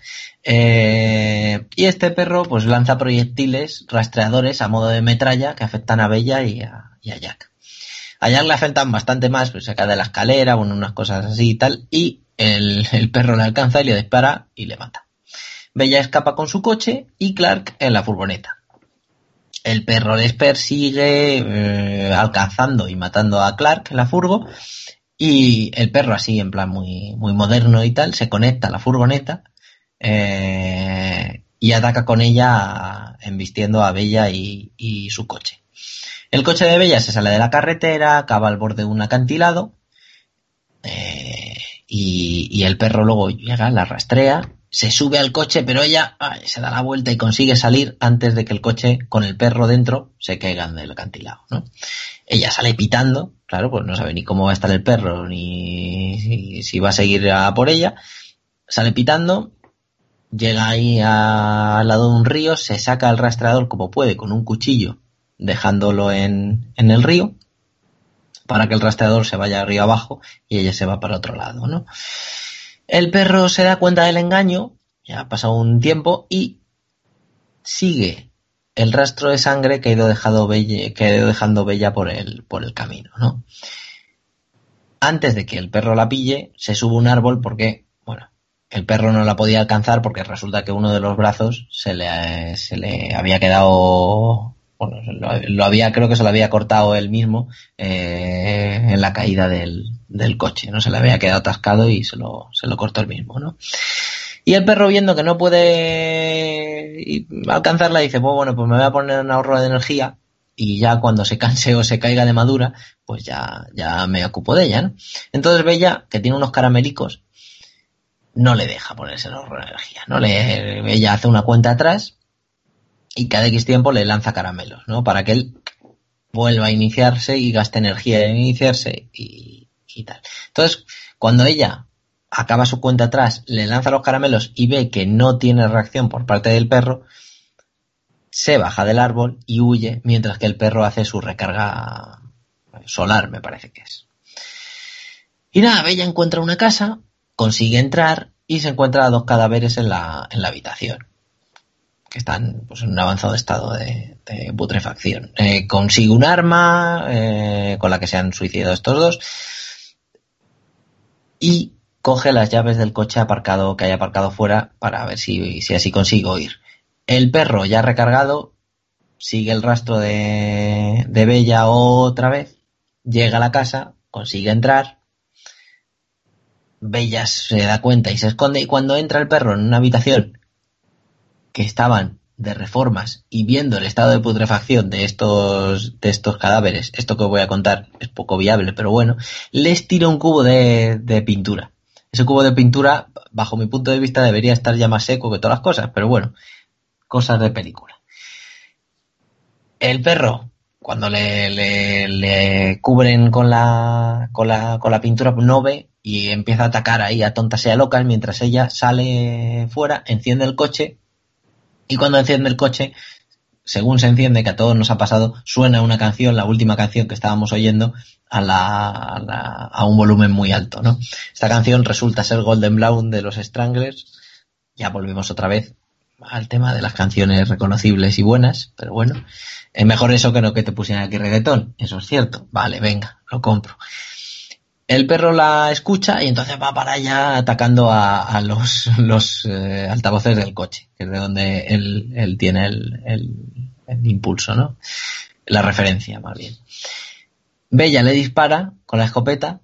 C: Eh, y este perro pues lanza proyectiles rastreadores a modo de metralla que afectan a Bella y a, Jack. A Jack le afectan bastante más, pues se cae de la escalera, bueno, unas cosas así y tal, y el, perro le alcanza y le dispara y le mata. Bella escapa con su coche y Clark en la furgoneta. El perro les persigue, eh, alcanzando y matando a Clark en la furgo, y el perro así, en plan muy, muy moderno y tal, se conecta a la furgoneta eh, y ataca con ella embistiendo a Bella y, su coche. El coche de Bella se sale de la carretera, acaba al borde de un acantilado eh, y, el perro luego llega, la rastrea, se sube al coche, pero ella se da la vuelta y consigue salir antes de que el coche con el perro dentro se caigan del acantilado. ¿no? Ella sale pitando, claro, pues no sabe ni cómo va a estar el perro, ni si, va a seguir por ella. Sale pitando, llega ahí al lado de un río, se saca el rastreador como puede con un cuchillo, dejándolo en, en el río, para que el rastreador se vaya río abajo y ella se va para otro lado, ¿no? El perro se da cuenta del engaño, ya ha pasado un tiempo, y sigue el rastro de sangre que ha ido, dejado ido dejando Bella por el, por el camino, ¿no? Antes de que el perro la pille, se sube un árbol porque, bueno, el perro no la podía alcanzar porque resulta que uno de los brazos se le, había quedado, bueno, lo, había, creo que se lo había cortado él mismo eh, en la caída del, del coche, ¿no? Se le había quedado atascado y se lo, se lo cortó él mismo, ¿no? Y el perro viendo que no puede alcanzarla dice, pues bueno, pues me voy a poner un ahorro de energía y ya cuando se canse o se caiga de madura, pues ya, ya me ocupo de ella, ¿no? Entonces Bella, que tiene unos caramelicos, no le deja ponerse el ahorro de energía, ¿no? Le, ella hace una cuenta atrás y cada X tiempo le lanza caramelos, ¿no? Para que él vuelva a iniciarse y gaste energía en iniciarse y, y tal. Entonces, cuando ella acaba su cuenta atrás, le lanza los caramelos y ve que no tiene reacción por parte del perro, se baja del árbol y huye mientras que el perro hace su recarga solar, me parece que es. Y nada, Bella encuentra una casa, consigue entrar y se encuentra dos cadáveres en la, en la habitación, que están pues, en un avanzado estado de, putrefacción. Eh, consigue un arma eh, con la que se han suicidado estos dos y coge las llaves del coche aparcado que haya aparcado fuera para ver si, si así consigo ir. El perro ya recargado sigue el rastro de, de Bella otra vez, llega a la casa, consigue entrar, Bella se da cuenta y se esconde y cuando entra el perro en una habitación que estaban de reformas y viendo el estado de putrefacción de estos, de estos cadáveres, esto que voy a contar es poco viable, pero bueno, les tira un cubo de, de pintura ese cubo de pintura, bajo mi punto de vista, debería estar ya más seco que todas las cosas, pero bueno, cosas de película. El perro, cuando le, le, cubren con la, con la, con la pintura, no ve y empieza a atacar ahí a tonta sea local mientras ella sale fuera, enciende el coche y cuando enciende el coche según se enciende, que a todos nos ha pasado, suena una canción, la última canción que estábamos oyendo, a, la, a, un volumen muy alto, ¿no? Esta canción resulta ser Golden Brown de los Stranglers. Ya volvemos otra vez al tema de las canciones reconocibles y buenas, pero bueno, es mejor eso que no que te pusieran aquí reggaetón, eso es cierto. Vale, venga, lo compro. El perro la escucha y entonces va para allá atacando a, los, los eh, altavoces del coche, que es de donde él, él tiene el, el impulso, ¿no? La referencia, más bien. Bella le dispara con la escopeta,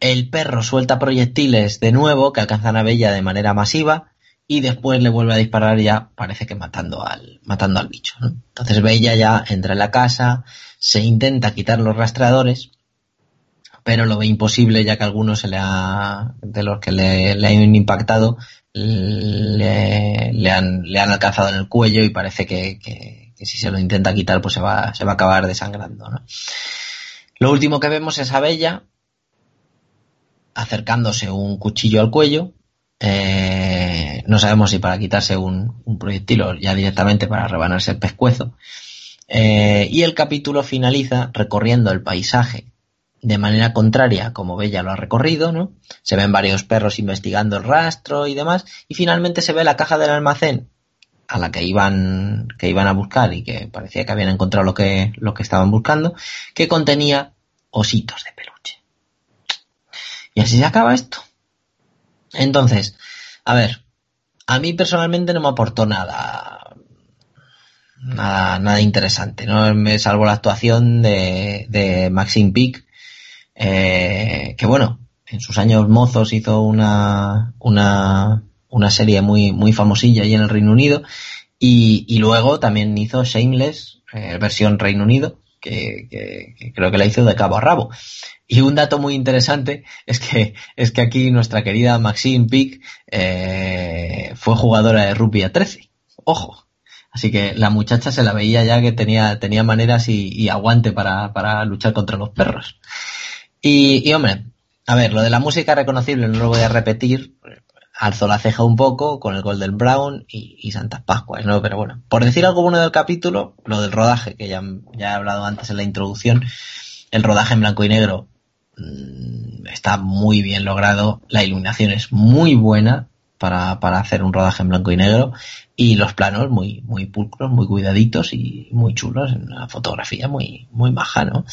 C: el perro suelta proyectiles de nuevo que alcanzan a Bella de manera masiva y después le vuelve a disparar ya parece que matando al matando al bicho. Entonces Bella ya entra en la casa, se intenta quitar los rastreadores, pero lo ve imposible ya que algunos se le ha, de los que le, han impactado le, han, le han alcanzado en el cuello y parece que, si se lo intenta quitar pues se va, se va a acabar desangrando. ¿no? Lo último que vemos es a Bella acercándose un cuchillo al cuello. Eh, no sabemos si para quitarse un, un, proyectil o ya directamente para rebanarse el pescuezo. Eh, y el capítulo finaliza recorriendo el paisaje de manera contraria como Bella lo ha recorrido, ¿no? Se ven varios perros investigando el rastro y demás, y finalmente se ve la caja del almacén a la que iban, que iban a buscar y que parecía que habían encontrado lo que, lo que estaban buscando, que contenía ositos de peluche. Y así se acaba esto. Entonces, a ver, a mí personalmente no me aportó nada, nada, nada interesante, ¿no? Me salvo la actuación de, de Maxine Peak, eh, que bueno, en sus años mozos hizo una, una, una serie muy, muy famosilla ahí en el Reino Unido y, y luego también hizo Shameless, eh, versión Reino Unido, que, que, creo que la hizo de cabo a rabo. Y un dato muy interesante es que, es que aquí nuestra querida Maxine Peak eh, fue jugadora de rugby a 13. Ojo. Así que la muchacha se la veía ya que tenía, tenía maneras y, y aguante para, para luchar contra los perros. Y, y, hombre, a ver, lo de la música reconocible no lo voy a repetir. Alzo la ceja un poco con el Golden Brown y, y Santas Pascuas, ¿no? Pero bueno, por decir algo bueno del capítulo, lo del rodaje, que ya, ya he hablado antes en la introducción, el rodaje en blanco y negro mmm, está muy bien logrado, la iluminación es muy buena para, para hacer un rodaje en blanco y negro y los planos muy, muy pulcros, muy cuidaditos y muy chulos, una fotografía muy, muy maja, ¿no?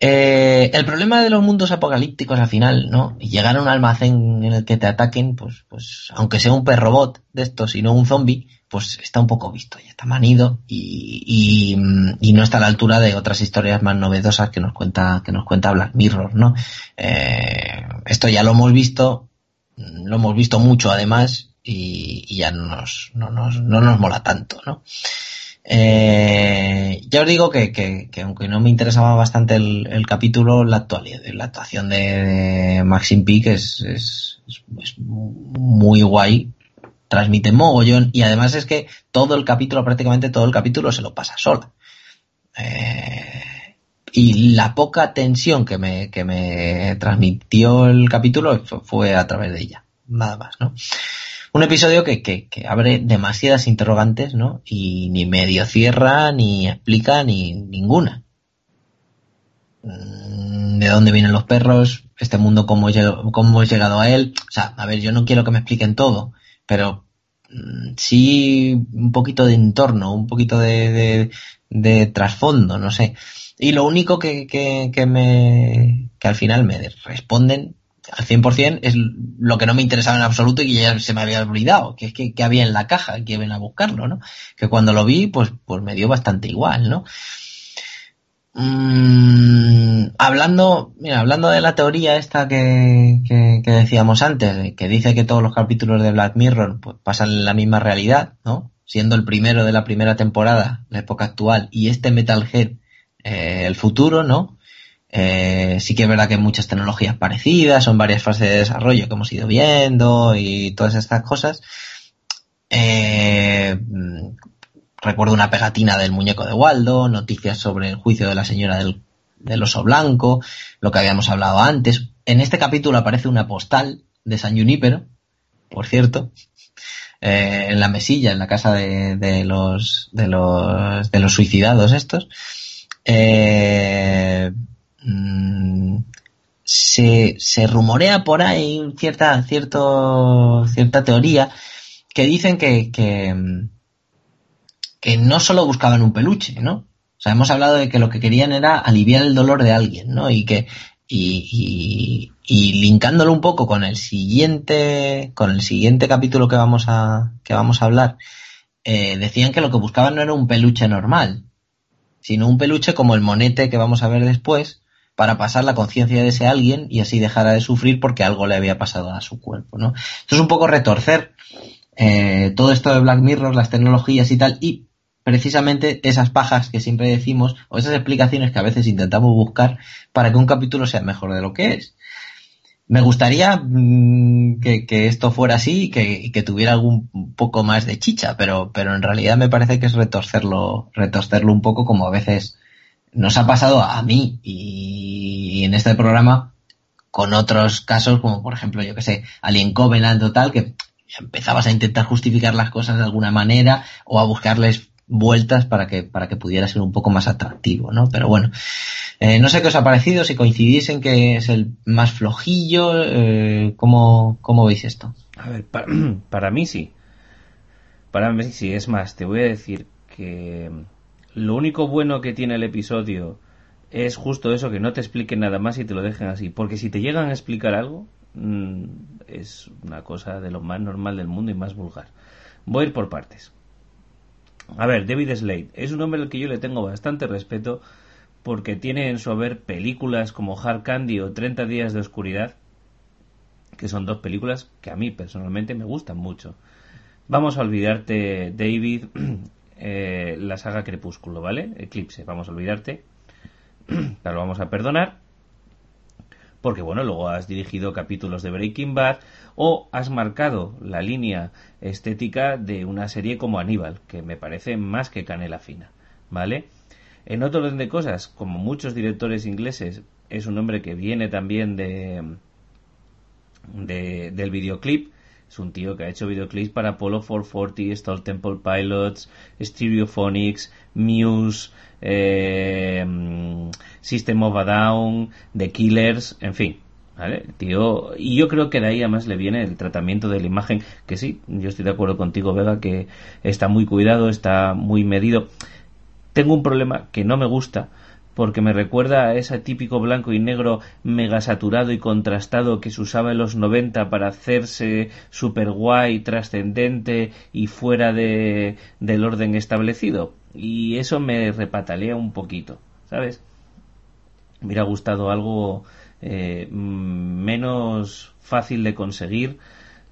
C: Eh, el problema de los mundos apocalípticos al final, ¿no? Llegar a un almacén en el que te ataquen, pues, pues, aunque sea un perrobot de estos y no un zombie, pues está un poco visto, ya está manido y, y, y, no está a la altura de otras historias más novedosas que nos cuenta, que nos cuenta Black Mirror, ¿no? Eh, esto ya lo hemos visto, lo hemos visto mucho además y, y ya no nos, no nos, no nos mola tanto, ¿no? Eh, ya os digo que, que, que, aunque no me interesaba bastante el, capítulo, la actualidad, la actuación de, de Maxim Peak es, es, es, muy guay, transmite mogollón y además es que todo el capítulo, prácticamente todo el capítulo se lo pasa sola. Eh, y la poca tensión que me, que me transmitió el capítulo fue a través de ella, nada más, ¿no? Un episodio que, que, abre demasiadas interrogantes, ¿no? Y ni medio cierra, ni explica, ni ninguna. Mm, ¿De dónde vienen los perros? Este mundo, ¿cómo, cómo he llegado a él? O sea, a ver, yo no quiero que me expliquen todo, pero mm, sí un poquito de entorno, un poquito de, de, de trasfondo, no sé. Y lo único que, que, que me, que al final me responden al 100% es lo que no me interesaba en absoluto y que ya se me había olvidado, que es que, que había en la caja, que ven a buscarlo, ¿no? Que cuando lo vi, pues, pues me dio bastante igual, ¿no? Mm, hablando, mira, hablando de la teoría esta que, que, decíamos antes, que dice que todos los capítulos de Black Mirror pues, pasan en la misma realidad, ¿no? Siendo el primero de la primera temporada, la época actual, y este Metalhead, eh, el futuro, ¿no? Eh, sí que es verdad que hay muchas tecnologías parecidas, son varias fases de desarrollo que hemos ido viendo y todas estas cosas. Eh, recuerdo una pegatina del muñeco de Waldo, noticias sobre el juicio de la señora del, del oso blanco, lo que habíamos hablado antes. En este capítulo aparece una postal de San Junípero, por cierto, eh, en la mesilla, en la casa de, de, los, de, los, de los suicidados estos. Eh, mmm, se, rumorea por ahí cierta, cierto, cierta teoría que dicen que, que, que no solo buscaban un peluche, ¿no? O sea, hemos hablado de que lo que querían era aliviar el dolor de alguien, ¿no? Y que, y, y, y linkándolo un poco con el siguiente, con el siguiente capítulo que vamos a, que vamos a hablar, eh, decían que lo que buscaban no era un peluche normal, sino un peluche como el monete que vamos a ver después, para pasar la conciencia de ese alguien y así dejara de sufrir porque algo le había pasado a su cuerpo, ¿no? Esto es un poco retorcer eh, todo esto de Black Mirror, las tecnologías y tal, y precisamente esas pajas que siempre decimos, o esas explicaciones que a veces intentamos buscar para que un capítulo sea mejor de lo que es. Me gustaría mmm, que, esto fuera así y que, que, tuviera algún poco más de chicha, pero, pero en realidad me parece que es retorcerlo, retorcerlo un poco como a veces nos ha pasado a mí y, en este programa con otros casos como por ejemplo, yo que sé, Alien Covenant o tal, que empezabas a intentar justificar las cosas de alguna manera o a buscarles vueltas para que, para que pudiera ser un poco más atractivo, ¿no? Pero bueno, eh, no sé qué os ha parecido, si coincidís en que es el más flojillo, eh, ¿cómo, ¿cómo, veis esto?
A: A ver, para mí sí. Para mí sí, es más, te voy a decir que lo único bueno que tiene el episodio es justo eso, que no te expliquen nada más y te lo dejen así. Porque si te llegan a explicar algo, mm, es una cosa de lo más normal del mundo y más vulgar. Voy a ir por partes. A ver, David Slade es un hombre al que yo le tengo bastante respeto porque tiene en su haber películas como Hard Candy o 30 días de oscuridad, que son dos películas que a mí personalmente me gustan mucho. Vamos a olvidarte, David, eh, la saga Crepúsculo, ¿vale? Eclipse, vamos a olvidarte. Te lo vamos a perdonar. Porque bueno, luego has dirigido capítulos de Breaking Bad o has marcado la línea estética de una serie como Aníbal, que me parece más que canela fina, ¿vale? En otro orden de cosas, como muchos directores ingleses, es un hombre que viene también de, de del videoclip, es un tío que ha hecho videoclips para Apollo 440, Stall Temple Pilots, Stereophonics, Muse, eh, System of a Down, The Killers, en fin. ¿Vale? Tío, y yo creo que de ahí además le viene el tratamiento de la imagen, que sí, yo estoy de acuerdo contigo, Vega, que está muy cuidado, está muy medido. Tengo un problema que no me gusta, porque me recuerda a ese típico blanco y negro mega saturado y contrastado que se usaba en los 90 para hacerse super guay, trascendente y fuera de, del orden establecido. Y eso me repatalea un poquito, ¿sabes? Me hubiera gustado algo eh, menos fácil de conseguir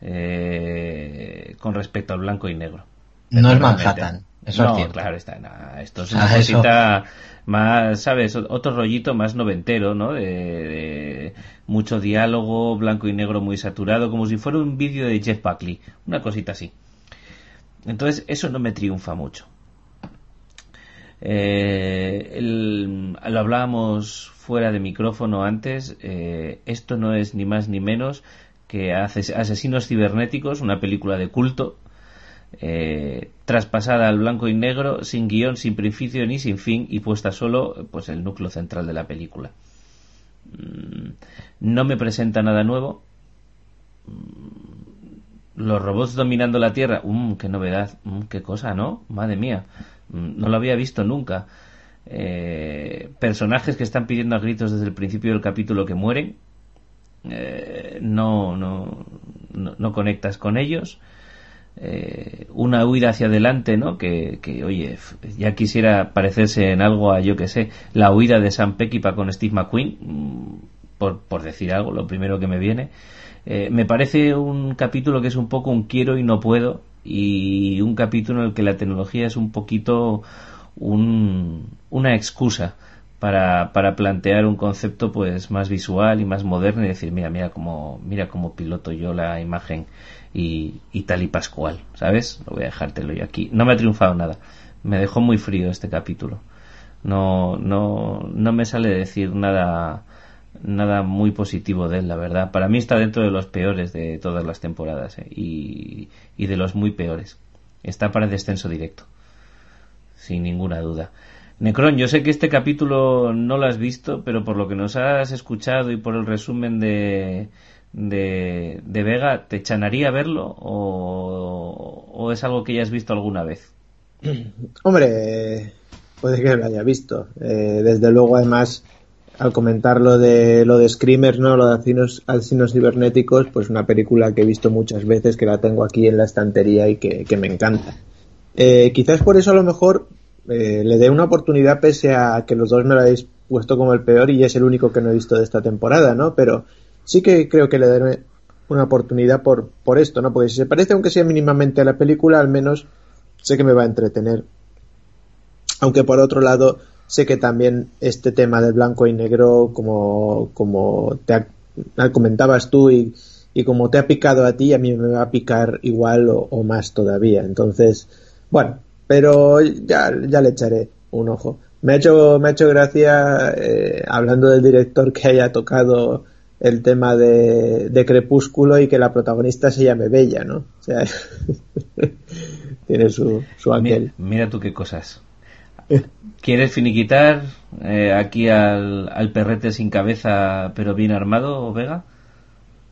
A: eh, con respecto al blanco y negro.
C: No es Manhattan. Eso
A: no, claro, está. esto es una cosita más, ¿sabes? Otro rollito más noventero, ¿no? De, mucho diálogo, blanco y negro muy saturado, como si fuera un vídeo de Jeff Buckley. Una cosita así. Entonces, eso no me triunfa mucho. Eh, lo hablábamos fuera de micrófono antes. Eh, esto no es ni más ni menos que Asesinos Cibernéticos, una película de culto eh, traspasada al blanco y negro, sin guion, sin principio ni sin fin y puesta solo pues el núcleo central de la película. Mm, no me presenta nada nuevo. Mm, los robots dominando la Tierra, um, qué novedad, um, qué cosa, ¿no? Madre mía, no lo había visto nunca. Eh, personajes que están pidiendo a gritos desde el principio del capítulo que mueren. Eh, no, no, no, conectas con ellos. Eh, una huida hacia adelante, ¿no? Que, oye, ya quisiera parecerse en algo a, yo que sé, la huida de Sam Peckinpah con Steve McQueen, mm, por, por decir algo, lo primero que me viene. Eh, me parece un capítulo que es un poco un quiero y no puedo, y un capítulo en el que la tecnología es un poquito un, una excusa para, para plantear un concepto pues más visual y más moderno y decir mira mira cómo mira cómo piloto yo la imagen y, tal y pascual, ¿sabes? Lo voy a dejártelo yo aquí. No me ha triunfado nada. Me dejó muy frío este capítulo. No, no, no me sale decir nada, nada muy positivo de él, la verdad. Para mí está dentro de los peores de todas las temporadas ¿eh? y, y de los muy peores. Está para descenso directo, sin ninguna duda. Necron, yo sé que este capítulo no lo has visto, pero por lo que nos has escuchado y por el resumen de, de, de Vega, ¿te chanaría verlo o, es algo que ya has visto alguna vez?
B: Hombre, puede que lo haya visto. Eh, desde luego, además, al comentar lo de lo de Screamers, ¿no? Lo de Alcinos, Cibernéticos, pues una película que he visto muchas veces, que la tengo aquí en la estantería y que, me encanta. Eh, quizás por eso a lo mejor eh, le dé una oportunidad pese a que los dos me lo habéis puesto como el peor y es el único que no he visto de esta temporada, ¿no? Pero sí que creo que le daré una oportunidad por, por esto, ¿no? Porque si se parece, aunque sea mínimamente a la película, al menos sé que me va a entretener. Aunque por otro lado, sé que también este tema del blanco y negro, como, como te comentabas tú y, y, como te ha picado a ti, a mí me va a picar igual o, más todavía. Entonces, bueno, pero ya, ya le echaré un ojo. Me ha hecho, me ha hecho gracia, eh, hablando del director que haya tocado el tema de, de, Crepúsculo y que la protagonista se llame Bella, ¿no? O sea, tiene su, su aquel.
A: Mira, mira, tú qué cosas. ¿Quieres finiquitar eh, aquí al, al, perrete sin cabeza pero bien armado, Vega?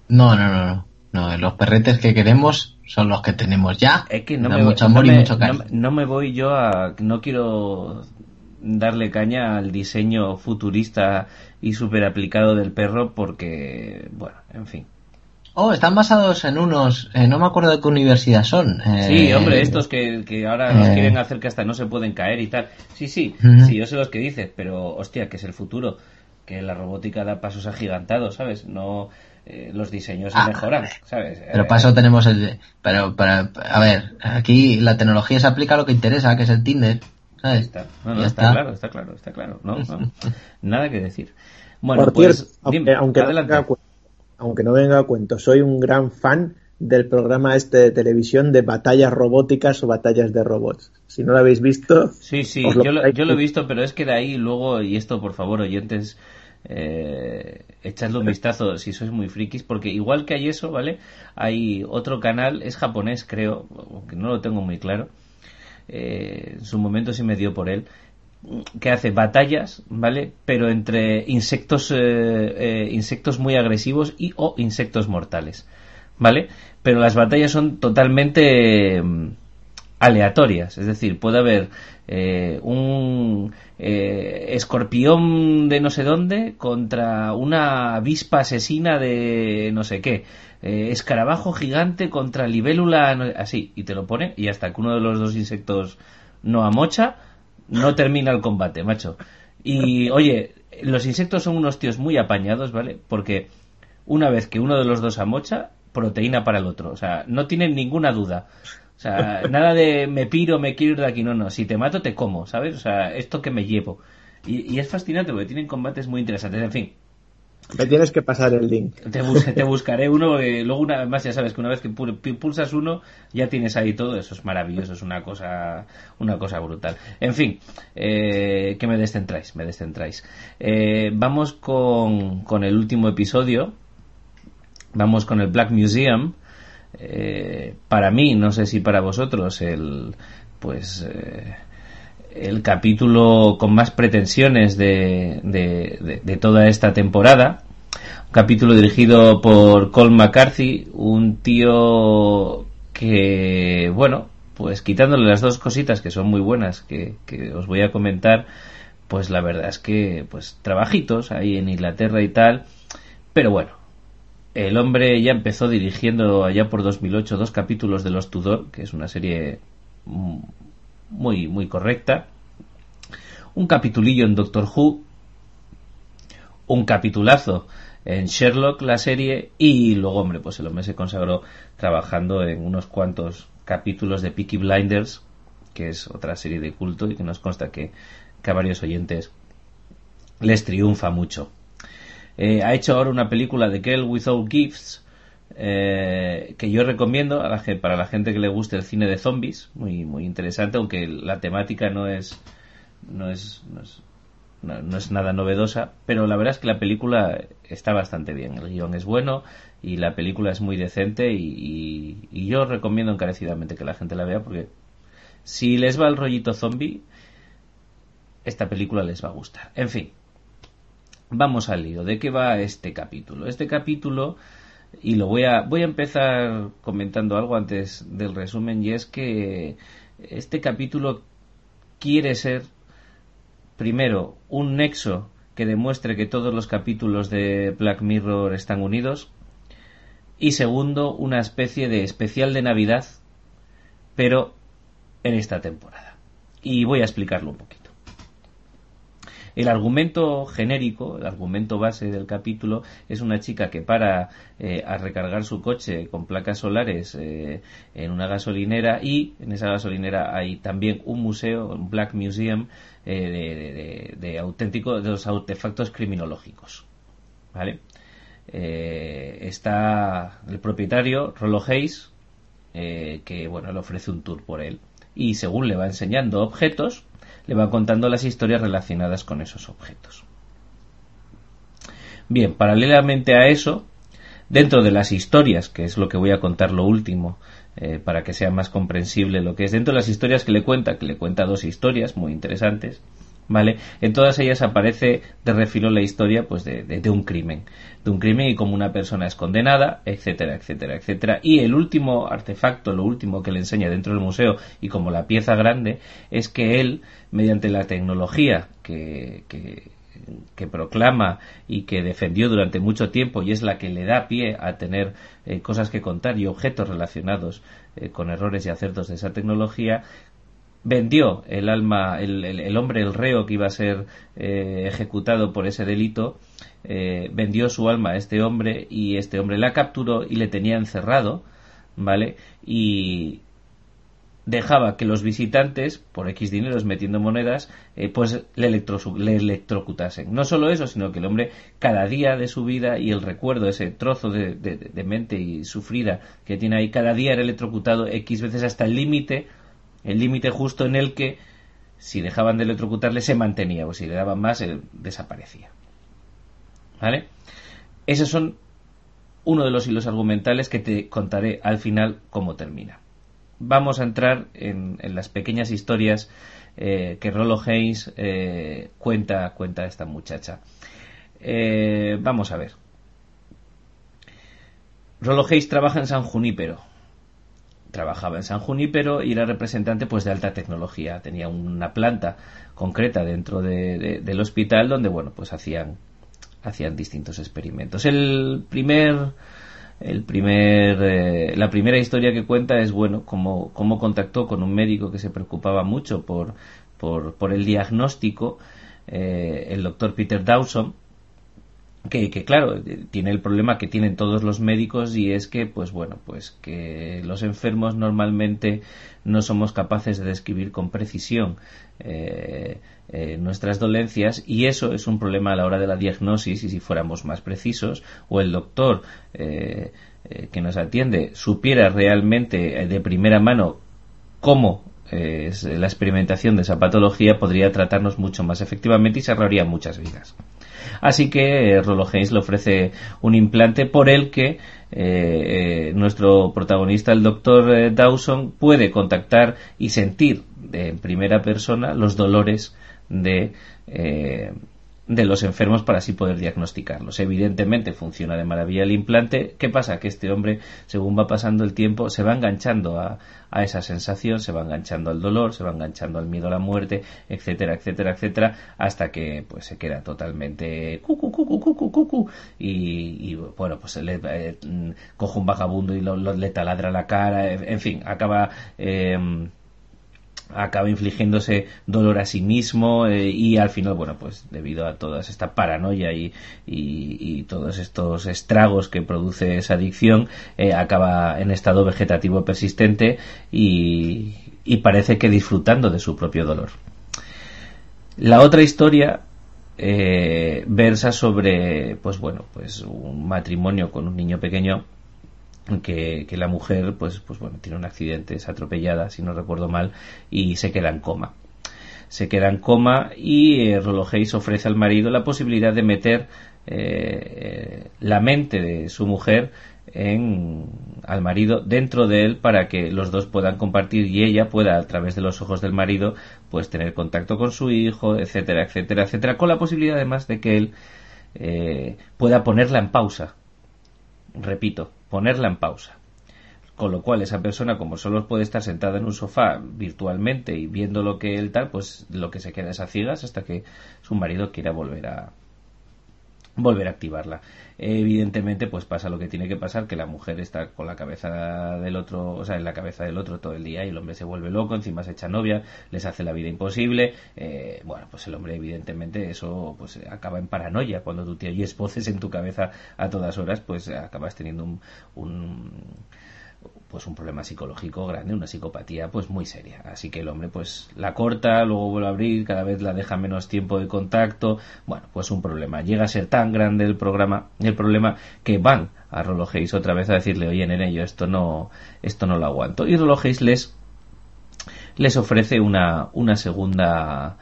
C: No, no, no, no. No, los perretes que queremos son los que tenemos ya.
A: Es que no me, mucho amor y mucho cariño. No, me voy yo a. No quiero darle caña al diseño futurista y súper aplicado del perro porque, bueno, en fin.
C: Oh, están basados en unos, eh, no me acuerdo de qué universidad son.
A: Eh, sí, hombre, estos que, que ahora nos eh, quieren hacer que hasta no se pueden caer y tal. Sí, sí, sí, yo sé los que dices, pero hostia, que es el futuro, que la robótica da pasos agigantados, ¿sabes? No, los diseños se ah, mejoran, ¿sabes?
C: Pero para eso tenemos el, pero para, a ver, aquí la tecnología se aplica a lo que interesa, que es el Tinder. ¿Sabes?
A: Está. No, está, claro, está claro, está claro. No, nada que decir. Bueno, pues,
B: aunque, aunque, adelante aunque no venga a cuento, soy un gran fan del programa este de televisión de batallas robóticas o batallas de robots. Si no lo habéis visto.
A: Sí, sí, yo, lo, yo, lo, he visto, pero es que de ahí luego, y esto por favor, oyentes, eh, echadle un vistazo si sois muy frikis, porque igual que hay eso, ¿vale? Hay otro canal, es japonés, creo, aunque no lo tengo muy claro. Eh, en su momento sí me dio por él, que hace batallas, ¿vale? Pero entre insectos, eh, eh, insectos muy agresivos y o insectos mortales, ¿vale? Pero las batallas son totalmente mm, aleatorias, es decir, puede haber eh, un escorpión de no sé dónde contra una avispa asesina de no sé qué, escarabajo gigante contra libélula, así, y te lo pone, y hasta que uno de los dos insectos no amocha, no termina el combate, macho. Y oye, los insectos son unos tíos muy apañados, ¿vale? Porque una vez que uno de los dos amocha, proteína para el otro. O sea, no tienen ninguna duda. O sea, nada de me piro, me quiero ir de aquí. No, no. Si te mato, te como, ¿sabes? O sea, esto que me llevo. Y, y es fascinante porque tienen combates muy interesantes. En fin,
B: me tienes que pasar el link.
A: Te, buscaré uno, luego una vez más ya sabes que una vez que pulsas uno ya tienes ahí todo, eso es maravilloso, es una cosa, una cosa brutal. En fin, eh, que me descentráis, me descentráis. Eh, vamos con, con el último episodio, vamos con el Black Museum. Eh, para mí, no sé si para vosotros, el pues eh, el capítulo con más pretensiones de, de, toda esta temporada. Un capítulo dirigido por Cole McCarthy, un tío que, bueno, pues quitándole las dos cositas que son muy buenas que, que os voy a comentar, pues la verdad es que, pues trabajitos ahí en Inglaterra y tal, pero bueno, el hombre ya empezó dirigiendo allá por 2008 dos capítulos de Los Tudor, que es una serie muy, muy correcta. Un capitulillo en Doctor Who. Un capitulazo en Sherlock, la serie. Y luego, hombre, pues el hombre se consagró trabajando en unos cuantos capítulos de Peaky Blinders, que es otra serie de culto y que nos consta que, a varios oyentes les triunfa mucho. Eh, ha hecho ahora una película de Girl Without Gifts, eh, que yo recomiendo a la, para la gente que le guste el cine de zombies, muy, muy interesante, aunque la temática no es, no es, no es, nada novedosa, pero la verdad es que la película está bastante bien, el guion es bueno y la película es muy decente y, y yo recomiendo encarecidamente que la gente la vea porque si les va el rollito zombie, esta película les va a gustar. En fin, vamos al lío. ¿De qué va este capítulo? Este capítulo y lo voy a voy a empezar comentando algo antes del resumen y es que este capítulo quiere ser primero un nexo que demuestre que todos los capítulos de Black Mirror están unidos y segundo una especie de especial de Navidad pero en esta temporada. Y voy a explicarlo un poquito el argumento genérico, el argumento base del capítulo es una chica que para eh, a recargar su coche con placas solares eh, en una gasolinera y en esa gasolinera hay también un museo, un Black Museum eh, de, auténtico, de los artefactos criminológicos. ¿Vale? está el propietario, Rollo Hayes, que bueno, le ofrece un tour por él. Y según le va enseñando objetos, le va contando las historias relacionadas con esos objetos. Bien, paralelamente a eso, dentro de las historias, que es lo que voy a contar lo último, eh, para que sea más comprensible lo que es, dentro de las historias que le cuenta, que le cuenta dos historias muy interesantes, ¿vale? En todas ellas aparece de refilo la historia pues de, de, un crimen, de un crimen y como una persona es condenada, etcétera, etcétera, etcétera. Y el último artefacto, lo último que le enseña dentro del museo y como la pieza grande, es que él, mediante la tecnología que, que que proclama y que defendió durante mucho tiempo y es la que le da pie a tener eh, cosas que contar y objetos relacionados eh, con errores y acertos de esa tecnología, vendió el alma, el, hombre, el reo que iba a ser eh, ejecutado por ese delito, eh, vendió su alma a este hombre y este hombre la capturó y le tenía encerrado, ¿vale? Y dejaba que los visitantes, por X dineros metiendo monedas, eh, pues le, le, electrocutasen. No solo eso, sino que el hombre cada día de su vida y el recuerdo, ese trozo de, de mente y sufrida que tiene ahí, cada día era electrocutado X veces hasta el límite el límite justo en el que si dejaban de electrocutarle se mantenía o si le daban más desaparecía. ¿Vale? Esos son uno de los hilos argumentales que te contaré al final cómo termina. Vamos a entrar en, las pequeñas historias eh, que Rollo Haynes eh, cuenta, cuenta a esta muchacha. Eh, vamos a ver. Rollo Hayes trabaja en San Junípero, trabajaba en San Junípero y era representante pues de alta tecnología. Tenía una planta concreta dentro del hospital donde bueno pues hacían hacían distintos experimentos. El primer el primer eh, la primera historia que cuenta es bueno cómo, cómo contactó con un médico que se preocupaba mucho por por, por el diagnóstico eh, el doctor Peter Dawson que, claro tiene el problema que tienen todos los médicos y es que pues bueno pues que los enfermos normalmente no somos capaces de describir con precisión eh, eh, nuestras dolencias y eso es un problema a la hora de la diagnosis y si fuéramos más precisos o el doctor eh, que nos atiende supiera realmente de primera mano cómo la experimentación de esa patología podría tratarnos mucho más efectivamente y se ahorraría muchas vidas. Así que eh, Rolo Haynes le ofrece un implante por el que eh, eh, nuestro protagonista, el doctor Dawson, puede contactar y sentir en primera persona los dolores de de los enfermos para así poder diagnosticarlos. Evidentemente funciona de maravilla el implante. ¿Qué pasa? Que este hombre, según va pasando el tiempo, se va enganchando a, a esa sensación, se va enganchando al dolor, se va enganchando al miedo a la muerte, etcétera, etcétera, etcétera, hasta que pues se queda totalmente cucu, cucu, cucu, cucu, y, y bueno, pues le eh, coge un vagabundo y lo, le taladra la cara, en fin, acaba eh, acaba infligiéndose dolor a sí mismo eh, y al final, bueno, pues debido a toda esta paranoia y, y, todos estos estragos que produce esa adicción, eh, acaba en estado vegetativo persistente y, y parece que disfrutando de su propio dolor. La otra historia eh, versa sobre, pues bueno, pues un matrimonio con un niño pequeño que, la mujer pues, pues bueno, tiene un accidente, es atropellada, si no recuerdo mal, y se queda en coma. Se queda en coma y eh, Rollo Hayes ofrece al marido la posibilidad de meter eh, la mente de su mujer en, al marido dentro de él para que los dos puedan compartir y ella pueda a través de los ojos del marido pues tener contacto con su hijo etcétera etcétera etcétera con la posibilidad además de que él eh, pueda ponerla en pausa repito ponerla en pausa. Con lo cual esa persona, como solo puede estar sentada en un sofá virtualmente y viendo lo que él tal, pues lo que se queda es a ciegas hasta que su marido quiera volver a, volver a activarla. Evidentemente, pues pasa lo que tiene que pasar, que la mujer está con la cabeza del otro, o sea, en la cabeza del otro todo el día y el hombre se vuelve loco, encima se echa novia, les hace la vida imposible. Eh, bueno, pues el hombre, evidentemente, eso pues acaba en paranoia. Cuando tú te oyes voces en tu cabeza a todas horas, pues acabas teniendo un pues un problema psicológico grande, una psicopatía pues muy seria. Así que el hombre pues la corta, luego vuelve a abrir, cada vez la deja menos tiempo de contacto. Bueno, pues un problema. Llega a ser tan grande el programa, el problema que van a Rolo otra vez a decirle, oye, nene, yo esto no, esto no lo aguanto. Y Rolo les, les ofrece una, una segunda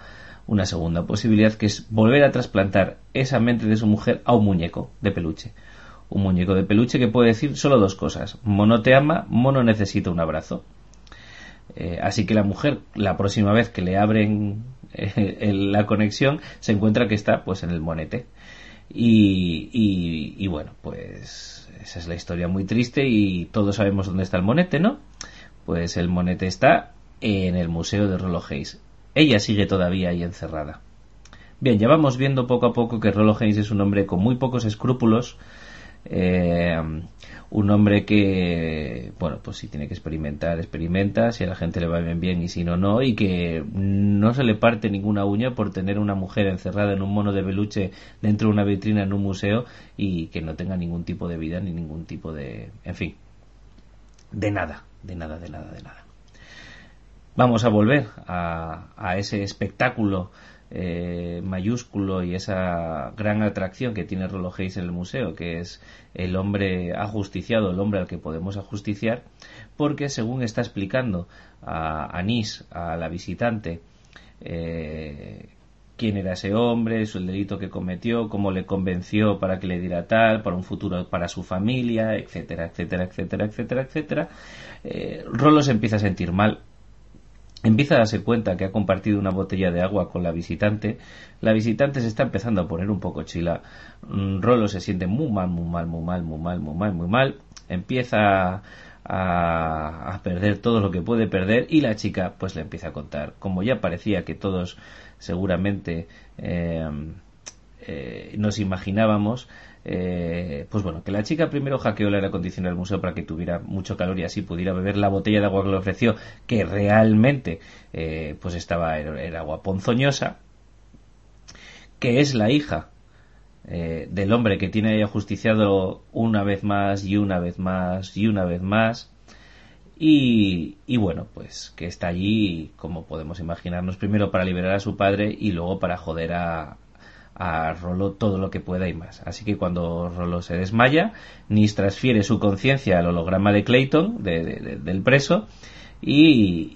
A: una segunda posibilidad que es volver a trasplantar esa mente de su mujer a un muñeco de peluche. Un muñeco de peluche que puede decir solo dos cosas. Mono te ama, mono necesita un abrazo. Eh, así que la mujer, la próxima vez que le abren eh, la conexión, se encuentra que está pues en el monete. Y, y, bueno, pues esa es la historia muy triste y todos sabemos dónde está el monete, ¿no? Pues el monete está en el Museo de Rollo Hayes. Ella sigue todavía ahí encerrada. Bien, ya vamos viendo poco a poco que Rollo Hayes es un hombre con muy pocos escrúpulos, eh, un hombre que, bueno, pues si tiene que experimentar, experimenta, si a la gente le va bien, bien y si no, no, y que no se le parte ninguna uña por tener una mujer encerrada en un mono de peluche dentro de una vitrina en un museo y que no tenga ningún tipo de vida ni ningún tipo de, en fin, de nada, de nada, de nada, de nada. Vamos a volver a, a ese espectáculo eh, mayúsculo y esa gran atracción que tiene Hayes en el museo, que es el hombre ajusticiado, el hombre al que podemos ajusticiar, porque según está explicando a Anís, a la visitante, eh, quién era ese hombre, el delito que cometió, cómo le convenció para que le diera tal, para un futuro para su familia, etcétera, etcétera, etcétera, etcétera, etcétera. Eh, Rollo se empieza a sentir mal Empieza a darse cuenta que ha compartido una botella de agua con la visitante. La visitante se está empezando a poner un poco chila. Mm, Rolo se siente muy mal, muy mal, muy mal, muy mal, muy mal, muy mal. Empieza a, perder todo lo que puede perder y la chica pues le empieza a contar. Como ya parecía que todos seguramente eh, eh, nos imaginábamos, eh, pues bueno, que la chica primero hackeó el aire acondicionado del museo para que tuviera mucho calor y así pudiera beber la botella de agua que le ofreció, que realmente eh, pues estaba era, agua ponzoñosa, que es la hija eh, del hombre que tiene ajusticiado una vez más y una vez más y una vez más. Y, y, bueno, pues que está allí, como podemos imaginarnos, primero para liberar a su padre y luego para joder a, a Rolo todo lo que pueda y más. Así que cuando Rolo se desmaya, Nis transfiere su conciencia al holograma de Clayton, del preso, y,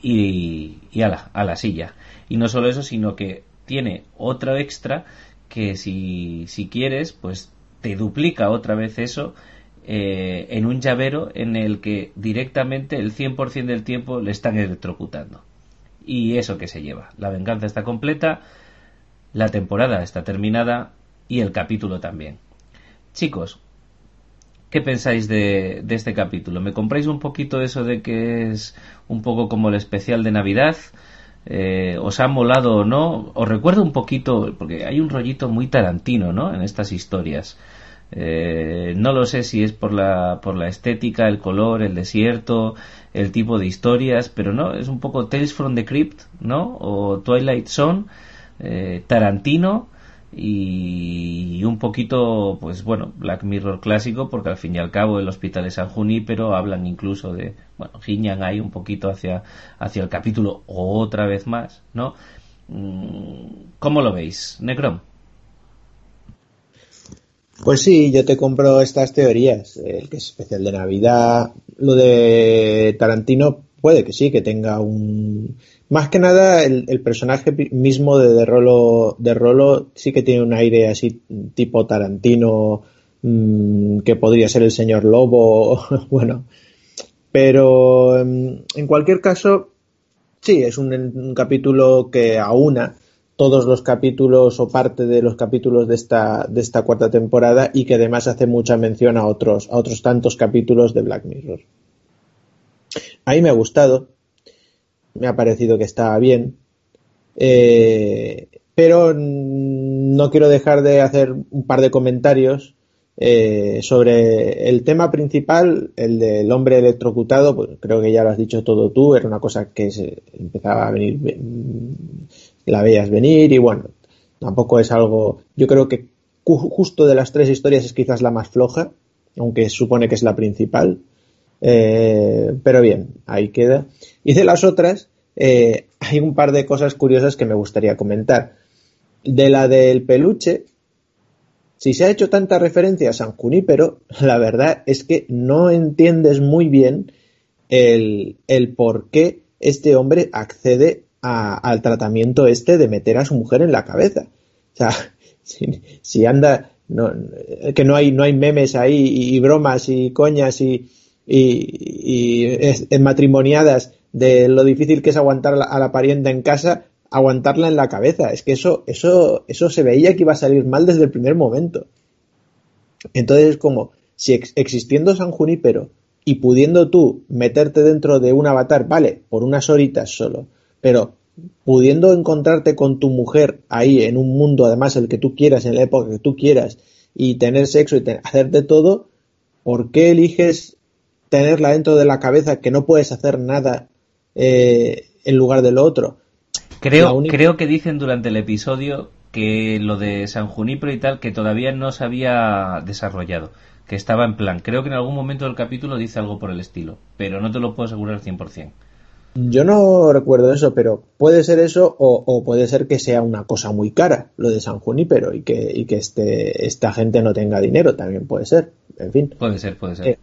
A: y, a, la, a la silla. Y no solo eso, sino que tiene otro extra que si, si quieres, pues te duplica otra vez eso eh, en un llavero en el que directamente el 100% del tiempo le están electrocutando. Y eso que se lleva. La venganza está completa, la temporada está terminada y el capítulo también. Chicos, ¿qué pensáis de, este capítulo? ¿Me compráis un poquito eso de que es un poco como el especial de Navidad? Eh, ¿Os ha molado o no? Os recuerdo un poquito, porque hay un rollito muy tarantino, ¿no? En estas historias. Eh, no lo sé si es por la, por la estética, el color, el desierto, el tipo de historias, pero no, es un poco Tales from the Crypt, ¿no? O Twilight Zone eh, Tarantino y un poquito, pues bueno, Black Mirror clásico, porque al fin y al cabo el hospital es San Junípero, hablan incluso de, bueno, giñan ahí un poquito hacia, hacia el capítulo otra vez más, ¿no? Mm, ¿Cómo lo veis, Necrom?
B: Pues sí, yo te compro estas teorías, el que es especial de Navidad, lo de Tarantino puede que sí, que tenga un, más que nada, el, personaje mismo de, Rolo, de Rolo sí que tiene un aire así tipo Tarantino, mm, que podría ser el señor Lobo, bueno. Pero em, en cualquier caso, sí, es un, capítulo que aúna todos los capítulos o parte de los capítulos de esta, de esta cuarta temporada y que además hace mucha mención a otros, a otros tantos capítulos de Black Mirror. A mí me ha gustado, me ha parecido que estaba bien. Eh, pero no quiero dejar de hacer un par de comentarios eh, sobre el tema principal, el del hombre electrocutado, pues creo que ya lo has dicho todo tú, era una cosa que se empezaba a venir, la veías venir y bueno, tampoco es algo, yo creo que justo de las tres historias es quizás la más floja, aunque supone que es la principal. Eh, pero bien, ahí queda. Y de las otras, eh, hay un par de cosas curiosas que me gustaría comentar. De la del peluche, si se ha hecho tanta referencia a San Junípero, la verdad es que no entiendes muy bien el, el por qué este hombre accede al tratamiento este de meter a su mujer en la cabeza. O sea, si, anda, no, que no hay, no hay memes ahí y, bromas y coñas y, y, matrimoniadas de lo difícil que es aguantar a la parienta en casa, aguantarla en la cabeza. Es que eso, eso, eso se veía que iba a salir mal desde el primer momento. Entonces, como si existiendo San Junípero y pudiendo tú meterte dentro de un avatar, vale, por unas horitas solo, pero pudiendo encontrarte con tu mujer ahí en un mundo, además el que tú quieras, en la época que tú quieras, y tener sexo y hacer de todo, ¿por qué eliges tenerla dentro de la cabeza que no puedes hacer nada eh, en lugar de lo otro?
A: Creo, creo que dicen durante el episodio que lo de San Junipero y tal, que todavía no se había desarrollado, que estaba en plan. Creo que en algún momento del capítulo dice algo por el estilo, pero no te lo puedo asegurar al 100%.
B: Yo no recuerdo eso, pero puede ser eso o, puede ser que sea una cosa muy cara, lo de San Junípero, y que, y que este, esta gente no tenga dinero, también puede ser. En fin.
A: Puede ser, puede ser.
B: Eh,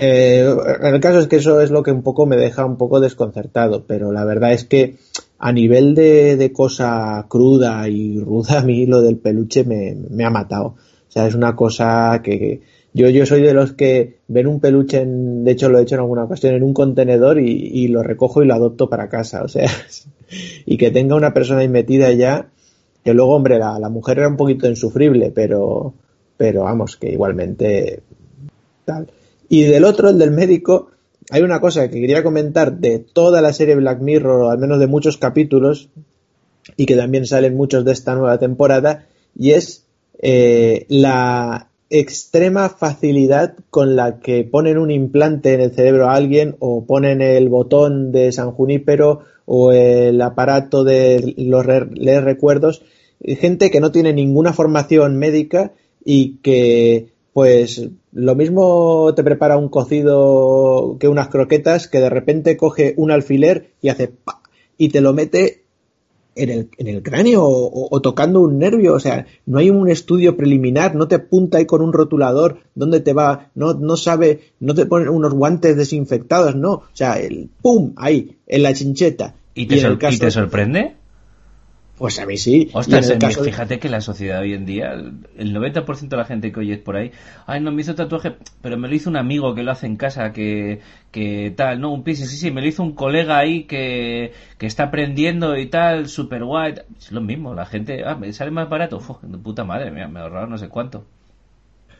B: eh, el caso es que eso es lo que un poco me deja un poco desconcertado, pero la verdad es que a nivel de, cosa cruda y ruda, a mí lo del peluche me, ha matado. O sea, es una cosa que, yo, yo soy de los que ven un peluche, en, de hecho lo he hecho en alguna ocasión, en un contenedor y, lo recojo y lo adopto para casa. O sea, y que tenga una persona ahí metida ya, que luego, hombre, la, la mujer era un poquito insufrible, pero, pero vamos, que igualmente tal. Y del otro, el del médico, hay una cosa que quería comentar de toda la serie Black Mirror, o al menos de muchos capítulos, y que también salen muchos de esta nueva temporada, y es eh, la extrema facilidad con la que ponen un implante en el cerebro a alguien o ponen el botón de San Junípero o el aparato de los leer recuerdos, gente que no tiene ninguna formación médica y que pues lo mismo te prepara un cocido que unas croquetas que de repente coge un alfiler y hace pa y te lo mete en el, en el cráneo o, tocando un nervio, o sea, no hay un estudio preliminar, no te apunta ahí con un rotulador dónde te va, no, no sabe, no te ponen unos guantes desinfectados, no, o sea, el pum, ahí, en la chincheta.
A: ¿Y te, ¿y te sorprende?
B: Pues a mí sí.
A: Ostras, fíjate que la sociedad hoy en día, el 90% de la gente que oyes por ahí, ay, no me hizo tatuaje, pero me lo hizo un amigo que lo hace en casa, que, que tal, no, un pis, sí, sí, me lo hizo un colega ahí que, que está aprendiendo y tal, super guay. Es lo mismo, la gente, ah, me sale más barato, Uf, puta madre, me, me ahorraron no sé cuánto.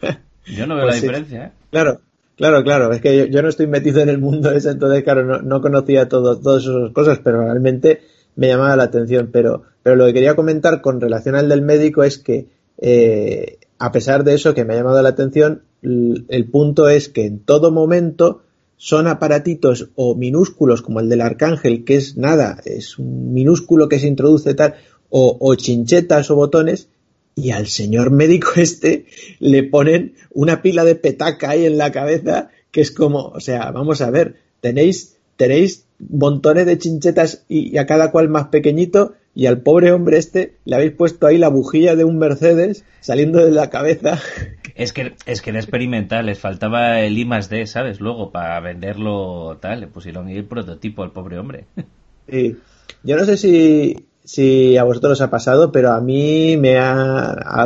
A: Yo no veo pues la diferencia, ¿eh?
B: Claro, Claro, claro, es que yo, no estoy metido en el mundo ese, entonces, claro, no, no conocía todo, todas esas cosas, pero realmente me llamaba la atención. Pero, pero lo que quería comentar con relación al del médico es que, eh, a pesar de eso que me ha llamado la atención, el punto es que en todo momento son aparatitos o minúsculos como el del arcángel, que es nada, es un minúsculo que se introduce tal, o, chinchetas o botones, y al señor médico este le ponen una pila de petaca ahí en la cabeza, que es como, o sea, vamos a ver, tenéis, tenéis montones de chinchetas y, a cada cual más pequeñito y al pobre hombre este le habéis puesto ahí la bujía de un Mercedes saliendo de la cabeza.
A: Es que, es que era experimental, les faltaba el I más D, ¿sabes? Luego, para venderlo tal, le pusieron el prototipo al pobre hombre.
B: Sí. Yo no sé si, si a vosotros os ha pasado, pero a mí me ha,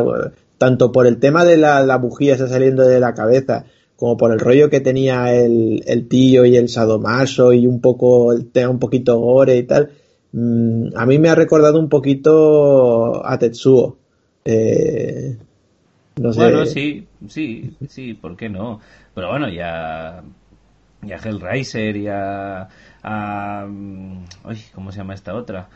B: tanto por el tema de la, la bujía está saliendo de la cabeza, como por el rollo que tenía el, el tío y el sadomaso y un poco el tema un poquito gore y tal, mm, a mí me ha recordado un poquito a Tetsuo. Eh,
A: no sé. Bueno, sí, sí, sí, ¿por qué no? Pero bueno, ya, ya Hellraiser, ya, a, mm, ¿cómo se llama esta otra?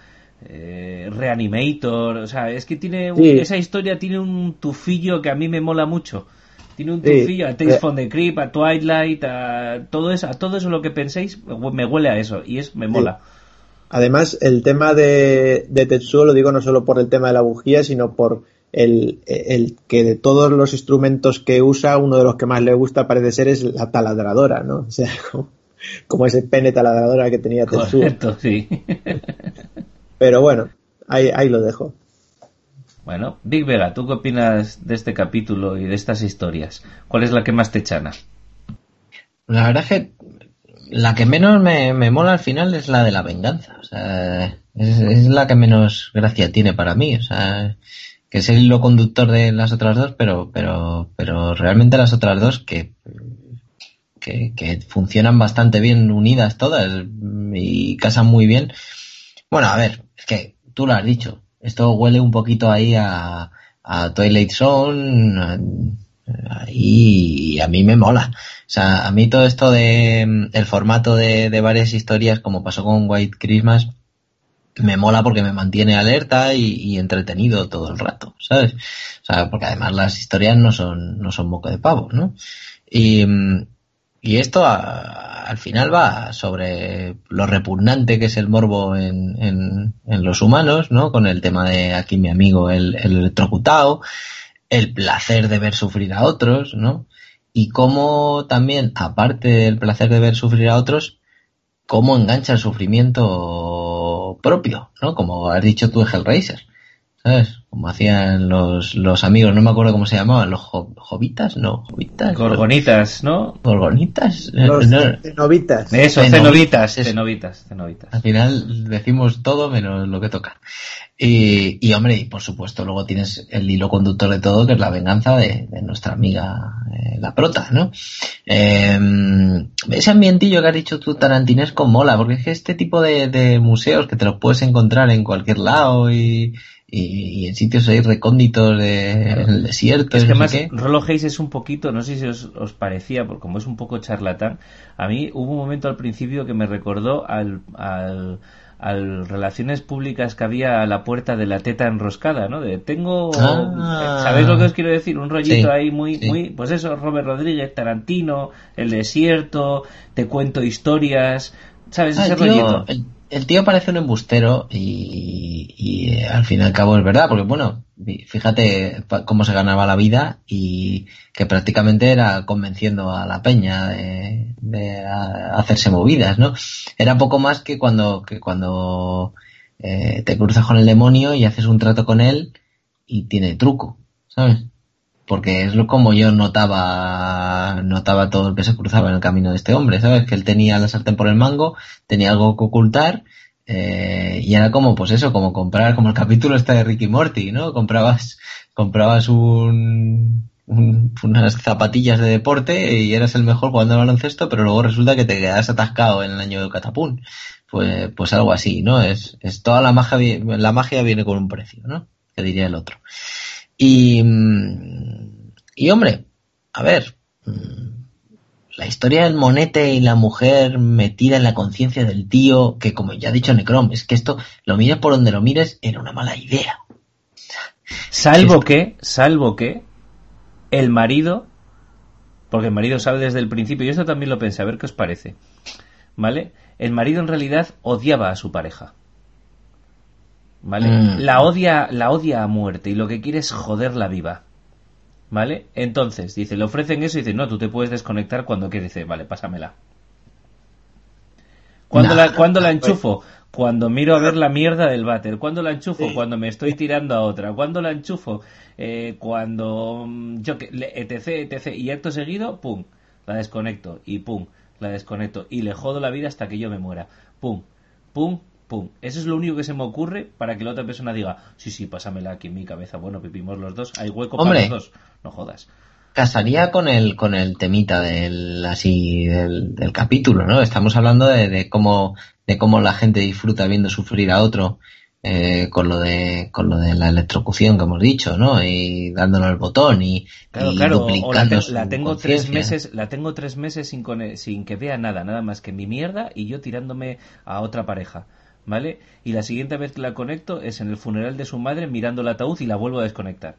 A: Eh, Reanimator, o sea, es que tiene esa historia tiene un tufillo que a mí me mola mucho. Tiene un tufillo a Tales from the Crypt, a Twilight, a todo eso, a todo eso lo que penséis, me huele a eso y es me mola.
B: Además, el tema de, de Tetsuo lo digo no solo por el tema de la bujía, sino por el, el, que de todos los instrumentos que usa, uno de los que más le gusta parece ser es la taladradora, ¿no? O sea, como, ese pene taladradora que tenía Tetsuo.
A: Correcto, sí.
B: Pero bueno, ahí, ahí lo dejo.
A: Bueno, Big Vega, ¿tú qué opinas de este capítulo y de estas historias? ¿Cuál es la que más te chana?
C: La verdad es que la que menos me, mola al final es la de la venganza. O sea, Es, la que menos gracia tiene para mí. O sea, que es el hilo conductor de las otras dos, pero, pero, pero realmente las otras dos que, que, que funcionan bastante bien unidas todas y casan muy bien. Bueno, a ver, es que tú lo has dicho. Esto huele un poquito ahí a, a Twilight Zone y a mí me mola. O sea, a mí todo esto de el formato de, de varias historias, como pasó con White Christmas, me mola porque me mantiene alerta y, entretenido todo el rato, ¿sabes? O sea, porque además las historias no son, no son moco de pavo, ¿no? Y, y esto al final va sobre lo repugnante que es el morbo en, en, en, los humanos, ¿no? Con el tema de aquí mi amigo el, el electrocutado, el placer de ver sufrir a otros, ¿no? Y cómo también, aparte del placer de ver sufrir a otros, cómo engancha el sufrimiento propio, ¿no? Como has dicho tú Hellraiser, ¿sabes? Como hacían los, los amigos, no me acuerdo cómo se llamaban, los jovitas, no, jovitas.
A: Gorgonitas, ¿no?
C: Gorgonitas.
B: Los cenobitas.
A: Eso, cenobitas, cenobitas, cenobitas.
C: Al final decimos todo menos lo que toca. Y, y, hombre, y por supuesto luego tienes el hilo conductor de todo, que es la venganza de, de nuestra amiga eh, la prota, ¿no? Eh, ese ambientillo que has dicho tú tarantinesco mola, porque es que este tipo de, de museos que te los puedes encontrar en cualquier lado y, y, en sitios ahí recónditos de, en el desierto.
A: Es que más Rolo Hayes es un poquito, no sé si os, os, parecía, porque como es un poco charlatán, a mí hubo un momento al principio que me recordó al, al al relaciones públicas que había a la puerta de la teta enroscada, ¿no? De tengo,
C: ah.
A: ¿sabéis lo que os quiero decir? Un rollito ahí muy, muy, pues eso, Robert Rodríguez, Tarantino, El Desierto, te cuento historias, ¿sabes?
C: Ah,
A: Ese rollito
C: el tío parece un embustero y, y, eh, al fin y al cabo es verdad, porque bueno, fíjate cómo se ganaba la vida y que prácticamente era convenciendo a la peña de, de hacerse movidas, ¿no? Era poco más que cuando, que cuando eh, te cruzas con el demonio y haces un trato con él y tiene truco, ¿sabes? Porque es como yo notaba notaba todo lo que se cruzaba en el camino de este hombre, ¿sabes? Que él tenía la sartén por el mango, tenía algo que ocultar eh, y era como, pues eso, como comprar, como el capítulo este de Ricky Morty, ¿no? Comprabas, comprabas un, unas zapatillas de deporte y eras el mejor jugando al baloncesto, pero luego resulta que te quedas atascado en el año de catapún. Pues, pues algo así, ¿no? Es, es toda la magia, la magia viene con un precio, ¿no? Que diría el otro. Y, mm, y hombre, a ver, mm, la historia del monete y la mujer metida en la conciencia del tío, que como ya ha dicho Necrom, es que esto, lo mires por donde lo mires, era una mala idea.
A: Salvo que, salvo que, el marido, porque el marido sabe desde el principio, y esto también lo pensé, a ver qué os parece, ¿vale? El marido en realidad odiaba a su pareja. ¿Vale? Mm. La odia, la odia a muerte y lo que quiere es joderla viva. ¿Vale? Entonces, dice, le ofrecen eso y dice, no, tú te puedes desconectar cuando quieres. Dice, vale, pásamela. ¿Cuándo, la, ¿cuándo la enchufo? Cuando miro a ver la mierda del váter. ¿Cuándo la enchufo? Cuando me estoy tirando a otra. ¿Cuándo la enchufo? Eh, cuando mm, yo que etc, etc. Y acto seguido, pum, la desconecto. Y pum, la desconecto. Y le jodo la vida hasta que yo me muera. Pum, pum, Pum. Eso es lo único que se me ocurre para que la otra persona diga, sí, sí, pásamela aquí en mi cabeza. Bueno, pipimos los dos, hay hueco para los dos. No jodas.
C: Casaría con el, con el temita del, así, del, del capítulo, ¿no? Estamos hablando de, de cómo, de cómo la gente disfruta viendo sufrir a otro. Eh, con lo de con lo de la electrocución que hemos dicho, ¿no? Y dándole el botón y,
A: claro, claro. la, la, tengo tres meses, la tengo tres meses sin, sin que vea nada, nada más que mi mierda y yo tirándome a otra pareja. ¿Vale? Y la siguiente vez que la conecto es en el funeral de su madre mirando el ataúd y la vuelvo a desconectar.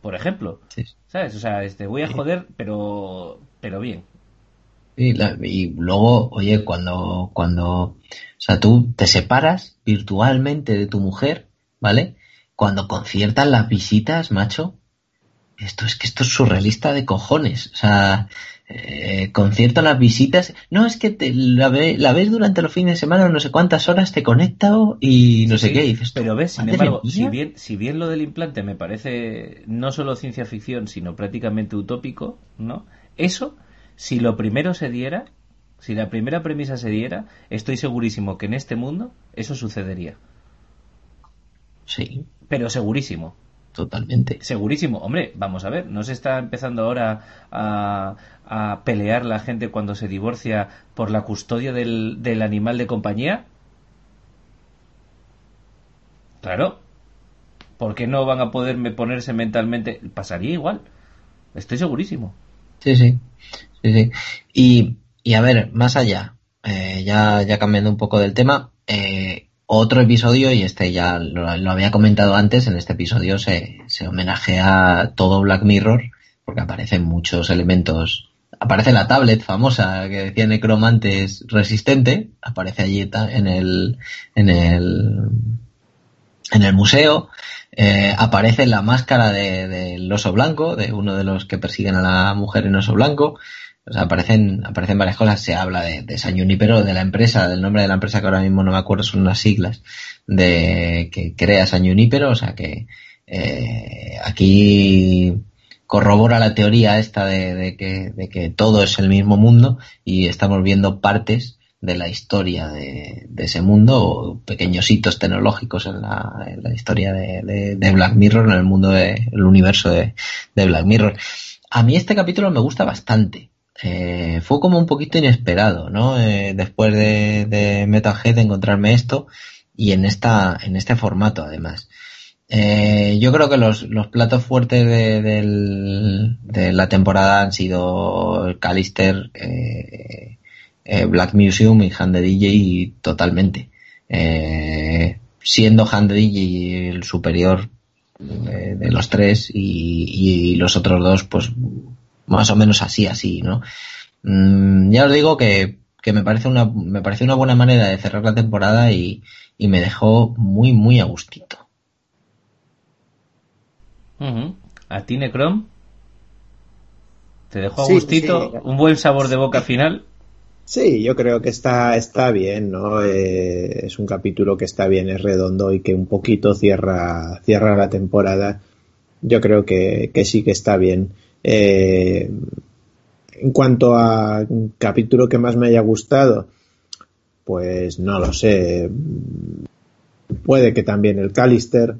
A: Por ejemplo. ¿Sabes? O sea, este, voy a joder, pero, pero bien.
C: Y, y, luego, oye, cuando, cuando, o sea, tú te separas virtualmente de tu mujer, ¿vale? Cuando conciertan las visitas, macho, esto es que esto es surrealista de cojones. O sea, eh, concierto, las visitas. No, es que te, la, la, ves durante los fines de semana, no sé cuántas horas te conecta y no sé qué. dices,
A: pero ves, sin embargo, si bien, si bien lo del implante me parece no solo ciencia ficción, sino prácticamente utópico, ¿no? Eso, si lo primero se diera, si la primera premisa se diera, estoy segurísimo que en este mundo eso sucedería.
C: Sí.
A: Pero segurísimo.
C: Totalmente.
A: Segurísimo. Hombre, vamos a ver, ¿no se está empezando ahora a, a pelear la gente cuando se divorcia por la custodia del, del animal de compañía? Claro. ¿Por qué no van a poderme ponerse mentalmente? Pasaría igual. Estoy segurísimo.
C: Sí, sí. sí, sí. Y, y a ver, más allá, eh, ya, ya cambiando un poco del tema, eh, otro episodio, y este ya lo, había comentado antes, en este episodio se, se homenajea todo Black Mirror, porque aparecen muchos elementos. Aparece la tablet famosa que decía Necromantes resistente, aparece allí en el, en el, en el museo. Eh, aparece la máscara del de, oso blanco, de uno de los que persiguen a la mujer en oso blanco. O sea, aparecen, aparecen varias cosas, se habla de, de San Junipero, de la empresa, del nombre de la empresa que ahora mismo no me acuerdo, son unas siglas, de que crea San Junipero, o sea que eh, aquí corrobora la teoría esta de, de, que, de que todo es el mismo mundo y estamos viendo partes de la historia de, de, ese mundo, pequeños hitos tecnológicos en la, en la historia de, de, de, Black Mirror, en el mundo del de, universo de, Black Mirror. A mí este capítulo me gusta bastante. Eh, fue como un poquito inesperado, ¿no? Eh, después de, de encontrarme esto y en esta, en este formato además. Eh, yo creo que los, los platos fuertes de, de, de, la temporada han sido Callister, eh, eh, Black Museum y Hand the DJ totalmente. Eh, siendo Hand the DJ el superior de los tres y, y, los otros dos, pues más o menos así, así, ¿no? Mm, ya os digo que, que me parece una, me parece una buena manera de cerrar la temporada y, y me dejó muy, muy a gustito.
A: Uh -huh. ¿A ti, Necrom? ¿Te dejó a gustito? Sí. ¿Un buen sabor de boca final?
B: Sí, yo creo que está, está bien, ¿no? Eh, es un capítulo que está bien, es redondo y que un poquito cierra, cierra la temporada. Yo creo que, que sí que está bien. Eh, en cuanto a capítulo que más me haya gustado, pues no lo sé. Puede que también el Callister,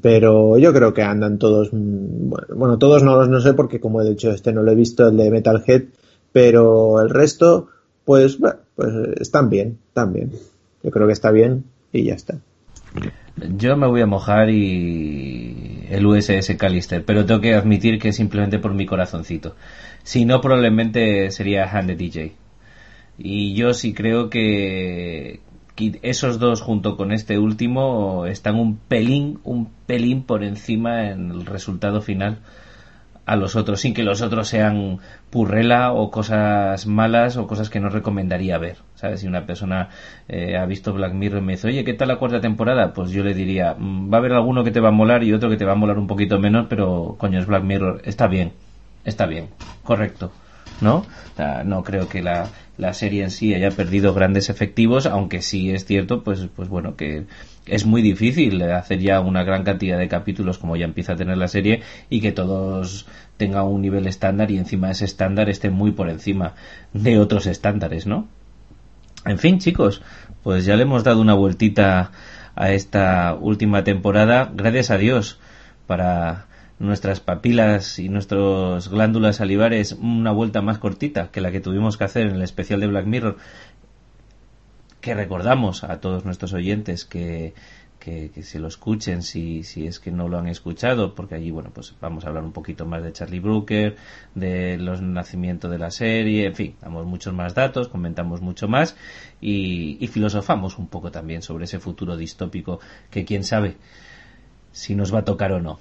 B: pero yo creo que andan todos, bueno, bueno todos no, no sé porque como he dicho este no lo he visto, el de Metalhead, pero el resto, pues, bueno, pues están bien, están bien. Yo creo que está bien y ya está.
A: Yo me voy a mojar y el USS Callister, pero tengo que admitir que simplemente por mi corazoncito. Si no, probablemente sería Hand the DJ. Y yo sí creo que esos dos junto con este último están un pelín, un pelín por encima en el resultado final a los otros, sin que los otros sean purrela o cosas malas o cosas que no recomendaría ver. ¿Sabes? Si una persona eh, ha visto Black Mirror y me dice, oye, ¿qué tal la cuarta temporada? Pues yo le diría, mm, va a haber alguno que te va a molar y otro que te va a molar un poquito menos, pero coño, es Black Mirror, está bien, está bien, correcto. ¿No? No creo que la, la serie en sí haya perdido grandes efectivos, aunque sí es cierto, pues, pues bueno, que es muy difícil hacer ya una gran cantidad de capítulos como ya empieza a tener la serie y que todos tengan un nivel estándar y encima ese estándar esté muy por encima de otros estándares, ¿no? En fin, chicos, pues ya le hemos dado una vueltita a esta última temporada, gracias a Dios, para nuestras papilas y nuestras glándulas salivares una vuelta más cortita que la que tuvimos que hacer en el especial de Black Mirror que recordamos a todos nuestros oyentes que, que, que, se lo escuchen si, si es que no lo han escuchado, porque allí, bueno, pues vamos a hablar un poquito más de Charlie Brooker, de los nacimientos de la serie, en fin, damos muchos más datos, comentamos mucho más y, y filosofamos un poco también sobre ese futuro distópico que quién sabe si nos va a tocar o no.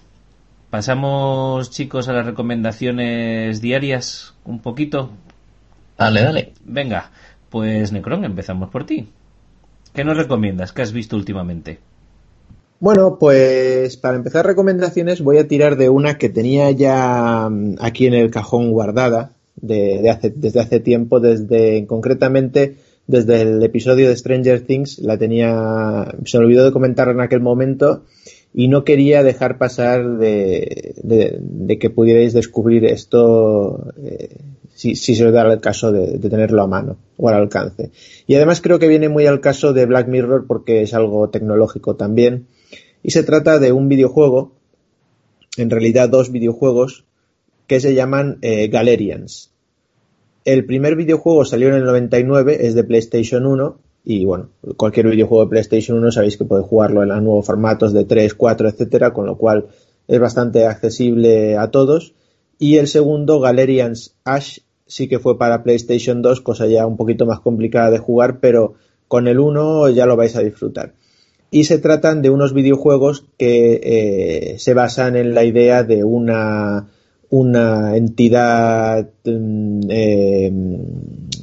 A: Pasamos, chicos, a las recomendaciones diarias un poquito.
C: Dale, dale.
A: Venga, pues Necron, empezamos por ti. ¿Qué nos recomiendas? ¿Qué has visto últimamente?
B: Bueno, pues para empezar recomendaciones voy a tirar de una que tenía ya aquí en el cajón guardada de, de hace, desde hace tiempo, desde concretamente desde el episodio de Stranger Things, la tenía, se me olvidó de comentar en aquel momento y no quería dejar pasar de, de, de que pudierais descubrir esto eh, si, si, se da el caso de, de, tenerlo a mano o al alcance. Y además creo que viene muy al caso de Black Mirror porque es algo tecnológico también Y se trata de un videojuego, en realidad dos videojuegos, que se llaman eh, Galerians. El primer videojuego salió en el 99, es de PlayStation 1, y bueno, cualquier videojuego de PlayStation 1 sabéis que puede jugarlo en los nuevos formatos de 3, 4, etcétera, con lo cual es bastante accesible a todos. Y el segundo, Galerians Ash, sí que fue para PlayStation 2, cosa ya un poquito más complicada de jugar, pero con el 1 ya lo vais a disfrutar. Y se tratan de unos videojuegos que eh, se basan en la idea de una, una entidad mm, eh,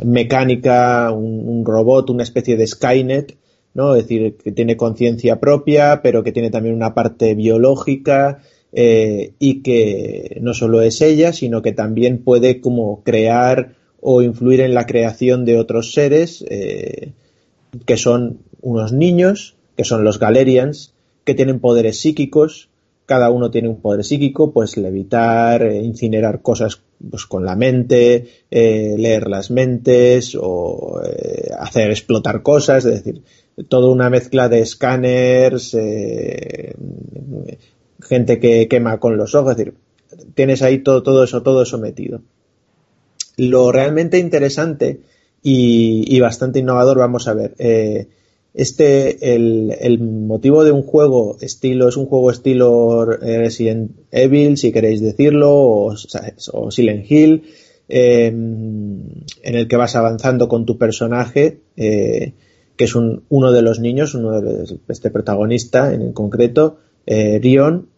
B: mecánica, un, robot, una especie de Skynet, ¿no? Es decir, que tiene conciencia propia, pero que tiene también una parte biológica eh, y que no solo es ella, sino que también puede como crear o influir en la creación de otros seres eh, que son unos niños, que son los Galerians, que tienen poderes psíquicos, cada uno tiene un poder psíquico, pues levitar, eh, incinerar cosas pues, con la mente, leer las mentes o hacer explotar cosas, es decir, toda una mezcla de escáneres, gente que quema con los ojos, es decir, tienes ahí todo, todo eso, todo eso metido. Lo realmente interesante y, bastante innovador, vamos a ver, eh, este, el, motivo de un juego estilo, es un juego estilo Resident Evil, si queréis decirlo, o, Silent Hill, em, en el que vas avanzando con tu personaje, eh, que es uno de los niños, uno de este protagonista en concreto, eh, Rion,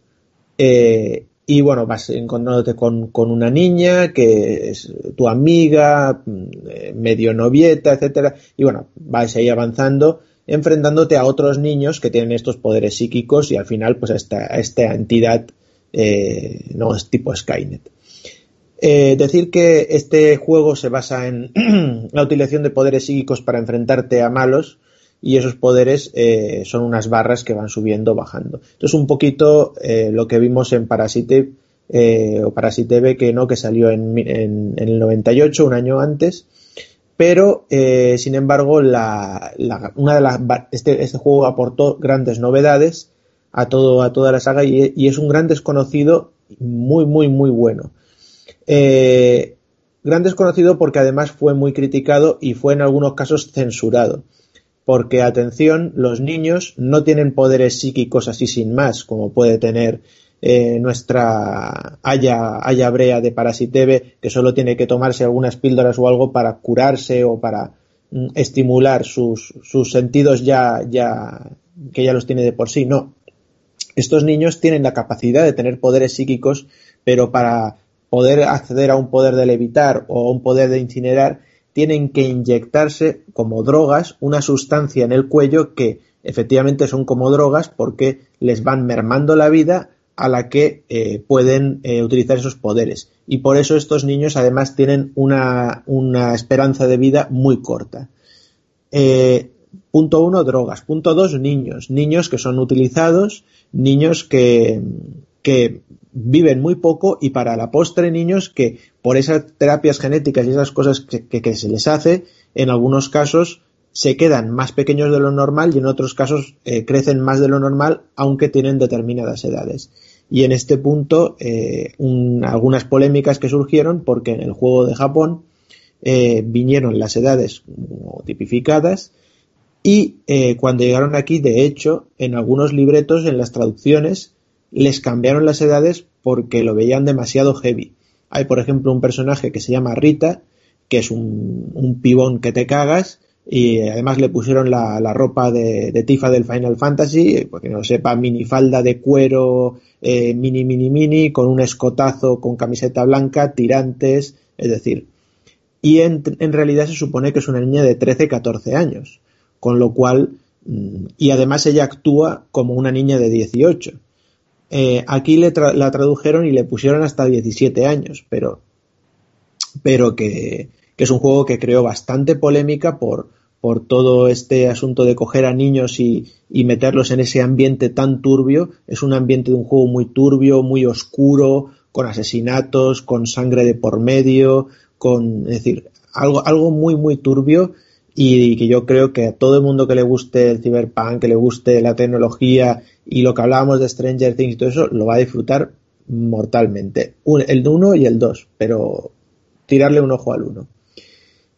B: eh, y bueno, vas encontrándote con, una niña que es tu amiga, mm, eh, medio novieta, etcétera, y bueno, vas ahí avanzando, enfrentándote a otros niños que tienen estos poderes psíquicos y al final, pues a esta, esta entidad, eh, no es tipo Skynet. decir que este juego se basa en la utilización de poderes psíquicos para enfrentarte a malos, y esos poderes eh, son unas barras que van subiendo, bajando. Entonces un poquito eh, lo que vimos en Parasite eh, o Parasite B que no, que salió en, en, el 98, un año antes, pero sin embargo la, una de las, este, este, juego aportó grandes novedades a, todo, a toda la saga y, y es un gran desconocido muy, muy, muy bueno. gran desconocido porque además fue muy criticado y fue en algunos casos censurado porque atención, los niños no tienen poderes psíquicos así sin más, como puede tener eh, nuestra Aya, Aya Brea de Parasitebe, que solo tiene que tomarse algunas píldoras o algo para curarse o para mm, estimular sus, sus sentidos ya, ya, que ya los tiene de por sí. No. Estos niños tienen la capacidad de tener poderes psíquicos, pero para poder acceder a un poder de levitar o a un poder de incinerar, tienen que inyectarse como drogas una sustancia en el cuello que efectivamente son como drogas porque les van mermando la vida a la que eh, pueden eh, utilizar esos poderes. Y por eso estos niños además tienen una, esperanza de vida muy corta. Eh, punto uno, drogas. Punto dos, niños. Niños que son utilizados, niños que, que viven muy poco y para la postre niños que por esas terapias genéticas y esas cosas que, se les hace, en algunos casos se quedan más pequeños de lo normal y en otros casos eh, crecen más de lo normal aunque tienen determinadas edades. Y en este punto eh, algunas polémicas que surgieron porque en el juego de Japón eh, vinieron las edades tipificadas y cuando llegaron aquí, de hecho, en algunos libretos, en las traducciones, les cambiaron las edades porque lo veían demasiado heavy. Hay, por ejemplo, un personaje que se llama Rita, que es un, pibón que te cagas, y además le pusieron la, ropa de, Tifa del Final Fantasy, porque no sepa, minifalda de cuero, eh, mini, mini, mini, con un escotazo con camiseta blanca, tirantes, es decir. Y en, en realidad se supone que es una niña de 13, 14 años, con lo cual, mm, y además ella actúa como una niña de 18. Eh, aquí le la tradujeron y le pusieron hasta 17 años, pero, pero que, es un juego que creó bastante polémica por, por todo este asunto de coger a niños y, meterlos en ese ambiente tan turbio. Es un ambiente de un juego muy turbio, muy oscuro, con asesinatos, con sangre de por medio, con, es decir, algo, algo muy, muy turbio y que yo creo que a todo el mundo que le guste el cyberpunk, que le guste la tecnología y lo que hablábamos de Stranger Things y todo eso, lo va a disfrutar mortalmente. el 1 y el 2, pero tirarle un ojo al 1.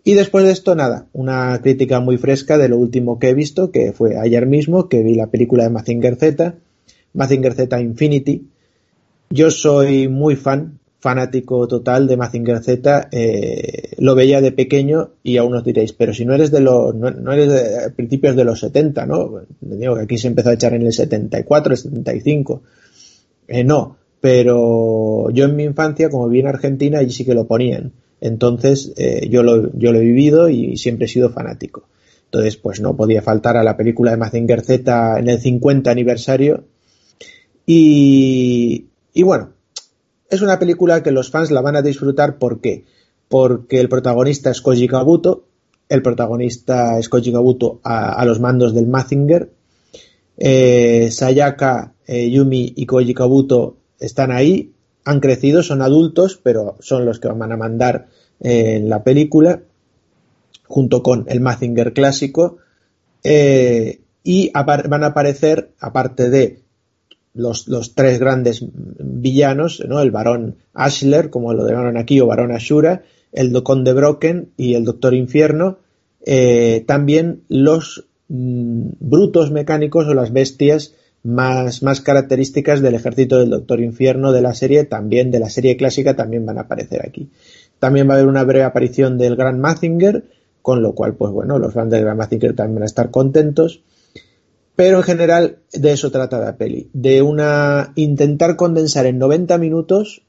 B: Y después de esto, nada, una crítica muy fresca de lo último que he visto, que fue ayer mismo, que vi la película de Mazinger Z, Mazinger Z Infinity. Yo soy muy fan, fanático total de Mazinger Z, eh, lo veía de pequeño y aún os diréis, pero si no eres de los, no, eres de principios de los 70, ¿no? Digo que aquí se empezó a echar en el 74, el 75. Eh, no, pero yo en mi infancia, como vi en Argentina, allí sí que lo ponían. Entonces, eh, yo, lo, yo lo he vivido y siempre he sido fanático. Entonces, pues no podía faltar a la película de Mazinger Z en el 50 aniversario. Y, y bueno, es una película que los fans la van a disfrutar. ¿Por qué? Porque el protagonista es Koji Kabuto. El protagonista es Koji Kabuto a, los mandos del Mazinger. Eh, Sayaka, eh, Yumi y Koji Kabuto están ahí, han crecido, son adultos, pero son los que van a mandar eh, en la película, junto con el Mazinger clásico, eh, y van a aparecer, aparte de los, tres grandes villanos, ¿no? el varón Ashler, como lo llamaron aquí, o varón Ashura, el Conde Broken y el Doctor Infierno, eh, también los mm, brutos mecánicos o las bestias más, más características del ejército del Doctor Infierno de la serie, también de la serie clásica, también van a aparecer aquí. También va a haber una breve aparición del Gran Mazinger, con lo cual, pues bueno, los fans del Gran Mazinger también van a estar contentos. Pero en general de eso trata la peli, de una intentar condensar en 90 minutos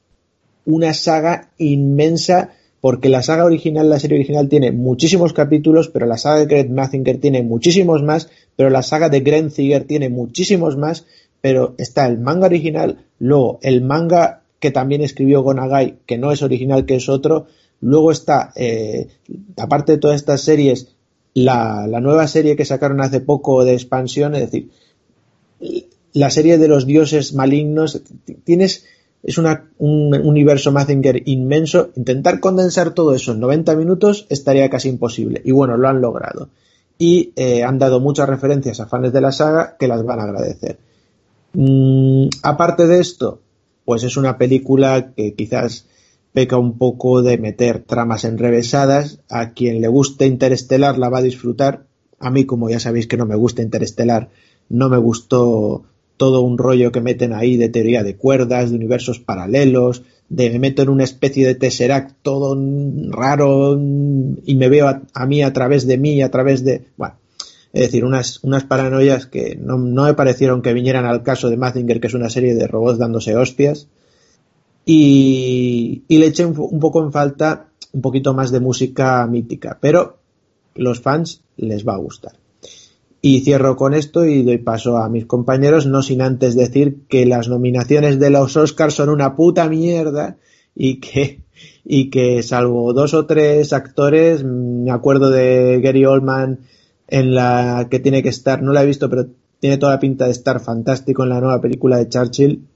B: una saga inmensa porque la saga original, la serie original tiene muchísimos capítulos, pero la saga de Greg Mazinger tiene muchísimos más, pero la saga de Grenziger tiene muchísimos más, pero está el manga original, luego el manga que también escribió Gonagai, que no es original, que es otro, luego está, eh, aparte de todas estas series, la, la nueva serie que sacaron hace poco de expansión, es decir, la serie de los dioses malignos, tienes es un universo Mazinger inmenso. Intentar condensar todo eso en 90 minutos estaría casi imposible. Y bueno, lo han logrado. Y eh, han dado muchas referencias a fans de la saga que las van a agradecer. Mm, aparte de esto, pues es una película que quizás peca un poco de meter tramas enrevesadas. A quien le guste Interestelar la va a disfrutar. A mí, como ya sabéis que no me gusta Interestelar, no me gustó todo un rollo que meten ahí de teoría de cuerdas, de universos paralelos, de me meto en una especie de tesseract todo raro y me veo a, mí a través de mí, a través de... Bueno, es decir, unas, unas paranoias que no, me parecieron que vinieran al caso de Mazinger, que es una serie de robots dándose hostias. Y, le eché un poco en falta un poquito más de música mítica, pero los fans les va a gustar. Y cierro con esto y doy paso a mis compañeros, no sin antes decir que las nominaciones de los Oscars son una puta mierda y que, y que salvo dos o tres actores, me acuerdo de Gary Oldman en la que tiene que estar, no la he visto, pero tiene toda la pinta de estar fantástico en la nueva película de Churchill.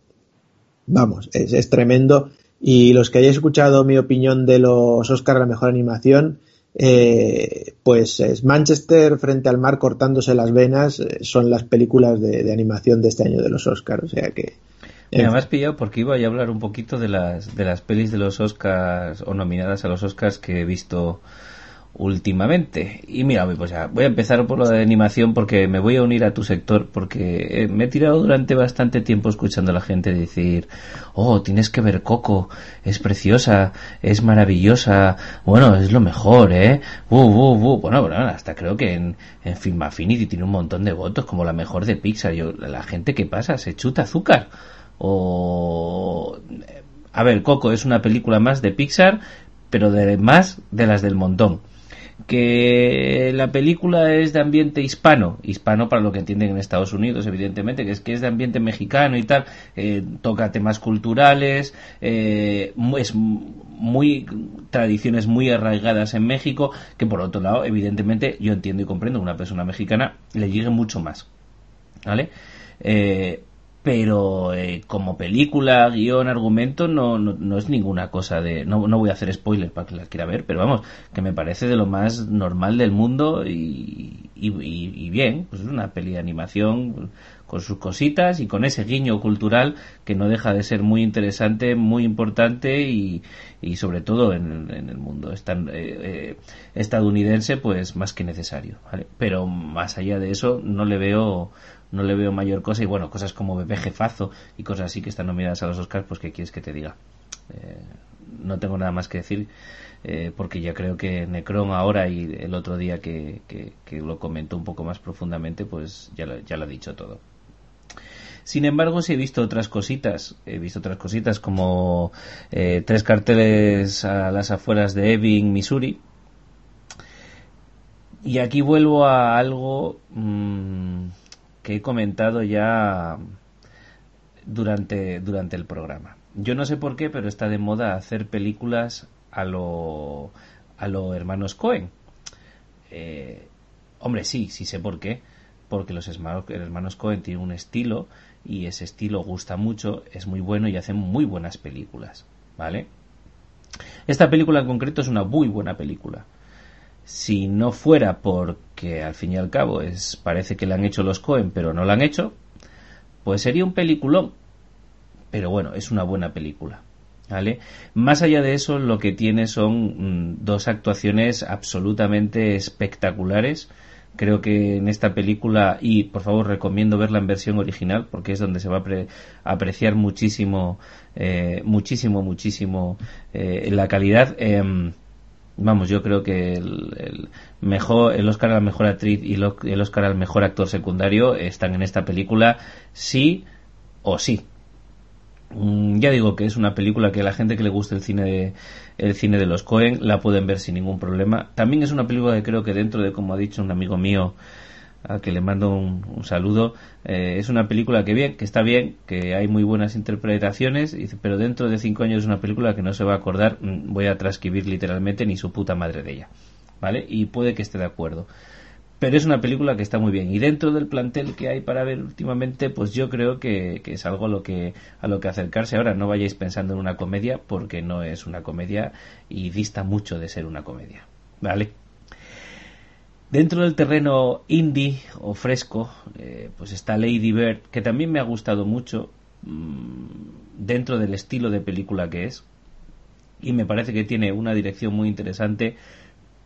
B: Vamos, es, es tremendo. Y los que hayáis escuchado mi opinión de los Oscars la mejor animación, eh, pues es Manchester frente al mar cortándose las venas eh, son las películas de, animación de este año de los Oscars, o sea que...
A: me has pillado porque iba a hablar un poquito de las, de las pelis de los Oscars o nominadas a los Oscars que he visto últimamente. Y mira, pues ya, voy a empezar por lo de animación porque me voy a unir a tu sector porque eh, me he tirado durante bastante tiempo escuchando a la gente decir, oh, tienes que ver Coco, es preciosa, es maravillosa, bueno, es lo mejor, ¿eh? Bueno, bueno, hasta creo que en, en Film tiene un montón de votos como la mejor de Pixar. Yo, la gente que pasa se chuta azúcar. O... A ver, Coco es una película más de Pixar, pero de más de las del montón que la película es de ambiente hispano, hispano para lo que entienden en Estados Unidos, evidentemente, que es que es de ambiente mexicano y tal, eh, toca temas culturales, eh, es muy tradiciones muy arraigadas en México, que por otro lado, evidentemente, yo entiendo y comprendo que una persona mexicana le llegue mucho más, ¿vale? Eh, pero eh, como película, guion, argumento, no, no, es ninguna cosa de... No, no voy a hacer spoilers para que la quiera ver, pero vamos, que me parece de lo más normal del mundo y, y, bien, pues es una peli de animación con sus cositas y con ese guiño cultural que no deja de ser muy interesante, muy importante y, y sobre todo en, el mundo eh, eh, estadounidense, pues más que necesario. ¿vale? Pero más allá de eso, no le veo no le veo mayor cosa y bueno, cosas como Bebé Jefazo y cosas así que están nominadas a los Oscars, pues ¿qué quieres que te diga? Eh, no tengo nada más que decir eh, porque ya creo que Necron ahora y el otro día que, lo comentó un poco más profundamente, pues ya lo, ya lo ha dicho todo. Sin embargo, sí he visto otras cositas. He visto otras cositas como eh, tres carteles a las afueras de Ebbing, Missouri. Y aquí vuelvo a algo mmm, he comentado ya durante, durante el programa. Yo no sé por qué, pero está de moda hacer películas a lo, a los hermanos Cohen. Eh, hombre, sí, sí sé por qué. Porque los hermanos Cohen tienen un estilo y ese estilo gusta mucho, es muy bueno y hacen muy buenas películas. ¿Vale? Esta película en concreto es una muy buena película si no fuera porque al fin y al cabo es parece que le han hecho los Cohen pero no la han hecho pues sería un peliculón. Pero bueno es una buena película ¿vale? más allá de eso lo que tiene son mm, dos actuaciones absolutamente espectaculares. Creo que en esta película y por favor recomiendo verla en versión original porque es donde se va a apreciar muchísimo eh, muchísimo muchísimo eh, la calidad. Em, vamos, yo creo que el, mejor, el Oscar a la mejor actriz y el Oscar al mejor actor secundario están en esta película, sí o sí. Mm, ya digo que es una película que la gente que le gusta el cine de, el cine de los Cohen la pueden ver sin ningún problema. También es una película que creo que dentro de, como ha dicho un amigo mío, al que le mando un, saludo. Eh, es una película que bien, que está bien, que hay muy buenas interpretaciones, pero dentro de cinco años es una película que no se va a acordar, mm, voy a transcribir literalmente ni su puta madre de ella, ¿vale? Y puede que esté de acuerdo. Pero es una película que está muy bien. Y dentro del plantel que hay para ver últimamente, pues yo creo que, que es algo a lo que, a lo que acercarse. Ahora no vayáis pensando en una comedia, porque no es una comedia y dista mucho de ser una comedia. ¿Vale? Dentro del terreno indie o fresco, eh, pues está Lady Bird, que también me ha gustado mucho mm, dentro del estilo de película que es. Y me parece que tiene una dirección muy interesante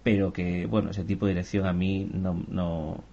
A: pero que bueno ese tipo de dirección a mí no, no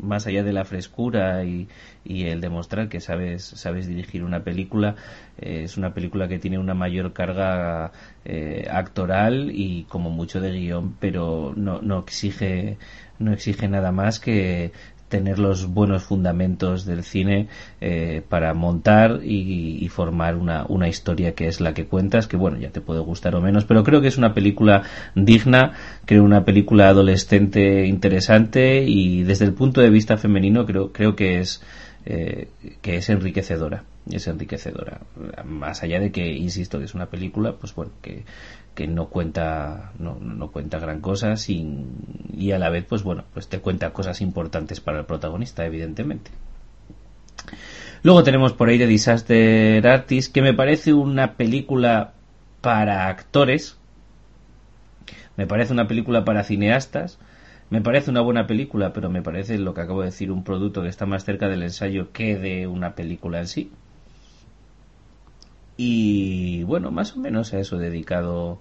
A: más allá de la frescura y, y el demostrar que sabes sabes dirigir una película eh, es una película que tiene una mayor carga eh, actoral y como mucho de guion pero no, no exige no exige nada más que tener los buenos fundamentos del cine eh, para montar y, formar una, una, historia que es la que cuentas, que bueno, ya te puede gustar o menos, pero creo que es una película digna, creo una película adolescente interesante y desde el punto de vista femenino creo, creo que es eh, que es enriquecedora es enriquecedora. Más allá de que insisto que es una película pues bueno que que no cuenta no, no cuenta gran cosa y a la vez pues bueno pues te cuenta cosas importantes para el protagonista evidentemente. Luego tenemos por ahí The Disaster Artist que me parece una película para actores me parece una película para cineastas me parece una buena película pero me parece lo que acabo de decir un producto que está más cerca del ensayo que de una película en sí y bueno, más o menos a eso he dedicado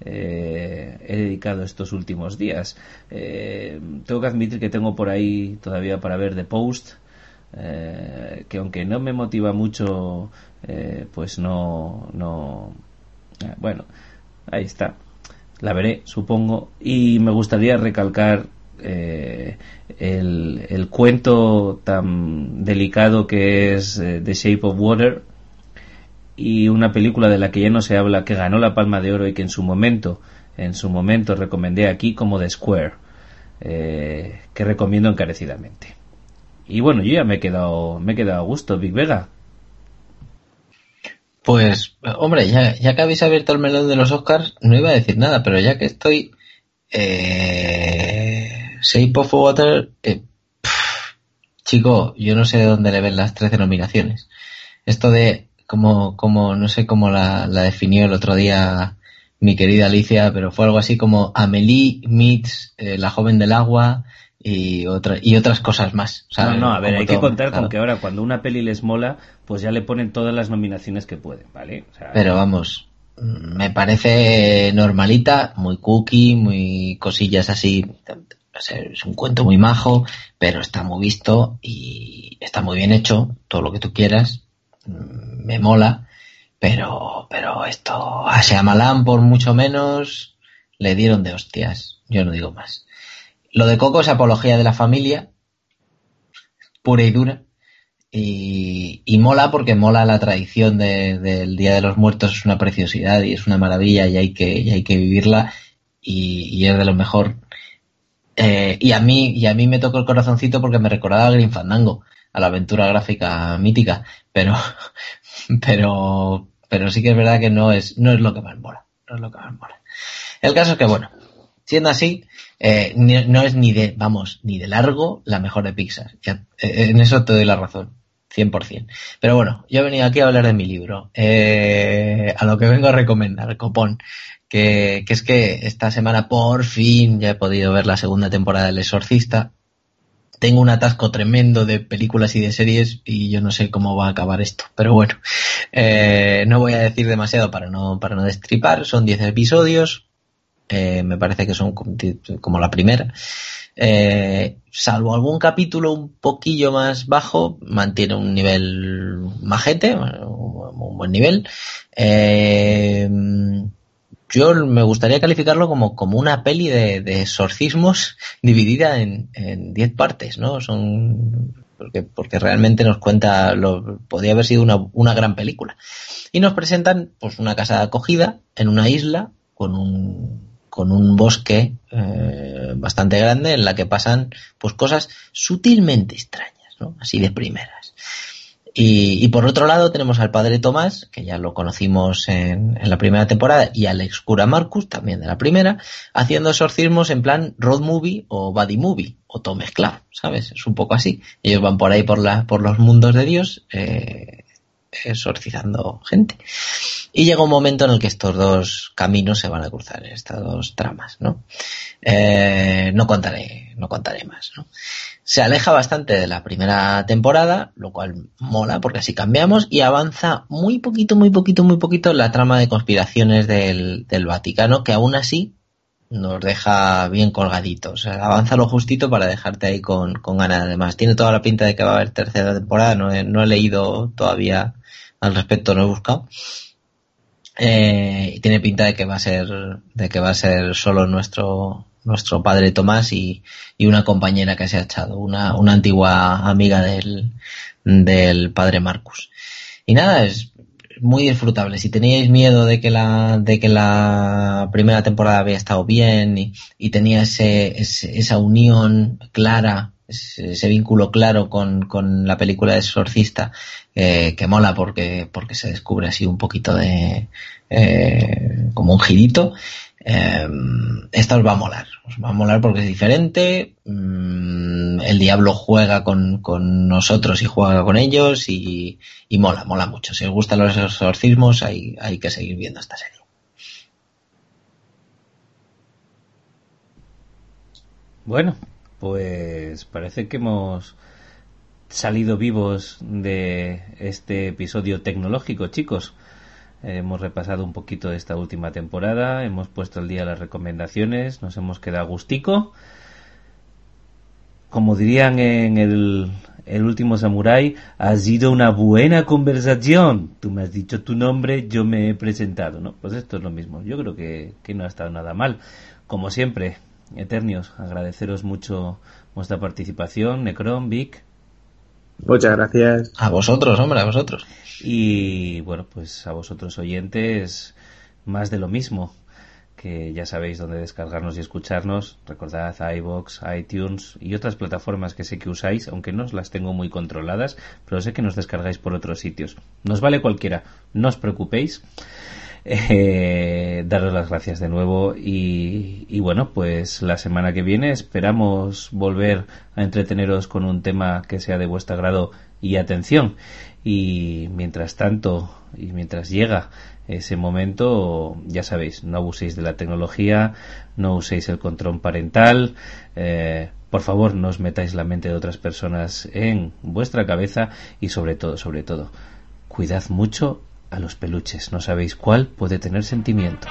A: eh, he dedicado estos últimos días. Eh, tengo que admitir que tengo por ahí todavía para ver The Post, eh, que aunque no me motiva mucho, pues no, no, bueno, ahí está. La veré, supongo, y me gustaría recalcar el, el, cuento tan delicado que es The Shape of Water y una película de la que ya no se habla, que ganó la Palma de Oro y que en su momento, en su momento recomendé aquí como The Square, eh, que recomiendo encarecidamente. Y bueno, yo ya me he quedado, me he quedado a gusto, Big Vega.
C: Pues, hombre, ya, ya que habéis abierto el melón de los Oscars, no iba a decir nada, pero ya que estoy, eh, Shape of Water, eh, chico, yo no sé de dónde le ven las 13 nominaciones. Esto de, como, como, no sé cómo la, la definió el otro día mi querida Alicia, pero fue algo así como Amelie meets eh, La joven del agua y, otra, y otras cosas más.
A: No, no, a ver, hay que contar con que ahora cuando una peli les mola, pues ya le ponen todas las nominaciones que pueden, ¿vale?
C: pero vamos, me parece normalita, muy cookie, muy cosillas así. Es un cuento muy majo, pero está muy visto y está muy bien hecho, todo lo que tú quieras. Me mola, pero, pero esto a Shyamalan por mucho menos le dieron de hostias. Yo no digo más. Lo de Coco es apología de la familia, pura y dura. Y, mola porque mola la tradición del Día de los Muertos, es una preciosidad y es una maravilla y hay que, hay que vivirla y, es de lo mejor. Eh, y a mí, y a mí me tocó el corazoncito porque me recordaba a Green a la aventura gráfica mítica, pero, pero, pero sí que es verdad que no es, no es lo que más mola, no es lo que más mola. El caso es que bueno, siendo así, eh, no es ni de, vamos, ni de largo la mejor de Pixar. Eh, en eso te doy la razón. 100%. Pero bueno, yo he venido aquí a hablar de mi libro. Eh, a lo que vengo a recomendar, copón. Que, que, es que esta semana por fin ya he podido ver la segunda temporada del Exorcista. Tengo un atasco tremendo de películas y de series y yo no sé cómo va a acabar esto. Pero bueno, eh, no voy a decir demasiado para no, para no destripar. Son 10 episodios. Eh, me parece que son como la primera. Eh, salvo algún capítulo un poquillo más bajo, mantiene un nivel majete, un buen nivel. Eh, yo me gustaría calificarlo como, como una peli de, de exorcismos dividida en 10 partes, ¿no? Son, porque, porque realmente nos cuenta, lo, podría haber sido una, una gran película. Y nos presentan, pues, una casa de acogida en una isla con un, con un bosque eh, bastante grande en la que pasan pues cosas sutilmente extrañas, ¿no? Así de primeras. Y, por otro lado tenemos al padre Tomás, que ya lo conocimos en, la primera temporada, y al ex cura Marcus, también de la primera, haciendo exorcismos en plan road movie o body movie, o todo mezclado, ¿sabes? Es un poco así. Ellos van por ahí por, la, por los mundos de Dios, eh, exorcizando gente. Y llega un momento en el que estos dos caminos se van a cruzar, estas dos tramas, ¿no? Eh, no contaré, no contaré más, ¿no? Se aleja bastante de la primera temporada, lo cual mola porque así cambiamos y avanza muy poquito, muy poquito, muy poquito la trama de conspiraciones del, del Vaticano, que aún así nos deja bien colgaditos. avanza lo justito para dejarte ahí con, con ganas. Además, tiene toda la pinta de que va a haber tercera temporada. No no he leído todavía al respecto, no he buscado. Eh, y tiene pinta de que va a ser, de que va a ser solo nuestro, nuestro padre Tomás y, y una compañera que se ha echado, una, una antigua amiga del, del padre Marcus. Y nada, es muy disfrutable. Si teníais miedo de que la, de que la primera temporada había estado bien y, y tenía ese, esa unión clara ese, vínculo claro con, con, la película de Exorcista eh, que mola porque, porque se descubre así un poquito de eh, como un girito eh, esta os va a molar os va a molar porque es diferente. Mm, el diablo juega con, con, nosotros y juega con ellos y, y, mola, mola mucho. Si os gustan los exorcismos hay, hay que seguir viendo esta serie.
A: Bueno pues parece que hemos salido vivos de este episodio tecnológico, chicos. Hemos repasado un poquito de esta última temporada, hemos puesto al día las recomendaciones, nos hemos quedado gustico. Como dirían en el, el último Samurai, ha sido una buena conversación. Tú me has dicho tu nombre, yo me he presentado, ¿no? Pues esto es lo mismo. Yo creo que, que no ha estado nada mal. Como siempre, Eternios, agradeceros mucho vuestra participación, Necron, Vic.
B: Muchas gracias.
C: A vosotros, hombre, a vosotros.
A: Y bueno, pues a vosotros oyentes, más de lo mismo, que ya sabéis dónde descargarnos y escucharnos. Recordad iBox, iTunes y otras plataformas que sé que usáis, aunque no os las tengo muy controladas, pero sé que nos descargáis por otros sitios. Nos vale cualquiera, no os preocupéis. eh, daros las gracias de nuevo y, y, bueno, pues la semana que viene esperamos volver a entreteneros con un tema que sea de vuestro agrado y atención. Y mientras tanto, y mientras llega ese momento, ya sabéis, no abuséis de la tecnología, no uséis el control parental, eh, por favor no os metáis la mente de otras personas en vuestra cabeza y sobre todo, sobre todo, cuidad mucho a los peluches, no sabéis cuál puede tener sentimientos.